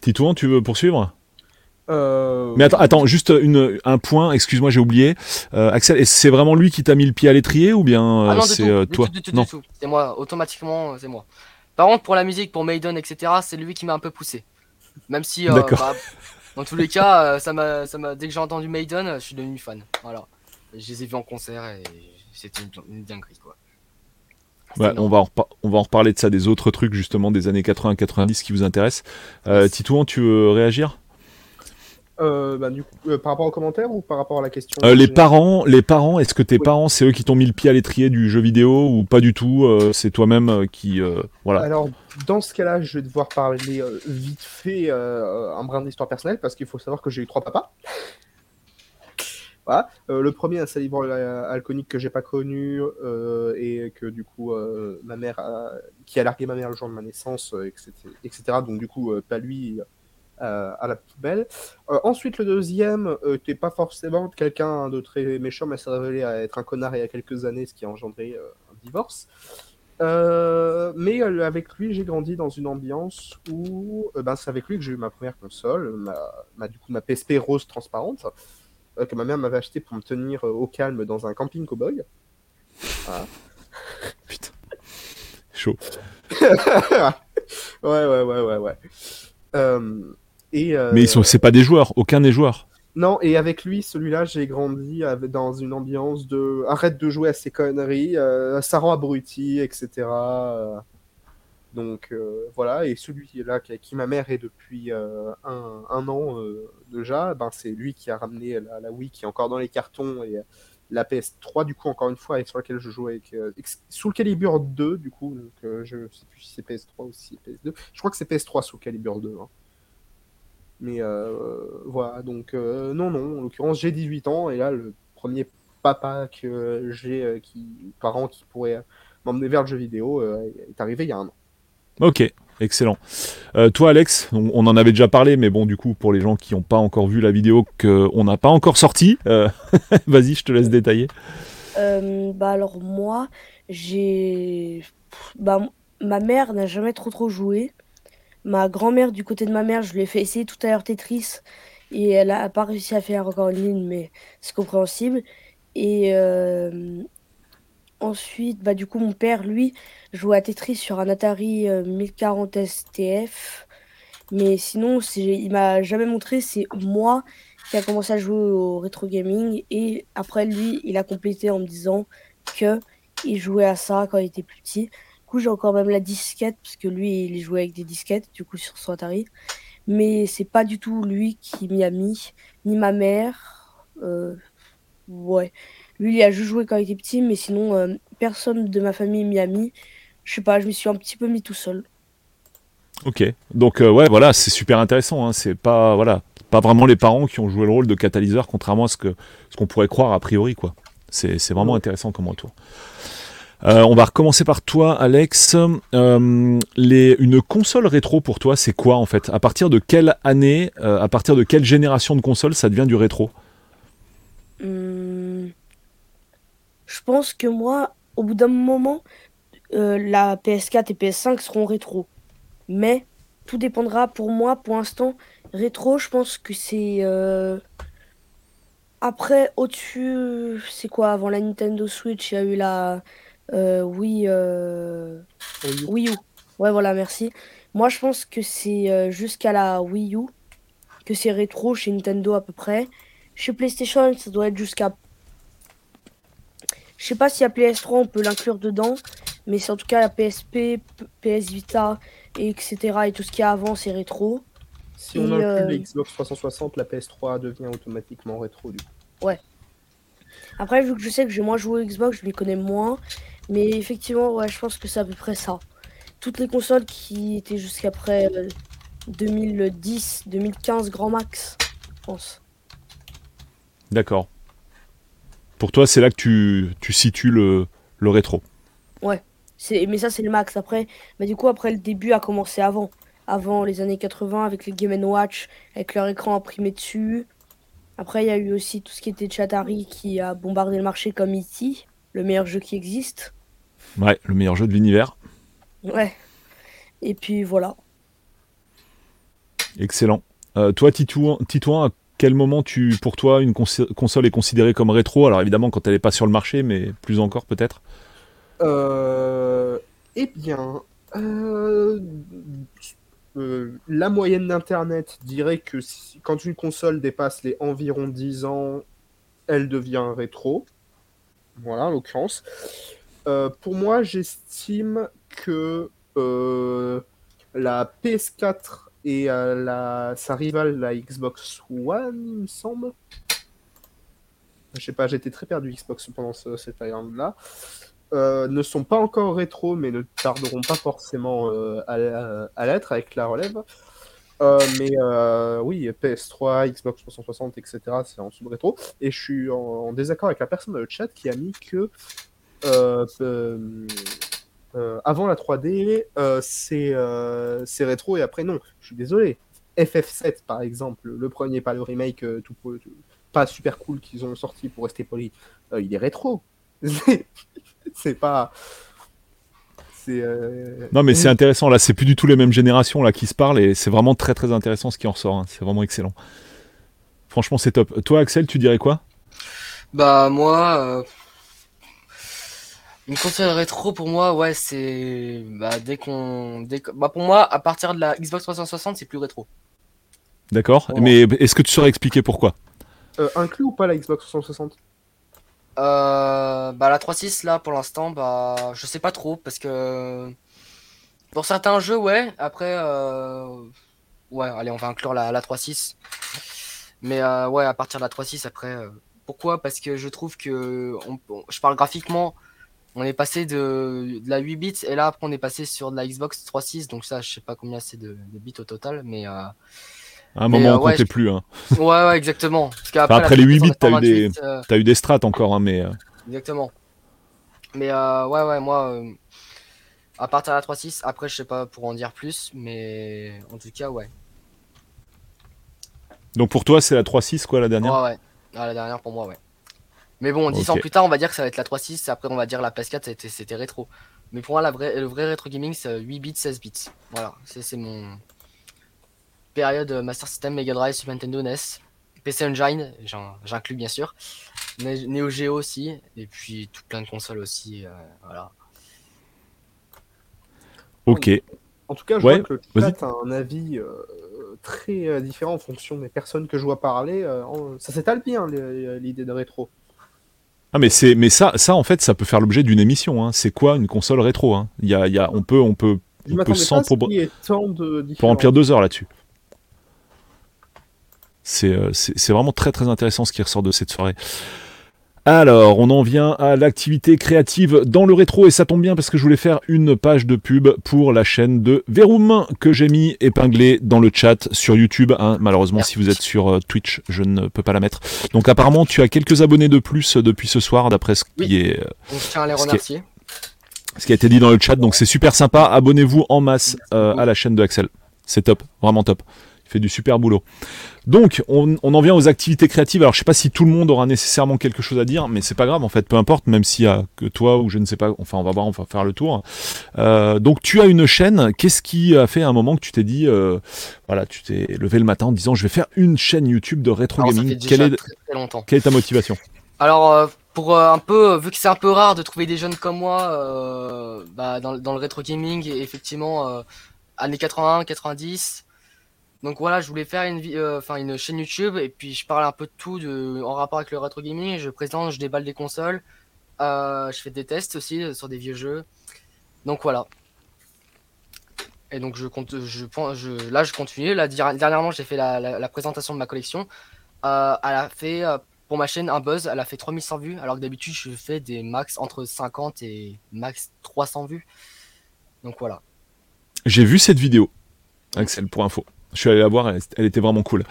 Titouan, tu veux poursuivre? Euh, Mais attends, attends, juste une, un point, excuse-moi, j'ai oublié. Euh, Axel, est-ce que c'est vraiment lui qui t'a mis le pied à l'étrier ou bien euh, ah non, du c'est du toi tout, du Non. C'est moi, automatiquement, euh, c'est moi. Par contre, pour la musique, pour Maiden, etc., c'est lui qui m'a un peu poussé. Même si, euh, D'accord. bah, dans tous les cas, ça m'a, ça m'a, dès que j'ai entendu Maiden, je suis devenu fan. Voilà. Je les ai vus en concert et c'était une, une dinguerie, quoi. Ouais, on, va en repa- on va en reparler de ça, des autres trucs justement des années 80-90 qui vous intéressent. Euh. Titouan, tu veux réagir? Euh, bah, du coup, euh, par rapport aux commentaires ou par rapport à la question Euh, Les parents, les parents, est-ce que tes Oui. parents, c'est eux qui t'ont mis le pied à l'étrier du jeu vidéo ou pas du tout euh, C'est toi-même qui, euh, voilà. Alors, dans ce cas-là, je vais devoir parler euh, vite fait euh, un brin d'histoire personnelle parce qu'il faut savoir que j'ai eu trois papas. Euh, le premier, un euh, alcoolique que j'ai pas connu euh, et que du coup, euh, ma mère, a- qui a largué ma mère le jour de ma naissance, etc., etc. Donc, du coup, pas lui à la poubelle. Ensuite, le deuxième, euh, est pas forcément quelqu'un de très méchant, mais s'est révélé à être un connard il y a quelques années, ce qui a engendré un divorce. Mais avec lui, j'ai grandi dans une ambiance où ben, c'est avec lui que j'ai eu ma première console, ma, du coup ma PSP rose transparente, que ma mère m'avait acheté pour me tenir euh, au calme dans un camping cowboy. *laughs* Putain. Chaud. *laughs* ouais, ouais, ouais, ouais, ouais. Euh, et, euh, Mais ils sont, c'est pas des joueurs, aucun n'est joueur. Non, et avec lui, celui-là, j'ai grandi avec- dans une ambiance de arrête de jouer à ces conneries, euh, ça rend abruti, etc. donc euh, voilà, et celui-là qui, qui ma mère est depuis euh, un, un an euh, déjà, ben, c'est lui qui a ramené la, Wii qui est encore dans les cartons et la PS3 du coup encore une fois et sur laquelle je joue avec euh, Soul Calibur 2 du coup, donc je sais plus si c'est PS3 ou si c'est PS2. Je crois que c'est PS3 Soul Calibur 2. hein. Mais voilà, donc non, non, en l'occurrence, j'ai 18 ans et là, le premier papa que j'ai, qui, parent qui pourrait m'emmener vers le jeu vidéo, est arrivé il y a un an. Ok, excellent. Euh, toi, Alex, on, en avait déjà parlé, mais bon, du coup, pour les gens qui n'ont pas encore vu la vidéo qu'on n'a pas encore sortie, euh, *laughs* vas-y, je te laisse détailler. Euh, bah alors moi, j'ai... Bah, ma mère n'a jamais trop trop joué. Ma grand-mère, du côté de ma mère, je lui ai fait essayer tout à l'heure Tetris et elle a pas réussi à faire encore une ligne, mais c'est compréhensible. Et ensuite, bah du coup, mon père, lui, jouait à Tetris sur un Atari euh, 1040 STF. Mais sinon, il m'a jamais montré, c'est moi qui a commencé à jouer au rétro gaming et après lui, il a complété en me disant que il jouait à ça quand il était plus petit. Du coup, j'ai encore même la disquette parce que lui, il jouait avec des disquettes du coup sur son Atari. Mais c'est pas du tout lui qui m'y a mis, ni ma mère. Euh, ouais, lui, il a juste joué quand il était petit, mais sinon euh, personne de ma famille m'y a mis. Je sais pas, je me suis un petit peu mis tout seul. Ok, donc euh, ouais, voilà, c'est super intéressant. Hein. C'est pas, voilà, pas vraiment les parents qui ont joué le rôle de catalyseur, contrairement à ce que ce qu'on pourrait croire a priori, quoi. C'est vraiment intéressant comme retour. Euh, on va recommencer par toi, Alex. Euh, les, une console rétro pour toi, c'est quoi en fait? À partir de quelle année, à partir de quelle génération de console ça devient du rétro? Hum, Je pense que moi, au bout d'un moment, euh, la PS4 et PS5 seront rétro. Mais tout dépendra pour moi, pour l'instant, rétro, je pense que c'est... euh, Après, au-dessus, c'est quoi? Avant la Nintendo Switch, il y a eu la euh, Wii, euh. Wii U. Ouais, voilà, merci. Moi, je pense que c'est jusqu'à la Wii U que c'est rétro chez Nintendo à peu près. Chez PlayStation, ça doit être jusqu'à. Je sais pas si la PS3 on peut l'inclure dedans, mais c'est en tout cas la PSP, PS Vita, et etc. et tout ce qu'il y a avant, c'est rétro. Si on inclut euh, Xbox 360, la PS3 devient automatiquement rétro du coup. Après, vu que je sais que j'ai moins joué au Xbox, je les connais moins. Mais effectivement, ouais, je pense que c'est à peu près ça. Toutes les consoles qui étaient jusqu'après euh, 2010, 2015 grand max, je pense. D'accord. Pour toi, c'est là que tu, tu situes le, le rétro. C'est- Mais ça, c'est le max. Après, mais du coup, après, le début a commencé avant. Avant les années 80, avec les Game Watch, avec leur écran imprimé dessus. Après, il y a eu aussi tout ce qui était Chatari qui a bombardé le marché comme E.T., le meilleur jeu qui existe. Ouais, le meilleur jeu de l'univers. Ouais. Et puis voilà. Excellent. Euh, toi, Titouan, Titouan, à quel moment tu, pour toi, une console est considérée comme rétro? Alors évidemment, quand elle n'est pas sur le marché, mais plus encore peut-être. Euh, eh bien, euh, euh, la moyenne d'Internet dirait que si- quand une console dépasse les environ 10 ans, elle devient rétro. Voilà, en l'occurrence. Pour moi, j'estime que la PS4 et sa rivale, la Xbox One, il me semble. Je sais pas, j'étais très perdu Xbox pendant ce- cette période-là. Euh, ne sont pas encore rétro, mais ne tarderont pas forcément euh, à, à- l'être avec la relève. Euh, mais oui, PS3, Xbox 360, etc., c'est en dessous de rétro. Et je suis en, désaccord avec la personne dans le chat qui a mis que avant la 3D, euh, c'est rétro et après non. Je suis désolé. FF7, par exemple, le premier, pas le remake, tout, pas super cool qu'ils ont sorti pour rester poli, il est rétro. *laughs* c'est pas. C'est. euh, Non, mais c'est intéressant. Là, c'est plus du tout les mêmes générations là qui se parlent et c'est vraiment très très intéressant ce qui en ressort. hein. C'est vraiment excellent. Franchement, c'est top. Toi, Axel, tu dirais quoi? Bah moi, euh, une console rétro pour moi, ouais, c'est bah dès qu'on, dès bah pour moi, à partir de la Xbox 360, c'est plus rétro. D'accord. Oh. Mais est-ce que tu saurais expliquer pourquoi? Euh, inclus ou pas la Xbox 360 Euh, bah la 3.6 là pour l'instant, bah je sais pas trop parce que pour certains jeux, ouais. Après, euh, ouais, allez, on va inclure la, la 3.6. Mais euh, ouais, à partir de la 3.6 après. euh, pourquoi? Parce que je trouve que, je parle graphiquement, on est passé de, de la 8 bits et là après on est passé sur de la Xbox 3.6. Donc ça, je sais pas combien c'est de, de bits au total, mais euh, À un moment, euh, on ouais, comptait plus. Hein. ouais, ouais, exactement. Parce Enfin, après les 8 Xbox, bits, t'as eu des- 48, euh, T'as eu des strates encore, hein, mais euh, Exactement. Mais euh, ouais, ouais, moi, euh, à partir de la 3.6, après, je sais pas pour en dire plus, mais en tout cas, ouais. donc pour toi, c'est la 3.6 quoi, la dernière? Ouais, ouais. Ah, la dernière pour moi, ouais. Mais bon, 10 ans plus tard, on va dire que ça va être la 3.6, après, on va dire la PS4, c'était, rétro. Mais pour moi, la vraie, le vrai rétro gaming, c'est 8 bits, 16 bits. Voilà, c'est mon période euh, Master System, Mega Drive, Super Nintendo, NES, PC Engine, j'en- j'inclus bien sûr, Ne- Neo Geo aussi, et puis tout plein de consoles aussi, euh, voilà. Ok. En tout cas, je Ouais, vois que le chat a un avis euh, très euh, différent en fonction des personnes que je vois parler. euh, en- Ça s'étale bien les- l'idée de rétro. Ah mais c'est mais ça ça en fait ça peut faire l'objet d'une émission. Hein. C'est quoi une console rétro hein? Il y a, il y a on peut on peut on peut sans pas à ce pour, qu'il y ait tant de pour différences. remplir deux heures là-dessus. C'est euh, c'est vraiment très très intéressant ce qui ressort de cette soirée. Alors, on en vient à l'activité créative dans le rétro et ça tombe bien parce que je voulais faire une page de pub pour la chaîne de Verum que j'ai mis épinglée dans le chat sur YouTube. hein. Malheureusement, si vous êtes sur euh, Twitch, je ne peux pas la mettre. Donc apparemment, tu as quelques abonnés de plus euh, depuis ce soir, d'après ce qui Oui. est Donc, je tiens à les Ce qui est- remercier. ce qui a été dit dans le chat. Donc c'est super sympa. Abonnez-vous en masse euh, à la chaîne de Axel. C'est top, vraiment top. Fait du super boulot. Donc on, on en vient aux activités créatives. Alors je sais pas si tout le monde aura nécessairement quelque chose à dire, mais c'est pas grave en fait, peu importe, même s'il y a que toi ou je ne sais pas. Enfin on va voir, on va faire le tour. Euh, donc tu as une chaîne. Qu'est-ce qui a fait un moment que tu t'es dit, euh, voilà, tu t'es levé le matin en disant je vais faire une chaîne YouTube de rétro Alors, gaming. Quelle est, très, quelle est ta motivation? Alors, euh, pour un peu, vu que c'est un peu rare de trouver des jeunes comme moi euh, bah, dans, dans le rétro gaming, et effectivement, euh, années 80, 90. Donc voilà, je voulais faire euh, une chaîne YouTube et puis je parle un peu de tout en rapport avec le rétro gaming. Je présente, je déballe des consoles, euh, je fais des tests aussi euh, sur des vieux jeux. Donc voilà. Et donc je compte, je, là je continue. Là, dernièrement, j'ai fait la, présentation de ma collection. Elle a fait pour ma chaîne un buzz, elle a fait 3100 vues, alors que d'habitude je fais des max entre 50 et max 300 vues. Donc voilà. J'ai vu cette vidéo, Axel, pour info. Je suis allé la voir, elle, elle était vraiment cool.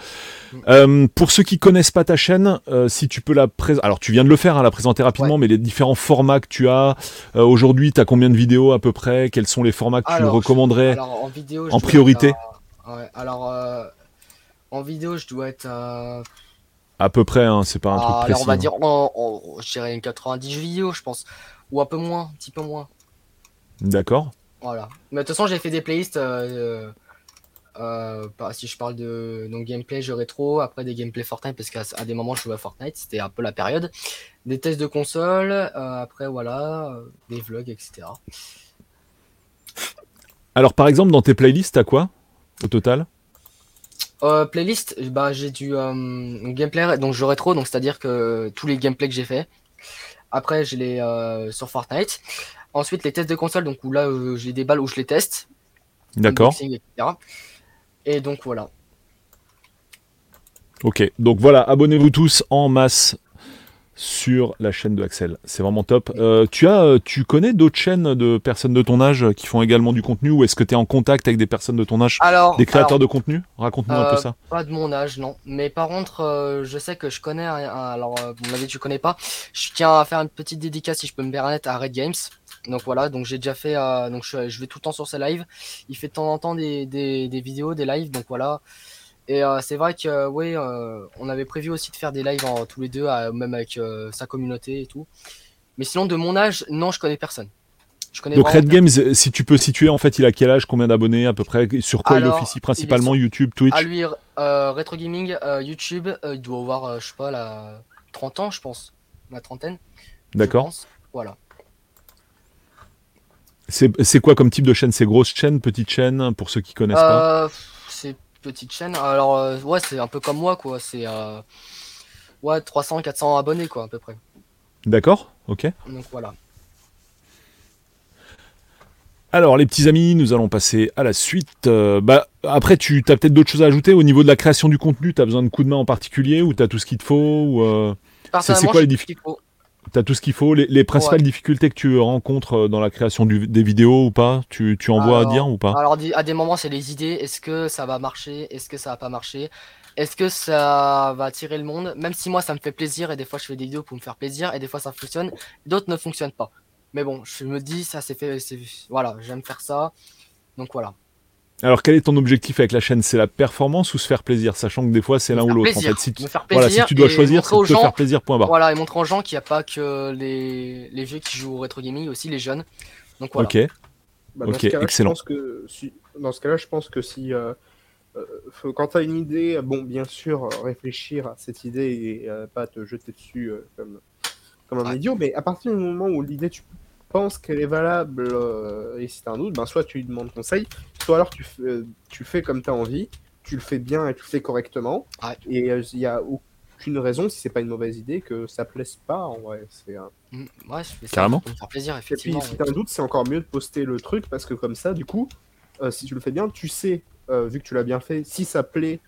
Euh, pour ceux qui connaissent pas ta chaîne, euh, si tu peux la présenter, alors tu viens de le faire, hein, la présenter rapidement, mais les différents formats que tu as euh, aujourd'hui, tu as combien de vidéos à peu près? Quels sont les formats que tu recommanderais Alors en vidéo, je en priorité être à- ouais, alors en vidéo, je dois être à... Peu près, hein, c'est pas un à- truc alors précis. on va hein. dire, en, en- je dirais une 90 vidéos, je pense, ou un peu moins, un petit peu moins. D'accord. Voilà. Mais de toute façon, j'ai fait des playlists. Euh, bah, si je parle de donc gameplay, jeux rétro, après des gameplay Fortnite, parce qu'à des moments je jouais à Fortnite, c'était un peu la période. Des tests de console, euh, après voilà, euh, des vlogs, etc. Alors par exemple, dans tes playlists, t'as quoi au total? Euh, playlist, bah j'ai du euh, gameplay, donc jeux rétro, donc c'est-à-dire que tous les gameplays que j'ai fait. Après, j'ai les euh, sur Fortnite. Ensuite, les tests de console, donc où là j'ai des balles où je les teste. D'accord. Et donc voilà. Ok, donc voilà, abonnez-vous tous en masse sur la chaîne de Axel. C'est vraiment top. Euh, tu as, euh, tu connais d'autres chaînes de personnes de ton âge qui font également du contenu ou est-ce que tu es en contact avec des personnes de ton âge, Alors, des créateurs alors, de contenu? Raconte-nous un peu Euh, ça. Pas de mon âge, non. Mais par contre, euh, je sais que je connais. alors, vous m'avez dit tu connais pas. Je tiens à faire une petite dédicace, si je peux me permettre, à Red Games. Donc voilà, donc j'ai déjà fait. euh, donc je, je vais tout le temps sur ses lives. Il fait de temps en temps des, des, des vidéos, des lives. Donc voilà. Et euh, c'est vrai que, oui, euh, on avait prévu aussi de faire des lives en, tous les deux, même avec sa communauté et tout. Mais sinon, de mon âge, non, je connais personne. Je connais Donc Red Games, si tu peux situer en fait, il a quel âge, combien d'abonnés à peu près, sur quoi Alors, il officie principalement, il YouTube, Twitch? À lui, Retro Gaming, YouTube, il doit avoir, je sais pas, la 30 ans, je pense. La trentaine. D'accord. Voilà. C'est c'est quoi comme type de chaîne? C'est grosse chaîne, petite chaîne, pour ceux qui connaissent pas? Euh, c'est petite chaîne. Alors, euh, ouais, c'est un peu comme moi, quoi. C'est euh, ouais, 300, 400 abonnés, quoi, à peu près. D'accord Ok. Donc voilà. Alors les petits amis, nous allons passer à la suite. Euh, bah, après, tu as peut-être d'autres choses à ajouter au niveau de la création du contenu? Tu as besoin de coups de main en particulier ou tu as tout ce qu'il te faut ou euh, Personnellement, quoi les sais ce qu'il faut. tu as tout ce qu'il faut les, les principales Ouais. difficultés que tu rencontres euh, dans la création du- des vidéos ou pas tu, tu en vois à dire ou pas? Alors, à des moments, c'est les idées. Est-ce que ça va marcher? Est-ce que ça va pas marcher? Est-ce que ça va attirer le monde? Même si moi, ça me fait plaisir et des fois, je fais des vidéos pour me faire plaisir et des fois, ça fonctionne. D'autres ne fonctionnent pas. Mais bon, je me dis, ça c'est fait. c'est- Voilà, j'aime faire ça. Donc voilà. Alors quel est ton objectif avec la chaîne? C'est la performance ou se faire plaisir? Sachant que des fois c'est l'un ou l'autre. En plaisir. fait, si tu, voilà, si tu dois et choisir, c'est te gens- faire plaisir. Point barre. Voilà, et montrer aux gens qu'il n'y a pas que les, les vieux qui jouent au rétro gaming, aussi les jeunes. Donc voilà. Ok. Bah, dans ce excellent. Je pense que si, dans ce cas-là, je pense que si, euh, euh, faut- quand tu as une idée, bon, bien sûr, réfléchir à cette idée et euh, pas te jeter dessus euh, comme, comme un Ouais. idiot, mais à partir du moment où l'idée, tu penses qu'elle est valable euh, et si tu as un doute, ben, soit tu lui demandes conseil, soit alors tu fais, euh, tu fais comme tu as envie, tu le fais bien et tu le fais correctement, Ouais. et il n'y a aucune raison, si c'est pas une mauvaise idée, que ça plaise pas en vrai. C'est un... Mm, Ouais, je fais ça Carrément. pour me faire plaisir, Et puis, effectivement. si t'as un doute, c'est encore mieux de poster le truc parce que comme ça, du coup, euh, si tu le fais bien, tu sais, euh, vu que tu l'as bien fait, si ça plaît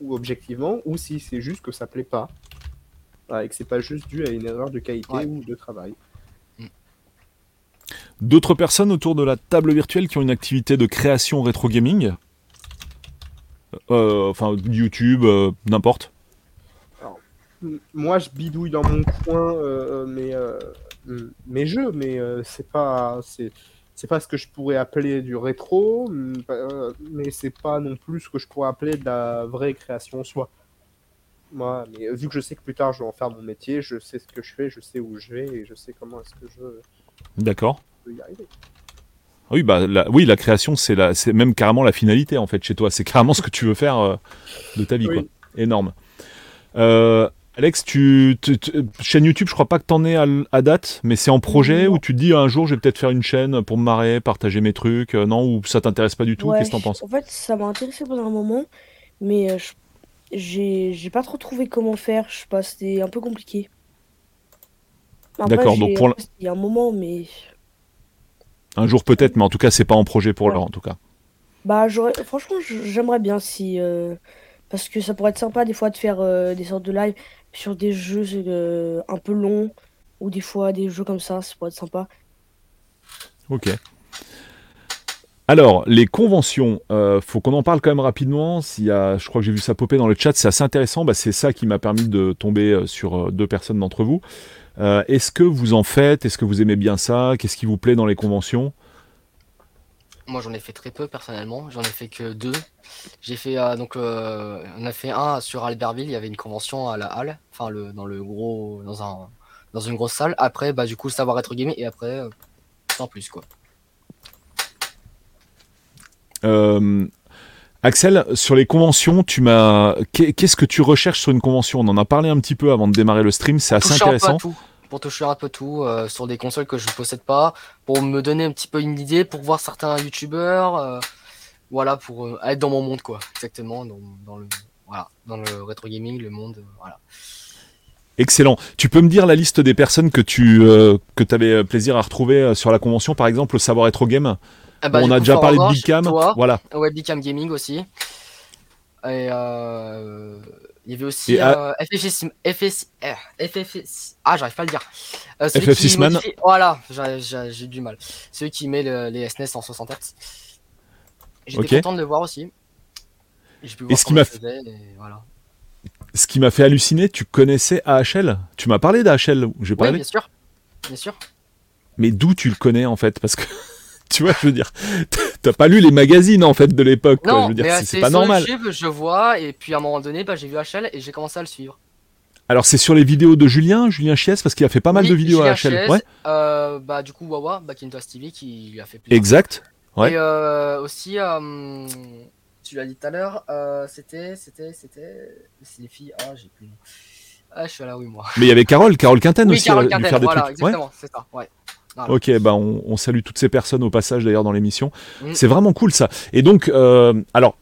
ou objectivement, ou si c'est juste que ça plaît pas. Et que c'est pas juste dû à une erreur de qualité Ouais. ou de travail. D'autres personnes autour de la table virtuelle qui ont une activité de création rétro gaming? Euh, Enfin, YouTube, euh, n'importe. Moi, je bidouille dans mon coin euh, mes, mes jeux, mais c'est pas c'est pas ce que je pourrais appeler du rétro, mais c'est pas non plus ce que je pourrais appeler de la vraie création en soi. Vu que je sais que plus tard je vais en faire mon métier, je sais ce que je fais, je sais où je vais et je sais comment est-ce que je D'accord. Oui, bah, la, oui, la création, c'est la, c'est même carrément la finalité en fait chez toi. C'est carrément ce que tu veux faire euh, de ta vie, Oui. quoi. Énorme. Euh, Alex, tu, tu- tu- chaîne YouTube, je crois pas que t'en es à, date, mais c'est en projet ou tu te dis un jour je vais peut-être faire une chaîne pour me marrer, partager mes trucs, euh, non ou ça t'intéresse pas du tout? Ouais, Qu'est-ce que t'en penses? En fait, ça m'a intéressé pendant un moment, mais je- j'ai j'ai pas trop trouvé comment faire. Je sais pas, c'était un peu compliqué. D'accord, donc pour Il y a un moment, mais Un jour peut-être, mais en tout cas c'est pas en projet pour Ouais. l'heure en tout cas. bah j'aurais franchement j'aimerais bien si euh, parce que ça pourrait être sympa des fois de faire euh, des sortes de live sur des jeux euh, un peu longs ou des fois des jeux comme ça, ça pourrait être sympa. Ok. Alors, les conventions, euh, faut qu'on en parle quand même rapidement. S'il y a, je crois que j'ai vu ça popper dans le chat, c'est assez intéressant. Bah, c'est ça qui m'a permis de tomber sur deux personnes d'entre vous. Euh, Est-ce que vous en faites? Est-ce que vous aimez bien ça? Qu'est-ce qui vous plaît dans les conventions? Moi, j'en ai fait très peu personnellement. J'en ai fait que deux. J'ai fait euh, donc, euh, on a fait un sur Albertville. Il y avait une convention à la halle, enfin le dans le gros, dans un, dans une grosse salle. Après, bah du coup, savoir être gaming et après, sans plus quoi. Axel, sur les conventions, tu m'as. Qu'est- Qu'est-ce que tu recherches sur une convention? On en a parlé un petit peu avant de démarrer le stream. C'est assez intéressant. à tout. Pour toucher un peu tout euh, sur des consoles que je ne possède pas, pour me donner un petit peu une idée, pour voir certains youtubeurs, euh, voilà, pour euh, être dans mon monde quoi, exactement, dans, dans le voilà, dans le rétro gaming, le monde, voilà. Excellent. Tu peux me dire la liste des personnes que tu que avais plaisir à retrouver sur la convention, par exemple, au Savoir Être Game? Ah bah, On a coup, déjà parlé de Gorge, Big Cam. toi, Voilà. ouais, Big Cam Gaming aussi. Et euh, il y avait aussi à- euh, euh, FFC, ah j'arrive pas à le dire. Euh, celui FF6 qui Man. modifie- Voilà, j'ai- du mal. Celui qui met le- les SNES en 60 Hz. J'étais Ok. content de le voir aussi. J'ai pu voir ce qui comment m'a il faisait, et voilà. Ce qui m'a fait halluciner, tu connaissais AHL Tu m'as parlé d'AHL, j'ai Oui, parlé. bien sûr, bien sûr. Mais d'où tu le connais en fait? Parce que tu vois, je veux dire, t'as pas lu les magazines en fait de l'époque. Non, je veux dire, mais c'est- pas normal. YouTube, je vois, et puis à un moment donné, bah, j'ai vu HL et j'ai commencé à le suivre. Alors c'est sur les vidéos de Julien, Julien Chies, parce qu'il a fait pas mal de vidéos Julien à HL. Ouais, euh, bah du coup Wawa, Macintosh TV qui lui a fait plaisir. exact. Ouais. Et euh, aussi, euh, tu l'as dit tout à l'heure, euh, c'était, c'était, c'était, c'est les filles. Ah, j'ai plus. le nom. Ah, je suis à la oui moi. Mais il y avait Carole, Carole Quinten oui, aussi, Carole Quinten, faire des voilà, trucs. Ouais. exactement, c'est ça. Ouais. Ok, bah on, on salue toutes ces personnes au passage d'ailleurs dans l'émission. Mm. C'est vraiment cool ça. Et donc, euh, alors,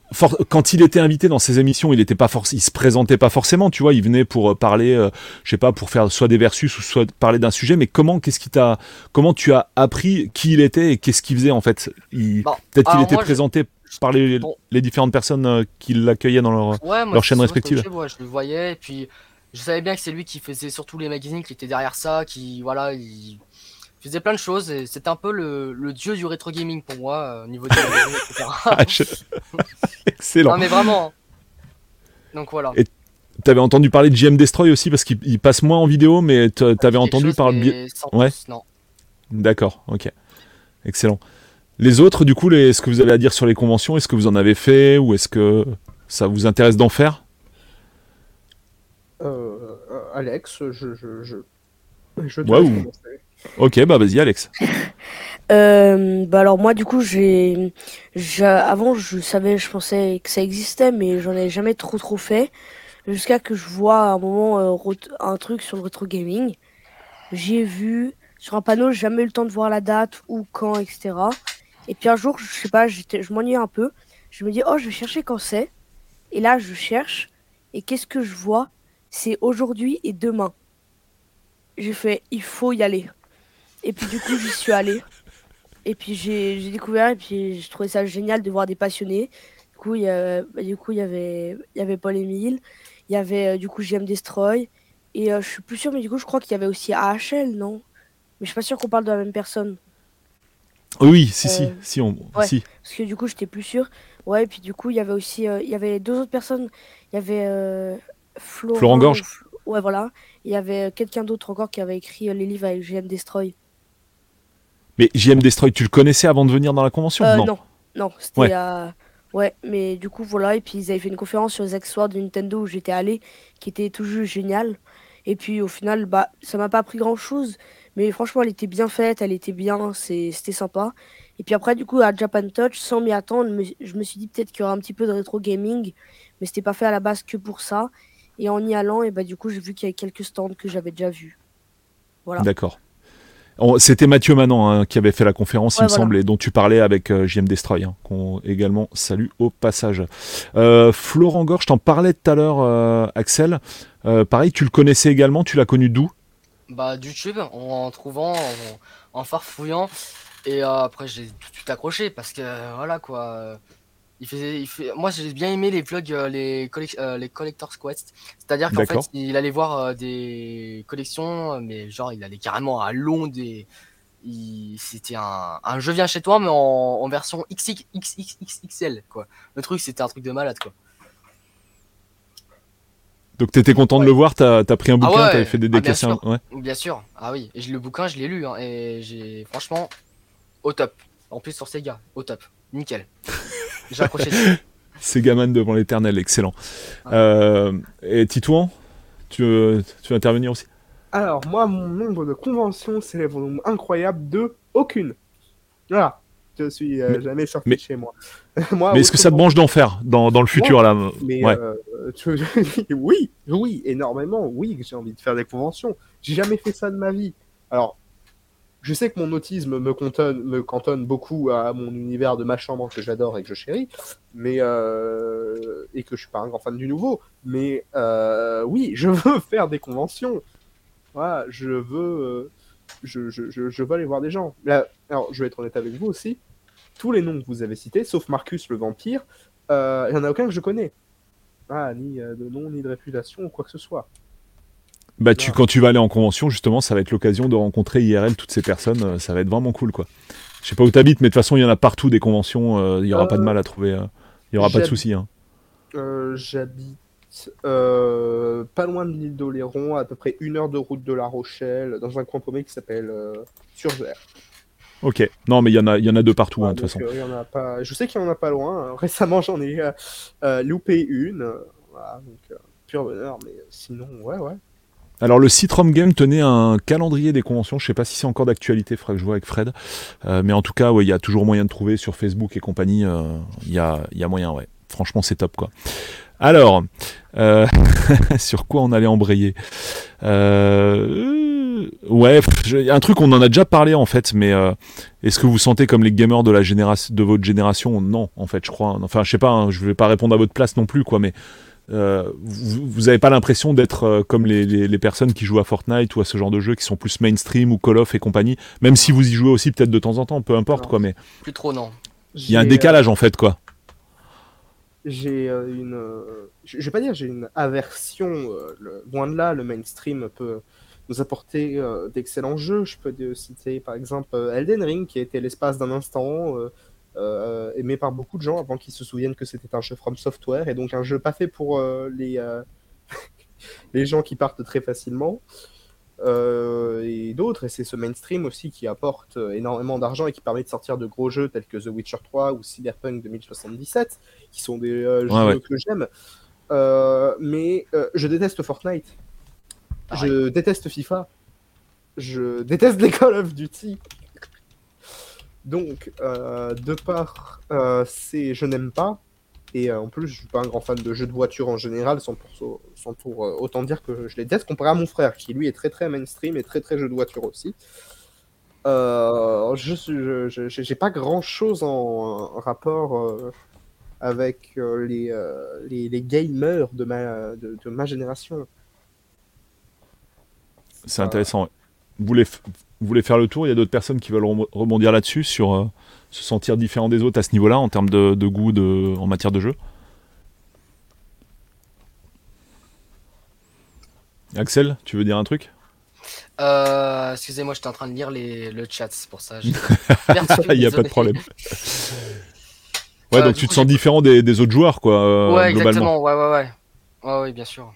quand il était invité dans ces émissions, il était pas il se présentait pas forcément, tu vois, il venait pour euh, parler, euh, je sais pas, pour faire soit des versus ou soit parler d'un sujet. Mais comment, qu'est-ce qui t'a, comment tu as appris qui il était et qu'est-ce qu'il faisait en fait? Bon, Peut-être qu'il était je- présenté par les, Bon. les différentes personnes euh, qui l'accueillaient dans leur. Ouais, moi, ok, ouais, je le voyais, et puis je savais bien que c'est lui qui faisait surtout les magazines, qui était derrière ça, qui voilà, il faisait plein de choses. Et c'était un peu le, le dieu du rétro gaming pour moi, euh, au niveau des magazines, etc. *laughs* Ah, je- *laughs* Excellent. non mais vraiment. Donc voilà. Et T'avais entendu parler de JM Destroy aussi parce qu'il il passe moins en vidéo, mais t'avais entendu par le mais biais. sans Ouais. plus, non. D'accord, ok. Excellent. Les autres, du coup, les- est-ce que vous avez à dire sur les conventions? Est-ce que vous en avez fait ou est-ce que ça vous intéresse d'en faire? Euh, euh, Alex, je. je, je... je Ouais, ou-. Ok, bah vas-y, Alex. *laughs* Euh, bah alors moi du coup j'ai, avant je savais, je pensais que ça existait, mais j'en ai jamais trop trop fait, jusqu'à que je vois à un moment euh, un truc sur le rétro gaming. J'ai vu sur un panneau, jamais eu le temps de voir la date ou quand, etc. Et puis un jour, je sais pas, je m'ennuyais un peu. Je me dis oh je vais chercher quand c'est. Et là je cherche et qu'est-ce que je vois? C'est aujourd'hui et demain. J'ai fait il faut y aller. Et puis du coup j'y suis allée. Et puis j'ai j'ai découvert et puis j'ai trouvé ça génial de voir des passionnés. Du coup il y, a- bah, du coup, il y avait il y avait Paul Emile, il y avait euh, du coup JM Destroy et euh, je suis plus sûr mais du coup je crois qu'il y avait aussi AHL non? Mais je suis pas sûr qu'on parle de la même personne Oui, si, si, Euh, si, on, ouais. si. parce que du coup j'étais plus sûr. Ouais et puis du coup il y avait aussi il y avait deux autres personnes, il y avait Florent, Florent Gorge. Fl- Ouais voilà, il y avait quelqu'un d'autre encore qui avait écrit les livres avec JM Destroy. Mais JM Destroy, tu le connaissais avant de venir dans la convention Euh, Non. non, non, c'était. Ouais. euh, ouais, mais du coup, voilà. Et puis, ils avaient fait une conférence sur les accessoires de Nintendo où j'étais allé, qui était tout juste génial. Et puis, au final, bah, ça m'a pas appris grand chose. Mais franchement, elle était bien faite, elle était bien, c'était sympa. Et puis après, du coup, à Japan Touch, sans m'y attendre, me- je me suis dit peut-être qu'il y aura un petit peu de rétro gaming, mais c'était pas fait à la base que pour ça. Et en y allant, et bah, du coup, j'ai vu qu'il y avait quelques stands que j'avais déjà vus. Voilà. D'accord. On- C'était Mathieu Manon hein, qui avait fait la conférence, il me voilà. semble, et dont tu parlais avec euh, JM Destroy, hein, qu'on également salue au passage. Euh, Florent Gorge, je t'en parlais tout à l'heure, euh, Axel. Euh, pareil, tu le connaissais également, tu l'as connu d'où? Bah YouTube, en, en trouvant, en, en farfouillant. Et euh, après j'ai tout de suite accroché parce que voilà quoi. Il faisait, il fait... Moi j'ai bien aimé les vlogs, euh, les, euh, les Collector's Quest. C'est-à-dire qu'en fait il allait voir euh, des collections, mais genre il allait carrément à Londres et, il- c'était un, un je viens chez toi, mais en, en version XXXXL, quoi. Le truc, c'était un truc de malade, quoi. Donc t'étais content de le voir, t'as as pris un Ah bouquin, ouais, t'avais fait des ah, bien décasses. sûr. Ouais. Bien sûr, ah oui. Et le bouquin, je l'ai lu, hein, et j'ai, franchement, au top. En plus, sur Sega, au top. Nickel. *laughs* J'ai accroché. dessus. *laughs* Segaman devant l'éternel, excellent. Euh, et Titouan, tu veux, tu veux intervenir aussi? Alors, moi, mon nombre de conventions s'élève au nombre incroyable de aucune. Voilà. Je suis euh, Mais- jamais sorti mais- de chez moi. *laughs* moi Mais est-ce que ça te branche d'en faire dans, dans le futur là? Mais Ouais. euh, tu- *laughs* oui, oui, énormément. Oui, j'ai envie de faire des conventions. J'ai jamais fait ça de ma vie. Alors, je sais que mon autisme me cantonne, beaucoup à mon univers de ma chambre que j'adore et que je chéris, mais euh, et que je suis pas un grand fan du nouveau. Mais euh, oui, je veux *laughs* faire des conventions. Je veux, euh, je, veux aller voir des gens. Alors, je vais être honnête avec vous aussi. Tous les noms que vous avez cités, sauf Marcus le vampire, il y en a aucun que je connais. Ah, ni de nom, ni de réputation, ou quoi que ce soit. Bah tu, quand tu vas aller en convention, justement, ça va être l'occasion de rencontrer IRL toutes ces personnes. euh, Ça va être vraiment cool, quoi. Je sais pas où t'habites, mais de toute façon, il y en a partout des conventions. euh, Il y aura Euh, pas de mal à trouver. euh, Il y aura pas de souci. Hein. Euh, J'habite euh, pas loin de l'île d'Oléron, à peu près une heure de route de La Rochelle, dans un coin paumé qui s'appelle euh, Surgère. Ok. Non, mais il y en a, il y en a de partout, hein, de Voilà, toute façon. euh, il y en a pas... Je sais qu'il y en a pas loin. Récemment, j'en ai euh, euh, loupé une. euh, Voilà, donc euh, pur bonheur, mais sinon, ouais, ouais. Alors le site Rom Game tenait un calendrier des conventions. Je sais pas si c'est encore d'actualité. Faudra que je vois avec Fred. Euh, mais en tout cas, il y a toujours moyen de trouver sur Facebook et compagnie. euh, Il y a, il moyen, ouais. Franchement, c'est top, quoi. Alors, euh, *laughs* sur quoi on allait embrayer? Ouais, je- un truc, on en a déjà parlé en fait, mais est-ce que vous sentez comme les gamers de la génération, de votre génération? Non, en fait, je crois. Enfin, je sais pas, hein, je vais pas répondre à votre place non plus, quoi, mais euh, vous, vous avez pas l'impression d'être euh, comme les, les- les personnes qui jouent à Fortnite ou à ce genre de jeux qui sont plus mainstream ou Call of et compagnie, même si vous y jouez aussi peut-être de temps en temps, peu importe, Non. quoi, mais Plus trop, non. il y a un décalage en fait, quoi. j'ai euh, une. euh, je vais pas dire j'ai une aversion. euh, le- loin de là, le mainstream peut nous apporter euh, d'excellents jeux. Je peux te citer par exemple euh, Elden Ring, qui a été l'espace d'un instant euh, euh, aimé par beaucoup de gens avant qu'ils se souviennent que c'était un jeu From Software et donc un jeu pas fait pour euh, les, euh, *laughs* les gens qui partent très facilement. Euh, et d'autres, et c'est ce mainstream aussi qui apporte énormément d'argent et qui permet de sortir de gros jeux tels que The Witcher 3 ou Cyberpunk 2077, qui sont des euh, jeux ouais. que j'aime. Euh, mais euh, je déteste Fortnite. Pareil. Je déteste FIFA. Je déteste les *laughs* Call of Duty. Donc, euh, de part, euh, c'est je n'aime pas. Et euh, en plus, je suis pas un grand fan de jeux de voiture en général, sans pour, sans pour euh, autant dire que je les déteste, comparé à mon frère, qui lui est très très mainstream et très très jeu de voiture aussi. Je j'ai pas grand chose en, rapport avec les, les, les gamers de ma, de, ma génération. C'est intéressant. Vous f- vous voulez faire le tour Il y a d'autres personnes qui veulent rebondir là-dessus, sur euh, se sentir différent des autres à ce niveau-là, en termes de, de goût de, en matière de jeu? Axel, tu veux dire un truc? Euh, excusez-moi, j'étais en train de lire les, le chat, c'est pour ça. *laughs* Il n'y a pas de problème. *laughs* Ouais, Euh, donc tu coup, te sens différent des, des autres joueurs, quoi, ouais, globalement. exactement, ouais, ouais, ouais. Ouais, oui, bien sûr.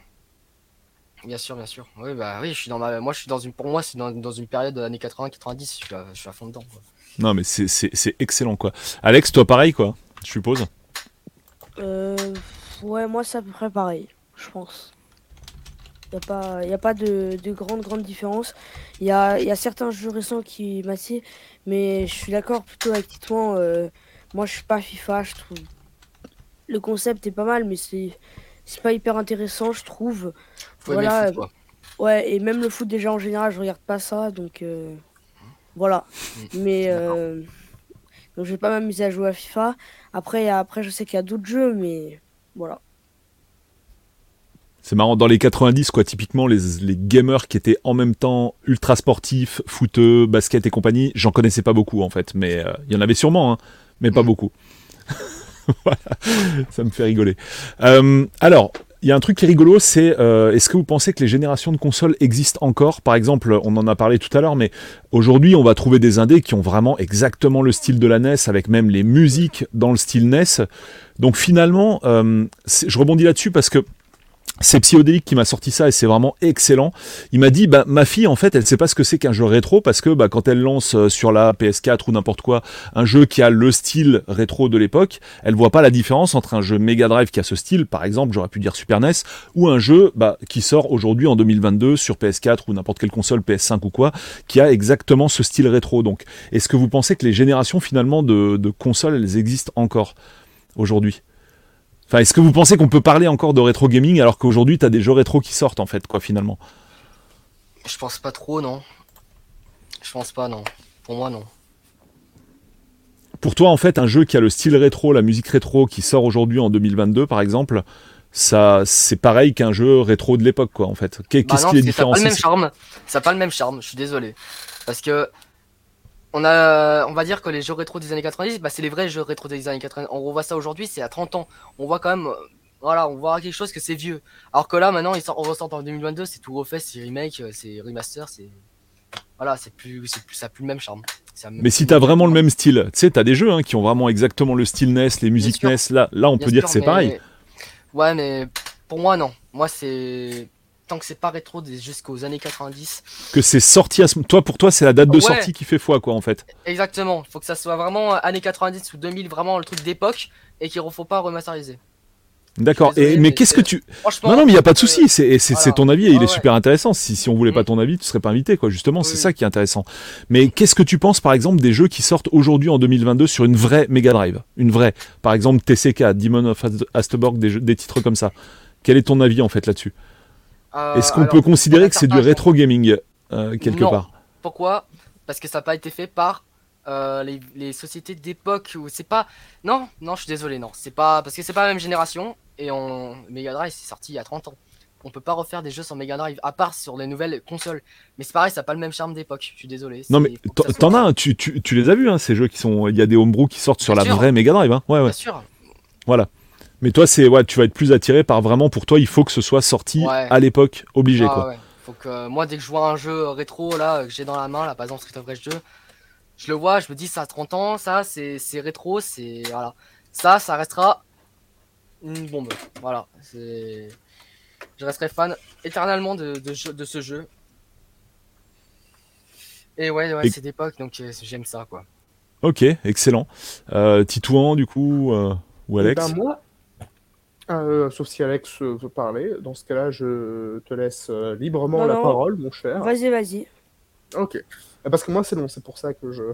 Bien sûr, bien sûr. Oui, bah oui, je suis dans ma... Moi, je suis dans une... Pour moi, c'est dans, dans une période de l'année 80-90, je, suis à- je suis à fond dedans. quoi. Non, mais c'est- c'est c'est excellent, quoi. Alex, toi, pareil, quoi, je suppose? Euh, ouais, moi c'est à peu près pareil, je pense. Il n'y a pas, y a pas de, de grande, grande différence. Il y a, y a certains jeux récents qui m'attirent, mais je suis d'accord plutôt avec Titouan. euh, moi je suis pas FIFA, je trouve. Le concept est pas mal, mais c'est c'est pas hyper intéressant, je trouve. Faut aimer Voilà, le foot, quoi. Ouais, et même le foot déjà en général, je regarde pas ça, donc euh, voilà. Mm, Mais euh, donc je vais pas m'amuser à jouer à FIFA. Après, après je sais qu'il y a d'autres jeux, mais voilà. C'est marrant, dans les 90, quoi, typiquement, les, les gamers qui étaient en même temps ultra sportifs, footeux, basket et compagnie, j'en connaissais pas beaucoup, en fait. Mais euh, il y en avait sûrement, hein, mais pas Mm. beaucoup. *laughs* voilà, ça me fait rigoler. Euh, alors, Il y a un truc qui est rigolo, c'est euh, est-ce que vous pensez que les générations de consoles existent encore? Par exemple, on en a parlé tout à l'heure, mais aujourd'hui, on va trouver des indés qui ont vraiment exactement le style de la NES, avec même les musiques dans le style NES. Donc finalement, euh, je rebondis là-dessus parce que c'est Psyodélique qui m'a sorti ça et c'est vraiment excellent. Il m'a dit, bah, ma fille, en fait, elle sait pas ce que c'est qu'un jeu rétro parce que bah, quand elle lance euh, sur la PS4 ou n'importe quoi un jeu qui a le style rétro de l'époque, elle voit pas la différence entre un jeu Mega Drive qui a ce style, par exemple, j'aurais pu dire Super NES, ou un jeu bah, qui sort aujourd'hui en 2022 sur PS4 ou n'importe quelle console PS5 ou quoi, qui a exactement ce style rétro. Donc, est-ce que vous pensez que les générations finalement de, de consoles, elles existent encore aujourd'hui? Enfin, est-ce que vous pensez qu'on peut parler encore de rétro gaming alors qu'aujourd'hui t'as des jeux rétro qui sortent en fait, quoi, finalement? Je pense pas trop, non. Je pense pas, non. Pour moi, non. Pour toi, en fait, un jeu qui a le style rétro, la musique rétro qui sort aujourd'hui en 2022, par exemple, ça, c'est pareil qu'un jeu rétro de l'époque, quoi, en fait. Bah Qu'est-ce qui est que ça a pas le même charme. Ça a pas le même charme, je suis désolé. Parce que on a on va dire que les jeux rétro des années 90, bah c'est les vrais jeux rétro des années 90. On revoit ça aujourd'hui, c'est à 30 ans. On voit quand même euh, voilà, on voit quelque chose que c'est vieux. Alors que là maintenant, ils sortent, on ressort en 2022, c'est tout refait, c'est remake, euh, c'est remaster, c'est voilà, c'est plus c'est plus ça a plus le même charme. Mais si t'as vraiment le même style, tu sais, t'as des jeux hein, qui ont vraiment exactement le style NES, les musiques. NES, là, là on Bien peut dire que c'est mais- pareil. Ouais, mais pour moi non. Moi c'est tant que c'est pas rétro jusqu'aux années 90, Que c'est sorti à ce... Toi, pour toi, c'est la date de Ouais. sortie qui fait foi, quoi, en fait. Exactement, faut que ça soit vraiment années 90 ou 2000, vraiment le truc d'époque et qu'il ne faut pas remasteriser. D'accord. Et Mais qu'est-ce que tu... Non, non, mais il n'y a pas de euh, souci. C'est voilà. ton avis et il est ouais. super intéressant. Si, si on voulait pas Mm. ton avis, tu serais pas invité, quoi. Justement, c'est ça qui est intéressant. Mais qu'est-ce que tu penses, par exemple, des jeux qui sortent aujourd'hui en 2022 sur une vraie Mega Drive? Une vraie. Par exemple, TCK, Demon of Ast- Astborg, des, jeux- des titres comme ça. Quel est ton avis, en fait, là-dessus? Est-ce qu'on peut considérer que c'est du rétro gaming, euh, quelque Non. part Pourquoi? Parce que ça n'a pas été fait par euh, les, les sociétés d'époque où c'est pas. Non, non, je suis désolé, non. C'est pas. Parce que c'est pas la même génération et on. Mega Drive, c'est sorti il y a 30 ans. On peut pas refaire des jeux sur Mega Drive, à part sur les nouvelles consoles. Mais c'est pareil, ça n'a pas le même charme d'époque. Je suis désolé. Non, mais t'en as un, tu, tu, tu les as vus, hein, ces jeux qui sont. Il y a des homebrew qui sortent sur la vraie Mega Drive. Hein. Ouais, ouais. Bien sûr. Voilà. Mais toi, c'est ouais, tu vas être plus attiré par vraiment pour toi, il faut que ce soit sorti Ouais. à l'époque, obligé Ah quoi. ouais. Faut que moi dès que je vois un jeu rétro là que j'ai dans la main là par exemple Street of Rage 2, je le vois, je me dis ça a 30 ans, ça c'est c'est rétro, c'est voilà. Ça ça restera une bombe. Voilà, c'est je resterai fan éternellement de, de, ce jeu. Et ouais, ouais Et- c'est d'époque donc euh, j'aime ça quoi. Ok, excellent. Euh, Titouan, du coup, euh, ou Eh Alex? ben, moi, euh, sauf si Alex euh, veut parler, dans ce cas-là, je te laisse euh, librement Non, la non. parole, mon cher. Vas-y, vas-y. Ok. Parce que moi, c'est long, c'est pour ça que je. *laughs*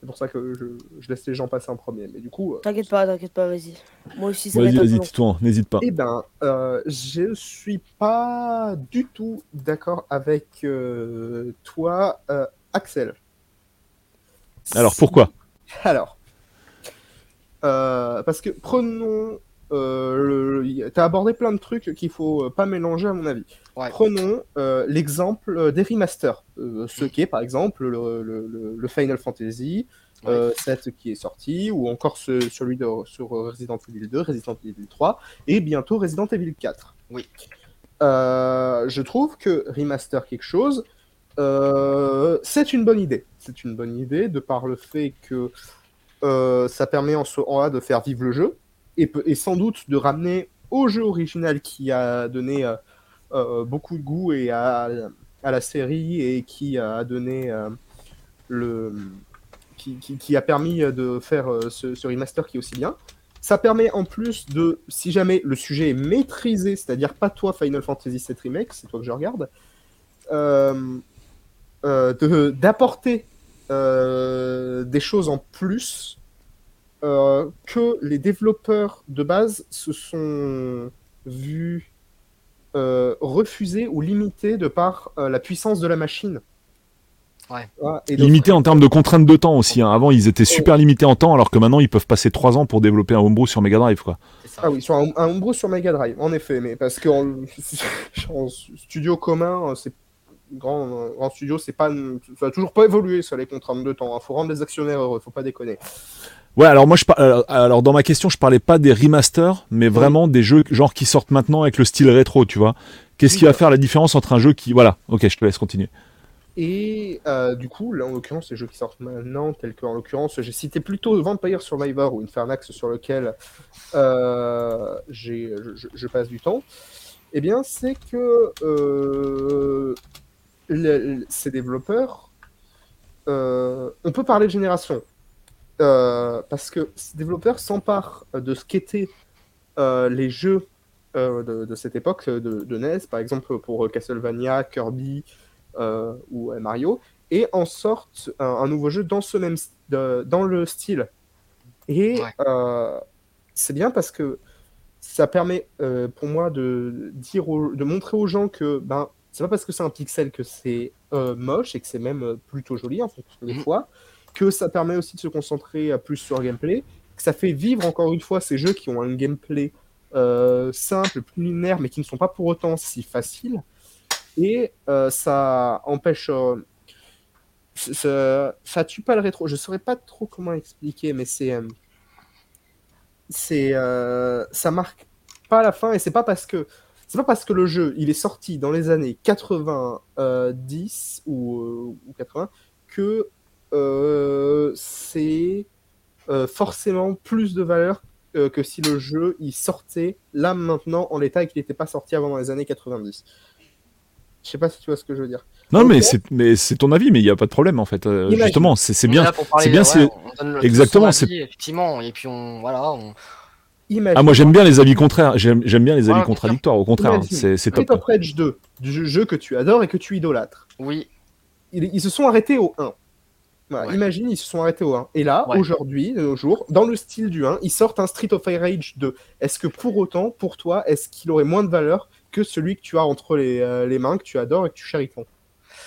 c'est pour ça que je... je laisse les gens passer en premier. Mais du coup. euh, T'inquiète pas, t'inquiète pas, vas-y. Moi aussi, ça va Vas-y, vas-y, long. Titouan, n'hésite pas. Eh ben, euh, je suis pas du tout d'accord avec euh, toi, euh, Axel. Alors, pourquoi? Alors, euh, parce que prenons, euh, t'as abordé plein de trucs qu'il faut euh, pas mélanger à mon avis. Ouais. Prenons euh, l'exemple des remasters, ce qui est par exemple le, le- le- le Final Fantasy euh, 7 qui est sorti, ou encore ce- celui de, sur Resident Evil 2, Resident Evil 3, et bientôt Resident Evil 4. Oui. Je trouve que remaster quelque chose, c'est une bonne idée. C'est une bonne idée de par le fait que euh, ça permet en soi de faire vivre le jeu et, sans doute de ramener au jeu original qui a donné euh, euh, beaucoup de goût et à, à la série et qui a donné le qui, qui- a permis de faire ce, ce remaster qui est aussi bien. Ça permet en plus de, si jamais le sujet est maîtrisé, c'est-à-dire pas toi Final Fantasy VII Remake, c'est toi que je regarde, euh, d'apporter des choses en plus euh, que les développeurs de base se sont vus euh, refuser ou limiter de par euh, la puissance de la machine. Ouais. Et Limité en termes de contraintes de temps aussi. hein. Avant, ils étaient super limités en temps, alors que maintenant, ils peuvent passer 3 ans pour développer un homebrew sur Mega Drive. Quoi. Ah oui, sur un, un Homebrew sur Mega Drive, en effet, mais parce qu'en *laughs* en studio commun, c'est grand, grand studio, c'est pas, ça a toujours pas évolué ça les contraintes de temps. Il faut rendre les actionnaires heureux, faut pas déconner. Ouais, alors moi, je par- euh, alors dans ma question, je parlais pas des remasters, mais vraiment des jeux genre qui sortent maintenant avec le style rétro, tu vois. Qu'est-ce qui va faire la différence entre un jeu qui, voilà, ok, je te laisse continuer. Et euh, du coup, là en l'occurrence, les jeux qui sortent maintenant, tels que en l'occurrence, j'ai cité plutôt Vampire Survivor ou Infernax sur lequel euh, j'ai- je, je- je passe du temps, eh bien, c'est que euh, le- ces développeurs, euh, on peut parler de génération. Euh, parce que ces développeurs s'emparent de ce qu'étaient euh, les jeux euh, de, de cette époque de, de NES, par exemple pour Castlevania, Kirby euh, ou euh, Mario, et en sortent un, un nouveau jeu dans, ce même, de- dans le style. Et Ouais. euh, c'est bien parce que ça permet euh, pour moi de, dire de montrer aux gens que ben, c'est pas parce que c'est un pixel que c'est euh, moche et que c'est même euh, plutôt joli en fonction des Mhm. fois, que ça permet aussi de se concentrer euh, plus sur le gameplay, que ça fait vivre encore une fois ces jeux qui ont un gameplay euh, simple, plus linéaire, mais qui ne sont pas pour autant si faciles. Et euh, ça empêche. ça, ça tue pas le rétro. Je saurais pas trop comment expliquer, mais c'est. c'est. ça marque pas la fin, et c'est pas parce que. C'est pas parce que le jeu il est sorti dans les années 90 ou, euh, ou 80 que euh, c'est euh, forcément plus de valeur euh, que si le jeu il sortait là maintenant en l'état et qu'il n'était pas sorti avant dans les années 90. Je sais pas si tu vois ce que je veux dire. Non, mais c'est, mais c'est ton avis, mais il y a pas de problème en fait. Euh, justement, c'est, bien. c'est bien, ouais, c'est- on donne le- Exactement, avis, effectivement, et puis on, voilà, on, Imagine. Ah, moi j'aime bien les avis contraires. J'aime, bien les avis contradictoires. Au contraire, c'est, Street of Rage 2, du jeu, que tu adores et que tu idolâtres. oui, Ils, ils se sont arrêtés au 1. Voilà, Ouais. Imagine, ils se sont arrêtés au 1. Et là, Ouais. aujourd'hui, de nos jours, dans le style du 1, ils sortent un Street of Rage 2. Est-ce que pour autant, pour toi, est-ce qu'il aurait moins de valeur que celui que tu as entre les, euh, les mains, que tu adores et que tu chéris tant?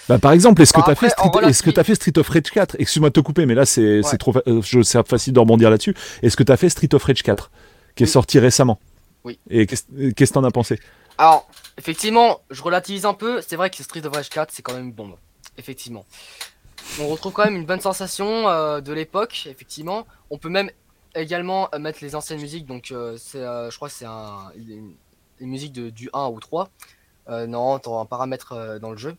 Bah, par exemple, est-ce que Bah, tu as fait Street, est-ce que relativité- t'as fait Street of Rage 4 Excuse-moi de te couper, mais là c'est, Ouais. trop, fa- euh, je facile de rebondir là-dessus. Est-ce que tu as fait Street of Rage 4 qui est sorti récemment Oui. Et qu'est-ce, que t'en as pensé? Alors, effectivement, je relativise un peu. C'est vrai que Street of Rage 4, c'est quand même une bombe. Effectivement. On retrouve quand même une bonne sensation euh, de l'époque, effectivement. On peut même également euh, mettre les anciennes musiques. Donc, euh, c'est, euh, je crois que c'est un, une, une musique de, du 1 ou 3. Euh, non, t'auras un paramètre dans le jeu.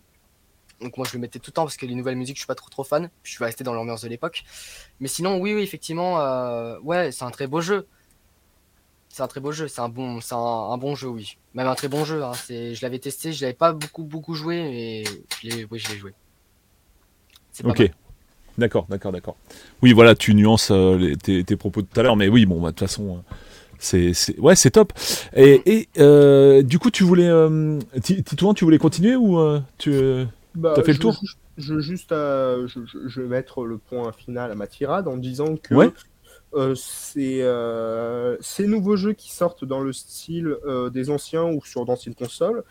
Donc, moi, je le mettais tout le temps parce que les nouvelles musiques, je suis pas trop trop fan. Je suis resté dans l'ambiance de l'époque. Mais sinon, oui, oui, effectivement, euh, ouais, c'est un très beau jeu. C'est un très beau jeu, c'est un bon, c'est un, un bon jeu, oui. Même un très bon jeu. Hein. C'est, je l'avais testé, je l'avais pas beaucoup beaucoup joué, mais je l'ai, oui, je l'ai joué. Pas Ok. mal. D'accord, d'accord, d'accord. Oui, voilà, tu nuances euh, les- tes, tes propos de tout à l'heure, mais oui, bon, bah, de toute façon, euh, c'est, c'est, ouais, c'est top. Et, et, euh, du coup, tu voulais, euh, Ti- Titouan, tu voulais continuer ou euh, tu, Bah, T'as fait le je- tour je, je- juste à- je, je- je vais mettre le point final à ma tirade en disant que Ouais. Euh, euh, ces nouveaux jeux qui sortent dans le style euh, des anciens ou sur d'anciennes consoles.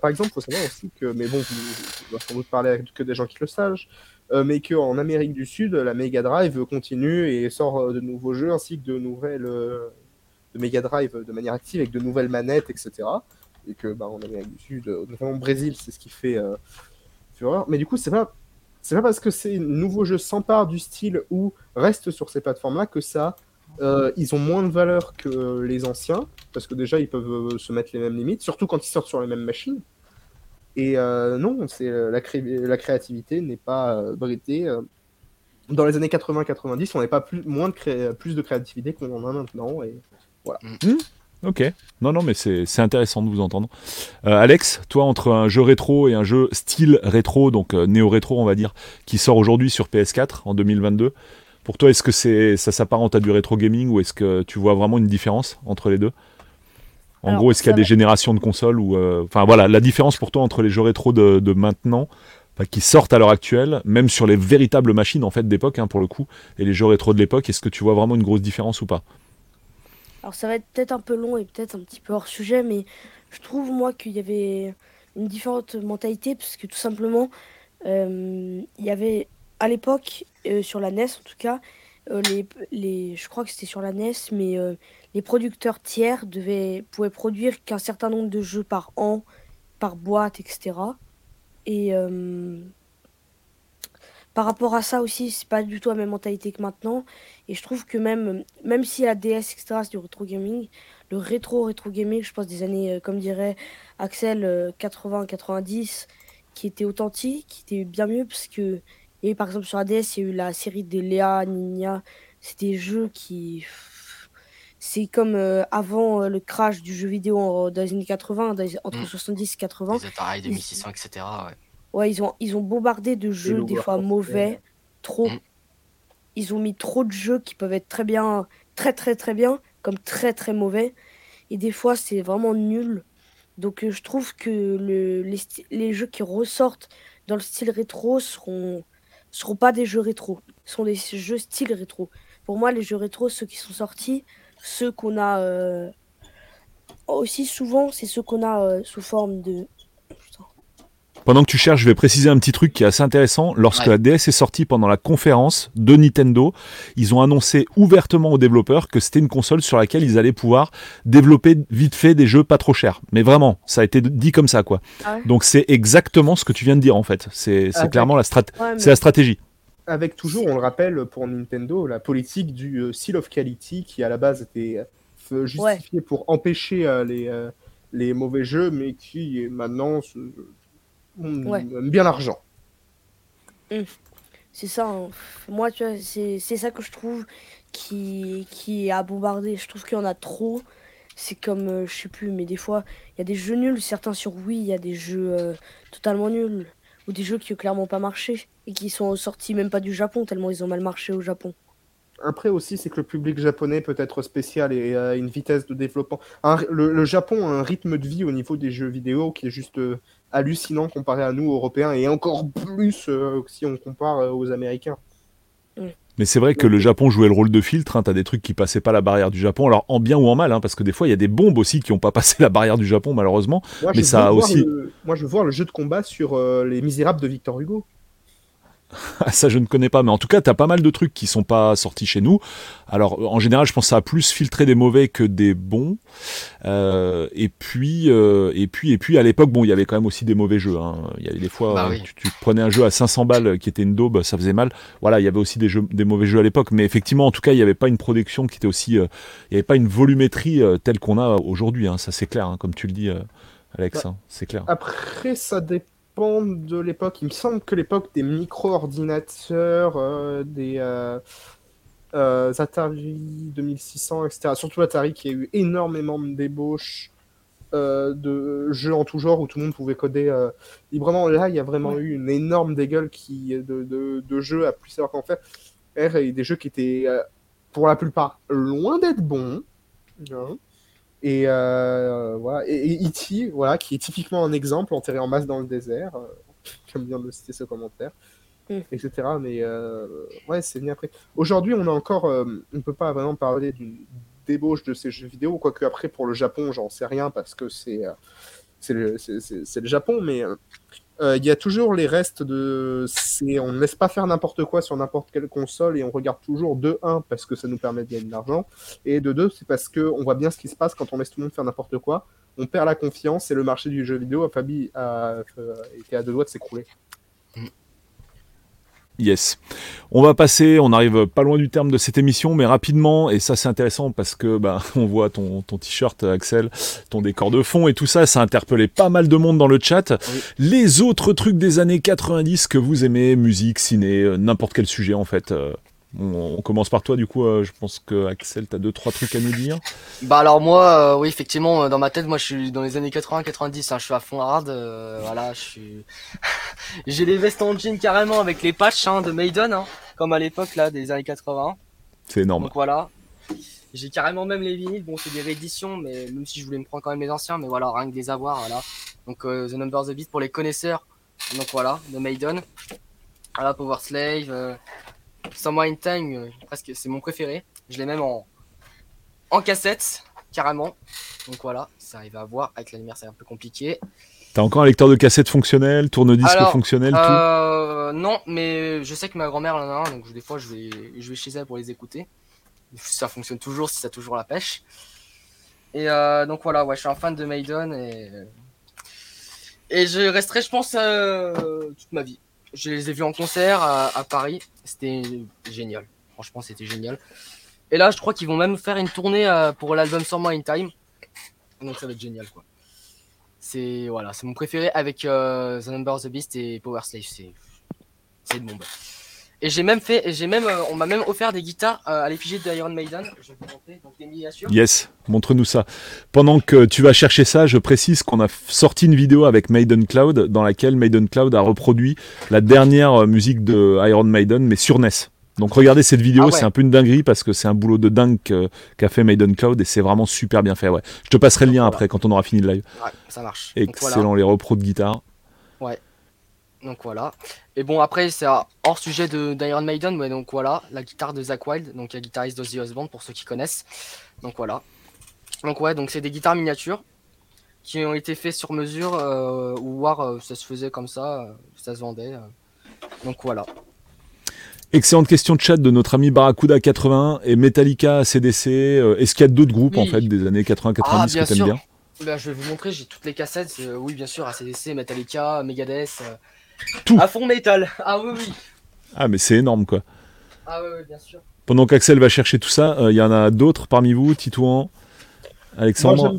par exemple, il faut savoir aussi que, mais bon, vous, sans doute parler avec que des gens qui le sachent, mais qu'en Amérique du Sud, la Mega Drive continue et sort de nouveaux jeux ainsi que de nouvelles de Mega Drive de manière active avec de nouvelles manettes, etc. Et que, bah, en Amérique du Sud, notamment au Brésil, c'est ce qui fait fureur. Mais du coup, c'est pas, c'est pas parce que ces nouveaux jeux s'emparent du style ou restent sur ces plateformes-là que ça, euh, ils ont moins de valeur que les anciens, parce que déjà ils peuvent euh, se mettre les mêmes limites, surtout quand ils sortent sur les mêmes machines. Et euh, non, c'est euh, la, cré- la créativité n'est pas euh, bridée. euh. Dans les années 80-90, on n'avait pas plus, moins de cré- plus de créativité qu'on en a maintenant. Et Ok. Non, non, mais c'est intéressant de vous entendre. Euh, Alex, toi, entre un jeu rétro et un jeu style rétro, donc euh, néo-rétro, on va dire, qui sort aujourd'hui sur PS4 en 2022, pour toi, est-ce que c'est ça s'apparente à du rétro gaming ou est-ce que tu vois vraiment une différence entre les deux? En Alors, gros, est-ce qu'il y a des générations de consoles ou euh, enfin voilà, la différence pour toi entre les jeux rétro de, de maintenant, qui sortent à l'heure actuelle, même sur les véritables machines en fait d'époque hein, pour le coup, et les jeux rétro de l'époque, est-ce que tu vois vraiment une grosse différence ou pas? Alors ça va être peut-être un peu long et peut-être un petit peu hors sujet, mais je trouve moi qu'il y avait une différente mentalité parce que tout simplement, euh, il y avait à l'époque euh, sur la NES en tout cas, euh, je crois que c'était sur la NES, mais les producteurs tiers devaient pouvaient produire qu'un certain nombre de jeux par an, par boîte, etc. Et par rapport à ça aussi, c'est pas du tout la même mentalité que maintenant. Et je trouve que même, même si la DS, etc., c'est du rétro gaming, le rétro rétro gaming, je pense des années, euh, comme dirait Axel, 80-90, euh, qui était authentique, qui était bien mieux, parce que, et par exemple sur la DS, il y a eu la série des Léa, Nina, c'est des jeux qui. C'est comme euh, avant le crash du jeu vidéo dans les années 80, entre 70 et 80. Les Atari 2600, etc. Ouais. Ouais, ils ont, ils ont bombardé de jeux des fois mauvais, trop. Mm. Ils ont mis trop de jeux qui peuvent être très bien, très très très bien, comme très très mauvais. Et des fois, c'est vraiment nul. Donc, euh, je trouve que le, les, les, jeux qui ressortent dans le style rétro seront, seront pas des jeux rétro. Ce sont des jeux style rétro. Pour moi, les jeux rétro, ceux qui sont sortis, ceux qu'on a euh, aussi souvent, c'est ceux qu'on a euh, sous forme de pendant que tu cherches, je vais préciser un petit truc qui est assez intéressant. Lorsque la DS est sortie pendant la conférence de Nintendo, ils ont annoncé ouvertement aux développeurs que c'était une console sur laquelle ils allaient pouvoir développer vite fait des jeux pas trop chers. Mais vraiment, ça a été dit comme ça, quoi. Ah Donc c'est exactement ce que tu viens de dire en fait. C'est clairement la, la stratégie. Avec toujours, on le rappelle pour Nintendo, la politique du euh, seal of quality qui à la base était euh, justifiée pour empêcher euh, les, les mauvais jeux, mais qui maintenant on bien l'argent. Hum. C'est ça. Hein. Moi, tu vois, c'est ça que je trouve qui, qui a bombardé. Je trouve qu'il y en a trop. C'est comme, euh, je sais plus, mais des fois, il y a des jeux nuls. Certains sur Wii, il y a des jeux euh, totalement nuls. Ou des jeux qui ont clairement pas marché. Et qui sont sortis même pas du Japon, tellement ils ont mal marché au Japon. Après aussi, c'est que le public japonais peut être spécial et a une vitesse de développement. le, Japon a un rythme de vie au niveau des jeux vidéo qui est juste euh, hallucinant comparé à nous, Européens, et encore plus euh, si on compare euh, aux Américains. Mais c'est vrai que le Japon jouait le rôle de filtre. Hein, T'as des trucs qui passaient pas la barrière du Japon, alors en bien ou en mal, hein, parce que des fois il y a des bombes aussi qui n'ont pas *laughs* passé la barrière du Japon malheureusement. mais ça a aussi. Moi je veux voir le jeu de combat sur Les Misérables de Victor Hugo. *laughs* ça je ne connais pas, mais en tout cas, tu as pas mal de trucs qui sont pas sortis chez nous. Alors, en général, je pense que ça a plus filtré des mauvais que des bons. Euh, et puis, euh, et puis, et puis, à l'époque, bon, il y avait quand même aussi des mauvais jeux. Hein. Il y avait des fois, bah tu, prenais un jeu à 500 balles qui était une daube, ça faisait mal. Voilà, il y avait aussi des jeux, des mauvais jeux à l'époque, mais effectivement, en tout cas, il n'y avait pas une production qui était aussi, euh, il n'y avait pas une volumétrie telle qu'on a aujourd'hui. Hein. Ça, c'est clair, hein, comme tu le dis. Alex, bah, c'est clair. Après, ça dépend de l'époque. Il me semble que l'époque des micro-ordinateurs, euh, des euh, euh, Atari 2600, etc. Surtout Atari qui a eu énormément de débauches de jeux en tout genre où tout le monde pouvait coder librement. Là, il y a vraiment eu une énorme dégueule qui, de, de, jeux à plus savoir qu'en faire. Et des jeux qui étaient, pour la plupart, loin d'être bons. Hein. Et euh, voilà. Et, E.T., voilà, qui est typiquement un exemple enterré en masse dans le désert, euh, *laughs* comme vient de citer ce commentaire, mm. etc. Mais euh, ouais, c'est venu après. Aujourd'hui, on a encore, on ne peut pas vraiment parler d'une débauche de ces jeux vidéo, quoique après pour le Japon, j'en sais rien parce que c'est c'est le, le, Japon, mais euh, il y a toujours les restes de. On ne laisse pas faire n'importe quoi sur n'importe quelle console et on regarde toujours de 1 parce que ça nous permet de gagner de l'argent et de 2 c'est parce qu'on voit bien ce qui se passe quand on laisse tout le monde faire n'importe quoi. On perd la confiance et le marché du jeu vidéo, Fabi, a, été à deux doigts de s'écrouler. Yes. On va passer, on arrive pas loin du terme de cette émission, mais rapidement, et ça c'est intéressant parce que bah, *laughs* on voit ton, ton t-shirt Axel, ton décor de fond et tout ça, ça a interpellé pas mal de monde dans le chat. Les autres trucs des années 90 que vous aimez, musique, ciné, euh, n'importe quel sujet en fait, on, commence par toi, du coup, euh, je pense que Axel, t'as deux, trois trucs à nous dire. Bah alors moi, euh, oui, effectivement, euh, dans ma tête, moi je suis dans les années 80-90, hein, je suis à fond hard, voilà, je suis... *laughs* J'ai les vestes en jean carrément avec les patchs hein, de Maiden, hein, comme à l'époque là, des années 80. C'est énorme. Donc voilà. J'ai carrément même les vinyles, bon c'est des rééditions, mais même si je voulais me prendre quand même les anciens, mais voilà, rien que des avoirs, voilà. Donc The Number of the Beast pour les connaisseurs, donc voilà, de Maiden. Voilà, Power Slave, Somewhere in Time, euh, presque c'est mon préféré. Je l'ai même en, en cassette, carrément. Donc voilà, ça arrive à voir. Avec la lumière, c'est un peu compliqué. T'as encore un lecteur de cassette fonctionnel, tourne-disque fonctionnel, euh, Non, mais je sais que ma grand-mère en a un, donc des fois je vais, je vais chez elle pour les écouter. Ça fonctionne toujours si ça a toujours la pêche. Et euh, donc voilà, ouais, je suis un fan de Maiden et, et je resterai, je pense, toute ma vie Je les ai vus en concert à, à Paris. C'était génial. Franchement, c'était génial. Et là, je crois qu'ils vont même faire une tournée euh, pour l'album Summer in Time. Donc ça va être génial, quoi. C'est voilà, c'est mon préféré avec euh, The Number of the Beast et Power Slave. C'est c'est une bombe. Et j'ai même fait, j'ai même, euh, on m'a même offert des guitares euh, à l'effigie d'Iron Maiden. Je vais vous montrer donc des miniatures. Yes, montre-nous ça. Pendant que tu vas chercher ça, je précise qu'on a sorti une vidéo avec Maiden Cloud dans laquelle Maiden Cloud a reproduit la dernière euh, musique de Iron Maiden, mais sur NES. Donc regardez cette vidéo, Ah ouais. c'est un peu une dinguerie parce que c'est un boulot de dingue qu'a fait Maiden Cloud et c'est vraiment super bien fait. Ouais. Je te passerai le lien Voilà. après quand on aura fini le live. Ouais, ça marche. Donc voilà. Excellent les repros de guitare. Donc voilà. Et bon après c'est hors sujet de d'Iron Maiden, mais donc voilà, la guitare de Zach Wild, donc la guitariste d'Ozzy Osbourne pour ceux qui connaissent. Donc voilà. Donc ouais, donc c'est des guitares miniatures qui ont été faites sur mesure euh, ou voir euh, ça se faisait comme ça, euh, ça se vendait. Donc voilà. Excellente question de chat de notre ami Barracuda 81 et Metallica CDC. Est-ce qu'il y a d'autres groupes en fait des années 80-90 Ah, bien que t'aimes bien? Bah, je vais vous montrer, j'ai toutes les cassettes. oui, bien sûr, ACDC, Metallica, Megadeth. Tout. À fond métal. Ah oui, oui. Ah mais c'est énorme quoi. Ah oui, oui, bien sûr. Pendant qu'Axel va chercher tout ça, euh, il y en a d'autres parmi vous, Titouan, Alexandre.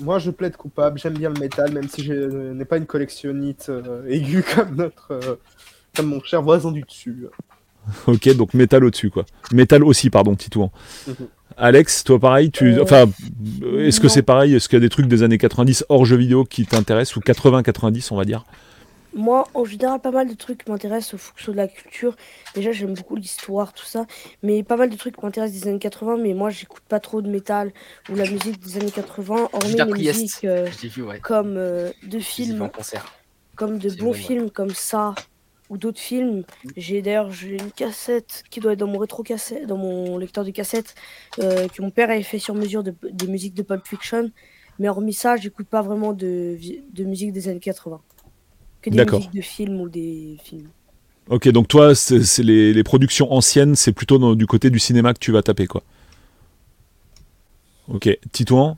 moi, je plaide coupable, j'aime bien le métal, même si je n'ai pas une collectionnite euh, aiguë *laughs* comme notre, euh, comme mon cher voisin du dessus. *laughs* Ok, donc métal au-dessus quoi. Métal aussi, pardon, Titouan. Mhm. Alex, toi pareil, tu, Euh, enfin, est-ce que c'est pareil? Est-ce qu'il y a des trucs des années 90 hors jeux vidéo qui t'intéressent? Ou 80-90 on va dire? Moi, en général, pas mal de trucs m'intéressent au fonction de la culture. Déjà, j'aime beaucoup l'histoire, tout ça. Mais pas mal de trucs m'intéressent des années 80. Mais moi, j'écoute pas trop de métal ou la musique des années 80, hormis les musiques euh, J'ai vu, ouais. comme euh, de films, comme de bons vrai, ouais. films comme ça ou d'autres films. J'ai d'ailleurs j'ai une cassette qui doit être dans mon rétro cassette, dans mon lecteur de cassette euh, que mon père avait fait sur mesure de, des musiques de Pulp Fiction. Mais hormis ça, j'écoute pas vraiment de, de musique des années 80. Que des D'accord. musiques de films ou des films. Ok, donc toi, c'est les, les productions anciennes, c'est plutôt dans- du côté du cinéma que tu vas taper quoi. Ok, Titouan?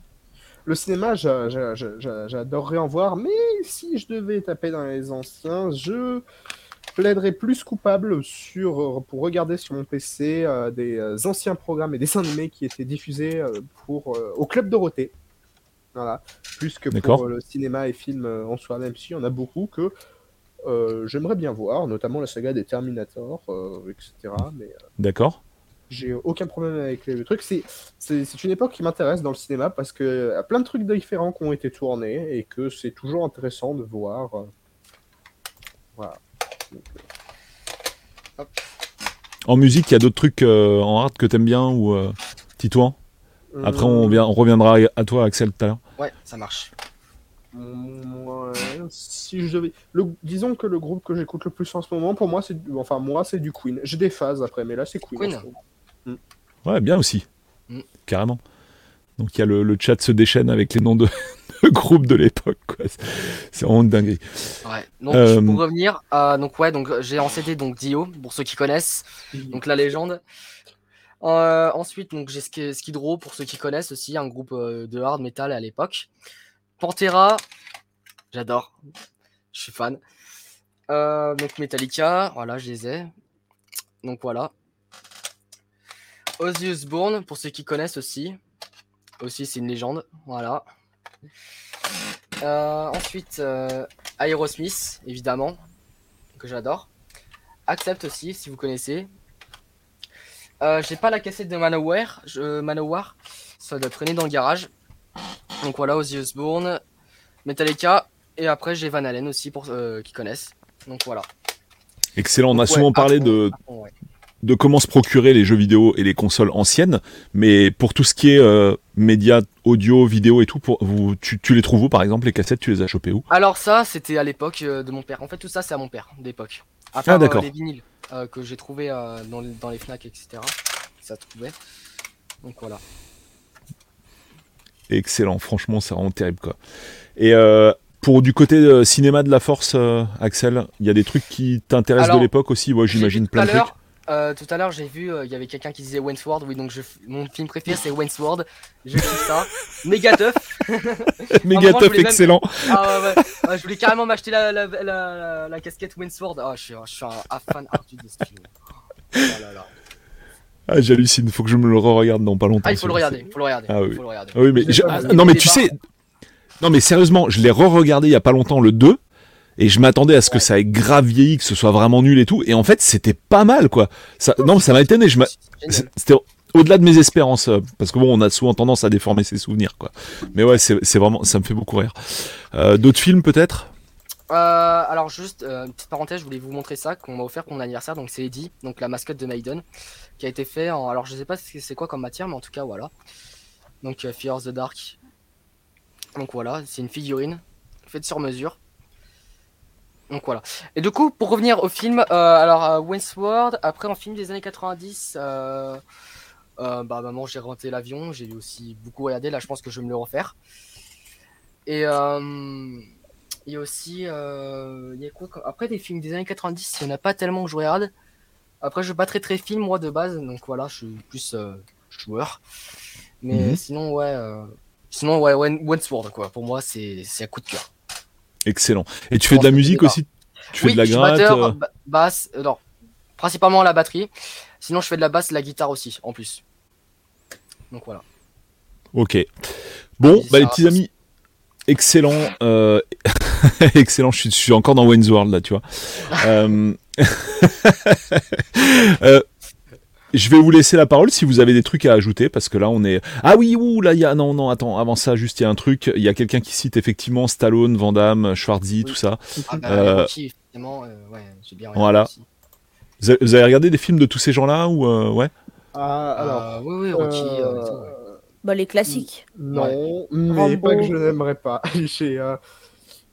Le cinéma, j'a- j'a- j'a- j'a- j'adorerais en voir, mais si je devais taper dans les anciens, je plaiderais plus coupable sur, pour regarder sur mon PC euh, des euh, anciens programmes et dessins animés qui étaient diffusés euh, pour, euh, au Club Dorothée. Voilà. Plus que pour euh, le cinéma et films euh, en soi, même s'il y en a beaucoup que euh, j'aimerais bien voir, notamment la saga des Terminator, euh, etc. Mais euh, D'accord j'ai aucun problème avec les- le truc. C'est, c'est, c'est une époque qui m'intéresse dans le cinéma parce que y a plein de trucs différents qui ont été tournés et que c'est toujours intéressant de voir. Voilà. Donc, En musique, il y a d'autres trucs en art que t'aimes bien ou Titouan? Après, on, vient- on reviendra à toi, Axel, tout à l'heure. Ouais, ça marche. ouais, si je devais, le, disons que le groupe que j'écoute le plus en ce moment, pour moi, c'est, du- enfin moi, c'est du Queen. J'ai des phases après, mais là, c'est Queen. Queen. moment. Ouais, bien aussi. Mm. Carrément. Donc il y a le, le chat se déchaîne avec les noms de, *laughs* de groupes de l'époque. quoi. C'est- C'est vraiment une dinguerie. Ouais. Donc Euh, pour revenir, euh, donc ouais, donc j'ai en CD donc Dio pour ceux qui connaissent, donc la légende. Euh, ensuite donc j'ai Sk- Skid Row pour ceux qui connaissent aussi, un groupe euh, de hard metal à l'époque. Pantera, j'adore, je suis fan. Euh, donc Metallica, voilà, je les ai. Donc voilà. Ozzy Osbourne pour ceux qui connaissent aussi. Aussi c'est une légende, voilà. Euh, ensuite, Aerosmith, évidemment, que j'adore. Accept aussi, si vous connaissez. Euh, J'ai pas la cassette de Manowar, je, Manowar, ça doit traîner dans le garage. Donc voilà, Ozzy Osbourne, Metallica, et après j'ai Van Halen aussi pour euh, qui connaissent. Donc voilà. Excellent. On a Donc, souvent parlé de, ouais. de comment se procurer les jeux vidéo et les consoles anciennes, mais pour tout ce qui est euh, médias, audio, vidéo et tout, pour, vous, tu, tu les trouves où par exemple Les cassettes, tu les as chopées où? Alors ça, c'était à l'époque euh, de mon père. En fait, tout ça, c'est à mon père d'époque. À part, euh, d'accord. les vinyles euh, que j'ai trouvé dans, les- dans les Fnac, etc. Ça trouvait. Donc voilà. Excellent. Franchement, c'est vraiment terrible quoi. Et euh, pour du côté euh, cinéma de la force, euh, Axel, il y a des trucs qui t'intéressent de l'époque aussi? Moi, J'ai j'imagine plein de trucs. Euh, tout à l'heure j'ai vu, euh, il y avait quelqu'un qui disait Wentworth, oui donc je, mon film préféré c'est Wentworth, je kiffe ça. Méga teuf. Méga même- excellent. Ah ouais, ouais. Ah, je voulais carrément m'acheter la, la, la, la, la casquette Wentworth. Ah je suis, je suis un, un fan ardu de ce film. Oh là là. Ah, j'hallucine, faut que je me le re-regarde dans pas longtemps. Ah il faut le regarder, il faut le regarder. Ah oui. faut le regarder. Ah oui, mais Je ah, non, mais tu sais, non, mais sérieusement, je l'ai re-regardé il y a pas longtemps, le 2, et je m'attendais à ce que ça ait grave vieilli, que ce soit vraiment nul et tout, et en fait, c'était pas mal, quoi. Ça, non, ça m'a étonné, je c'était au-delà de mes espérances, euh, parce que bon, on a souvent tendance à déformer ses souvenirs, quoi. Mais ouais, c'est vraiment, ça me fait beaucoup rire. Euh, D'autres films, peut-être? Euh, alors juste, euh, une petite parenthèse, je voulais vous montrer ça qu'on m'a offert pour mon anniversaire. Donc c'est Eddie, donc la mascotte de Maiden, qui a été fait en. Alors je sais pas ce que c'est quoi comme matière, mais en tout cas voilà. Donc Fear of the Dark. Donc voilà, c'est une figurine faite sur mesure. Donc voilà. Et du coup, pour revenir au film, euh, alors euh, Westworld, après un film des années 90, euh, euh, bah maman j'ai renté l'avion, j'ai aussi beaucoup regardé. Là, je pense que je vais me le refaire. Et euh, il y a aussi, euh, il y a quoi comme- Après des films des années 90, il n'y en a pas tellement que je regarde. Après, je suis pas très très film moi de base, donc voilà, je suis plus euh, joueur. Mais Mhm. sinon, ouais, euh, sinon ouais, Wen- Wentworth quoi. Pour moi, c'est c'est un coup de cœur. Excellent. Et tu fais de la musique aussi? Tu fais oui, de la je suis gratte batteur, euh, ba- basse, euh, non, principalement la batterie. Sinon, je fais de la basse, de la guitare aussi, en plus. Donc voilà. Ok. Bon, bah, les petits amis, excellent. euh, *laughs* excellent, je suis, je suis encore dans Wayne's World là, tu vois. Euh, *laughs* euh, je vais vous laisser la parole si vous avez des trucs à ajouter parce que là on est. Ah oui, ouh, là il y a. Non, non, attends, avant ça, juste il y a un truc. Il y a quelqu'un qui cite effectivement Stallone, Van Damme, Schwarzy, Oui. tout ça. Ah, bah, Euh, Rocky, effectivement, euh, ouais, j'ai bien regardé voilà. aussi. Vous avez, vous avez regardé des films de tous ces gens-là ou euh, ouais? Ah, alors. Euh, oui, oui, Rocky. euh, euh. Bah, les classiques. Non, mais Rambo. pas que je n'aimerais pas. *laughs* J'ai euh,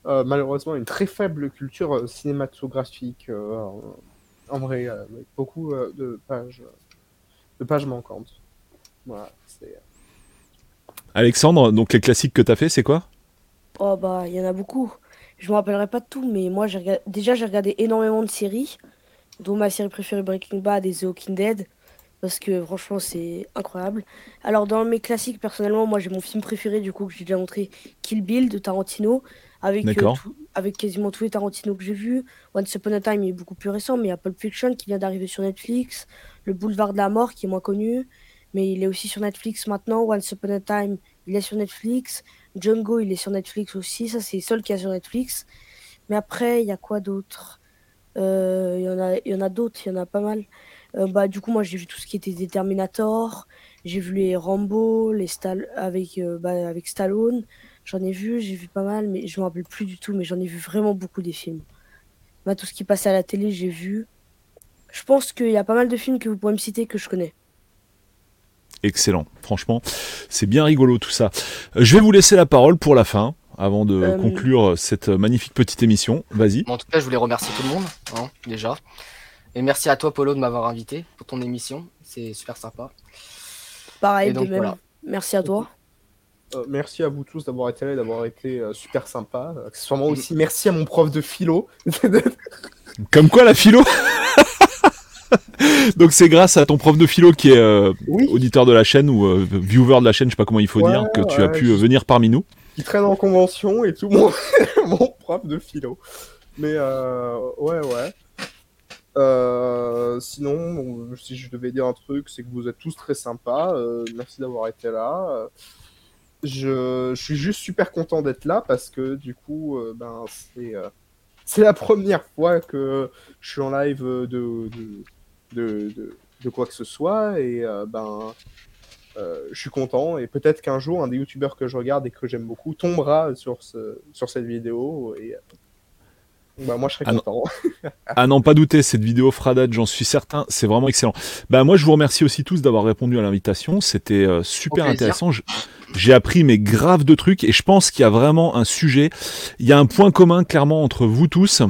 euh, malheureusement une très faible culture cinématographique. euh, en, vrai, euh, avec beaucoup euh, de pages, de pages manquantes. Voilà, c'est. Alexandre, donc les classiques que t'as fait, c'est quoi? Oh bah, il y en a beaucoup. Je me rappellerai pas de tout, mais moi, j'ai regardé... déjà, j'ai regardé énormément de séries, dont ma série préférée Breaking Bad et The Walking Dead, parce que franchement, c'est incroyable. Alors, dans mes classiques, personnellement, moi, j'ai mon film préféré, du coup, que j'ai déjà montré, Kill Bill de Tarantino, avec, euh, tout- avec quasiment tous les Tarantino que j'ai vus. Once Upon a Time est beaucoup plus récent, mais il y a Pulp Fiction qui vient d'arriver sur Netflix, Le Boulevard de la Mort qui est moins connu, mais il est aussi sur Netflix maintenant. Once Upon a Time, il est sur Netflix. Django, il est sur Netflix aussi. Ça, c'est le seul qui a sur Netflix. Mais après, il y a quoi d'autre? Euh, Il y en a, il y en a d'autres, il y en a pas mal. Euh, bah, du coup, moi, j'ai vu tout ce qui était des Terminator. J'ai vu les Rambo, les Stall avec, euh, bah, avec Stallone. J'en ai vu, j'ai vu pas mal, mais je me rappelle plus du tout. Mais j'en ai vu vraiment beaucoup des films. Bah, tout ce qui passait à la télé, j'ai vu. Je pense qu'il y a pas mal de films que vous pourrez me citer que je connais. Excellent. Franchement, c'est bien rigolo tout ça. Euh, Je vais vous laisser la parole pour la fin, avant de Euh, conclure cette magnifique petite émission. Vas-y. Bon, en tout cas, je voulais remercier tout le monde, hein, déjà. Et merci à toi, Polo, de m'avoir invité pour ton émission. C'est super sympa. Pareil, Et donc, de même. voilà. Merci à toi. Euh, merci à vous tous d'avoir été là, et d'avoir été euh, super sympa. Accessoirement aussi, merci à mon prof de philo. *laughs* Comme quoi la philo *laughs* Donc c'est grâce à ton prof de philo qui est euh, oui, auditeur de la chaîne ou euh, viewer de la chaîne, je sais pas comment il faut Ouais, dire, que tu as pu je- euh, venir parmi nous. qui traîne en convention et tout, mon, *laughs* mon prof de philo. Mais euh, ouais, ouais. Euh, sinon, bon, si je devais dire un truc, c'est que vous êtes tous très sympas. euh, merci d'avoir été là. Je, je suis juste super content d'être là parce que du coup, euh, ben, c'est euh, c'est la première fois que je suis en live de, de, de, de, de quoi que ce soit et euh, ben, euh, je suis content et peut-être qu'un jour un des youtubeurs que je regarde et que j'aime beaucoup tombera sur, ce, sur cette vidéo et euh, bah, moi je serai Ah non. content. *laughs* À n'en pas douter, cette vidéo fera date, j'en suis certain, c'est vraiment excellent. Bah moi je vous remercie aussi tous d'avoir répondu à l'invitation, c'était euh, super intéressant. Je- J'ai appris mes graves de trucs et je pense qu'il y a vraiment un sujet, il y a un point commun clairement entre vous tous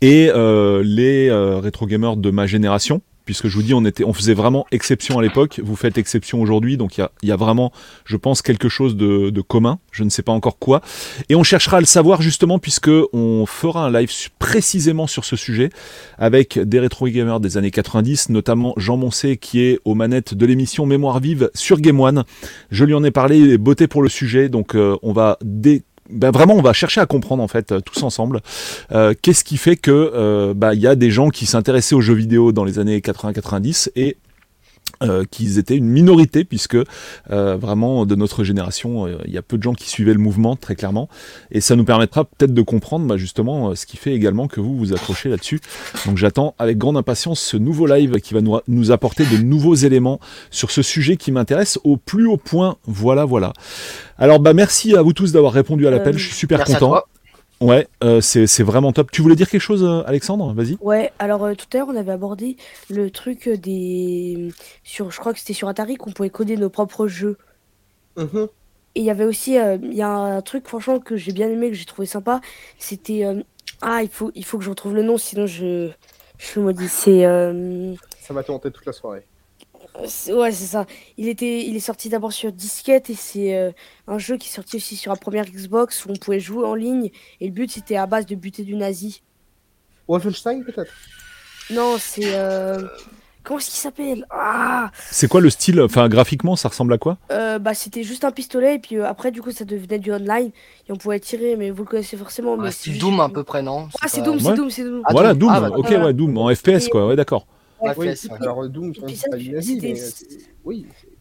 et euh, les euh, rétro gamers de ma génération. Puisque je vous dis, on, était, on faisait vraiment exception à l'époque, vous faites exception aujourd'hui, donc il y y a vraiment, je pense, quelque chose de, commun, je ne sais pas encore quoi, et on cherchera à le savoir justement, puisque on fera un live précisément sur ce sujet, avec des rétro gamers des années 90, notamment Jean Moncé, qui est aux manettes de l'émission Mémoire Vive sur Game One. Je lui en ai parlé, il est botté pour le sujet, donc euh, on va dé- ben vraiment, on va chercher à comprendre en fait euh, tous ensemble euh, qu'est-ce qui fait que euh, bah, il y a des gens qui s'intéressaient aux jeux vidéo dans les années 80-90 et euh, qu'ils étaient une minorité puisque euh, vraiment de notre génération euh, il y a peu de gens qui suivaient le mouvement très clairement. Et ça nous permettra peut-être de comprendre bah, justement ce qui fait également que vous vous accrochez là-dessus. Donc j'attends avec grande impatience ce nouveau live qui va nous, nous apporter de nouveaux éléments sur ce sujet qui m'intéresse au plus haut point. Voilà voilà. Alors bah merci à vous tous d'avoir répondu à l'appel. Je suis super content. Ouais, euh, c'est c'est vraiment top. Tu voulais dire quelque chose, euh, Alexandre? Vas-y. Ouais, alors euh, tout à l'heure on avait abordé le truc euh, des sur je crois que c'était sur Atari qu'on pouvait coder nos propres jeux. Mhm. Et il y avait aussi euh, il y a un truc franchement que j'ai bien aimé que j'ai trouvé sympa, c'était euh, ah il faut il faut que je retrouve le nom sinon je je le maudis. C'est euh, Ça va te hanter toute la soirée. C'est- ouais, c'est ça. Il était il est sorti d'abord sur disquette et c'est euh, un jeu qui est sorti aussi sur la première Xbox où on pouvait jouer en ligne et le but c'était à base de buter du nazi. Wolfenstein peut-être? Non, c'est euh, comment est-ce qu'il s'appelle? Ah C'est quoi le style? Enfin, graphiquement, ça ressemble à quoi? Euh, bah, c'était juste un pistolet et puis euh, après du coup ça devenait du online et on pouvait tirer mais vous le connaissez forcément mais c'est c'est juste- Doom à peu près, non? Ah c'est Doom, Ouais. c'est Doom, c'est Doom. Ah, Voilà, Doom. Doom. Ah, bah, ok, ouais, Doom en FPS, quoi. Ouais, d'accord. Oui, alors Doom, mais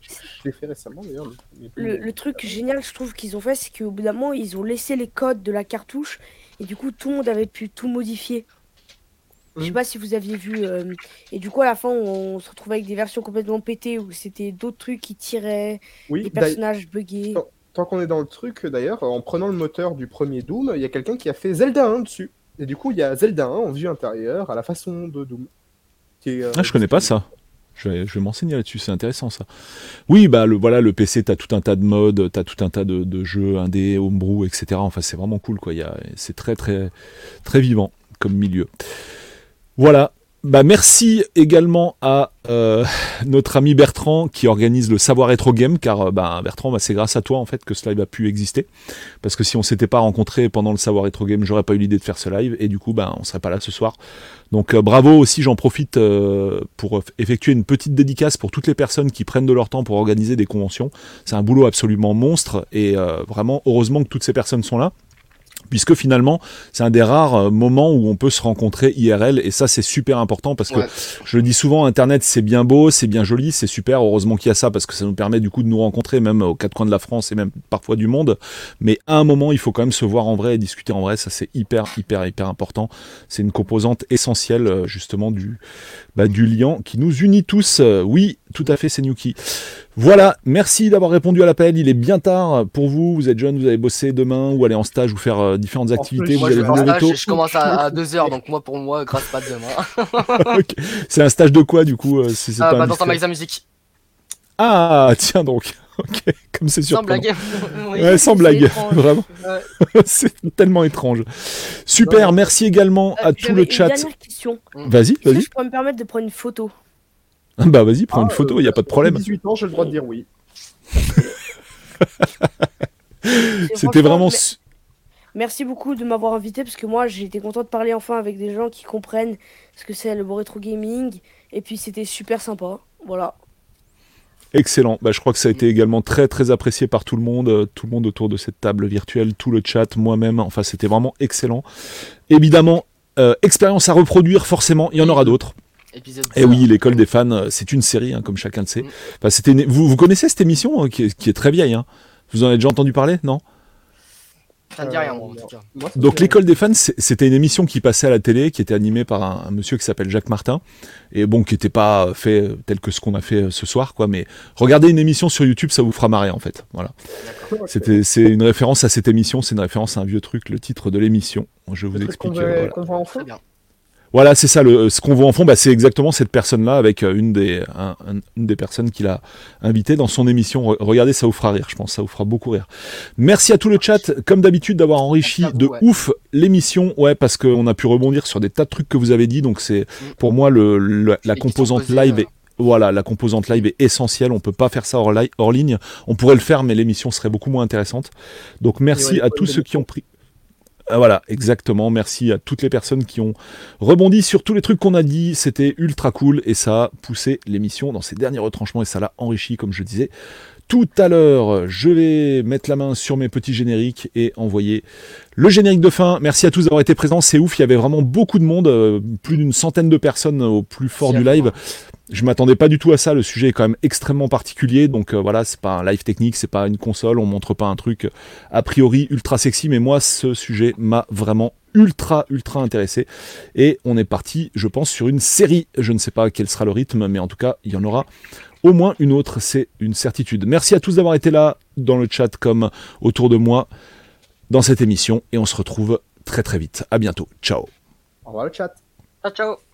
je l'ai fait récemment d'ailleurs. mais- Le, le truc génial je trouve qu'ils ont fait c'est qu'au bout d'un moment ils ont laissé les codes de la cartouche et du coup tout le monde avait pu tout modifier. Je sais Mhm. pas si vous aviez vu euh, et du coup à la fin on, se retrouvait avec des versions complètement pétées où c'était d'autres trucs qui tiraient, Oui, des personnages buggés. Non. tant qu'on est dans le truc, d'ailleurs, en prenant le moteur du premier Doom, il y a quelqu'un qui a fait Zelda 1 dessus. Et du coup, il y a Zelda 1 en vue intérieure à la façon de Doom. Qui est, euh, Ah, je connais pas ça. Je vais, je vais m'enseigner là-dessus, c'est intéressant ça. Oui, bah le, voilà, le PC, t'as tout un tas de modes, t'as tout un tas de, de jeux indés, homebrew, etc. Enfin, c'est vraiment cool, quoi. C'est très, très, très vivant comme milieu. Voilà. Bah, merci également à euh, *laughs* notre ami Bertrand qui organise le Savoir Rétro Game, car euh, bah, Bertrand, bah, c'est grâce à toi en fait que ce live a pu exister. Parce que si on s'était pas rencontré pendant le Savoir Rétro Game, j'aurais pas eu l'idée de faire ce live, et du coup, bah, on serait pas là ce soir. Donc euh, bravo aussi, j'en profite pour effectuer une petite dédicace pour toutes les personnes qui prennent de leur temps pour organiser des conventions. C'est un boulot absolument monstre et vraiment heureusement que toutes ces personnes sont là. Puisque finalement, c'est un des rares euh, moments où on peut se rencontrer IRL, et ça c'est super important parce que Ouais. je le dis souvent, Internet c'est bien beau, c'est bien joli, c'est super, heureusement qu'il y a ça parce que ça nous permet du coup de nous rencontrer même aux quatre coins de la France et même parfois du monde. Mais à un moment, il faut quand même se voir en vrai et discuter en vrai, ça c'est hyper, hyper, hyper important. C'est une composante essentielle euh, justement du, bah, du lien qui nous unit tous. Euh, Oui, tout à fait, c'est Nuki. Voilà, merci d'avoir répondu à l'appel. Il est bien tard pour vous. Vous êtes jeune, vous allez bosser demain ou aller en stage ou faire euh, différentes En activités. plus, Vous Moi, allez je, stage, tôt. commence à, à 2h, donc moi, pour moi, grâce pas demain. *laughs* *laughs* Ok. C'est un stage de quoi du coup euh, c'est- c'est Ah, pas bah, dans un magasin musique. Ah, tiens donc. *laughs* Ok, comme c'est Sans surprenant. blague. Oui. Ouais, sans blague, étrange. vraiment. Ouais. c'est tellement étrange. Super, merci également Euh, à tout le une chat. dernière question. Vas-y, vas-y. je pourrais me permettre de prendre une photo? *laughs* Bah vas-y, prends Ah, une photo, euh, il y a pas de j'ai problème. 18 ans, j'ai le droit de dire oui. *laughs* C'était vraiment su- Merci beaucoup de m'avoir invité parce que moi j'ai été content de parler enfin avec des gens qui comprennent ce que c'est le beau rétro gaming et puis c'était super sympa. Voilà. excellent. Bah, je crois que ça a été également très très apprécié par tout le monde, euh, tout le monde autour de cette table virtuelle, tout le chat, moi-même. Enfin, c'était vraiment excellent. Évidemment, euh, expérience à reproduire, forcément, il y en aura d'autres. Épisode Et oui, l'école des fans, euh, c'est une série, hein, comme chacun le sait. Mm. Enfin, c'était une- vous, vous connaissez cette émission euh, qui, est, qui est très vieille hein? Vous en avez déjà entendu parler, non? Ça me dit rien, Euh, moi, en tout cas. Moi, ça Donc l'école des fans, c'était une émission qui passait à la télé, qui était animée par un, un monsieur qui s'appelle Jacques Martin, et bon, qui n'était pas fait euh, tel que ce qu'on a fait euh, ce soir, quoi. Mais regardez une émission sur YouTube, ça vous fera marrer en fait. Voilà. C'était, c'est une référence à cette émission, c'est une référence à un vieux truc, le titre de l'émission. Je vous Le explique. euh, voilà. Voilà, c'est ça. Le, ce qu'on voit en fond, bah, c'est exactement cette personne-là avec euh, une des, un- un- une des personnes qu'il a invitées dans son émission. Re- Regardez, ça vous fera rire, je pense. Ça vous fera beaucoup rire. Merci à tout le chat, comme d'habitude, d'avoir enrichi vous, de ouais. ouf l'émission. Ouais, parce qu'on a pu rebondir sur des tas de trucs que vous avez dit. Donc, c'est pour moi le, le- la composante live euh, est voilà, la composante live est essentielle. On peut pas faire ça hors, li- hors ligne. On pourrait le faire, mais l'émission serait beaucoup moins intéressante. Donc merci ouais, à tous ceux qui ont pris. Ah, voilà, exactement. Merci à toutes les personnes qui ont rebondi sur tous les trucs qu'on a dit. C'était ultra cool et ça a poussé l'émission dans ses derniers retranchements et ça l'a enrichi, comme je disais. Tout à l'heure, je vais mettre la main sur mes petits génériques et envoyer le générique de fin. Merci à tous d'avoir été présents. C'est ouf, il y avait vraiment beaucoup de monde, euh, plus d'une centaine de personnes au plus fort du live. vous. Je m'attendais pas du tout à ça. Le sujet est quand même extrêmement particulier. Donc euh, voilà, c'est pas un live technique, c'est pas une console. On montre pas un truc euh, a priori ultra sexy. Mais moi, ce sujet m'a vraiment ultra ultra intéressé. Et on est parti, je pense, sur une série. Je ne sais pas quel sera le rythme, mais en tout cas, il y en aura au moins une autre. C'est une certitude. Merci à tous d'avoir été là dans le chat comme autour de moi dans cette émission. Et on se retrouve très très vite. À bientôt. Ciao. Au revoir le chat. Ciao, ciao.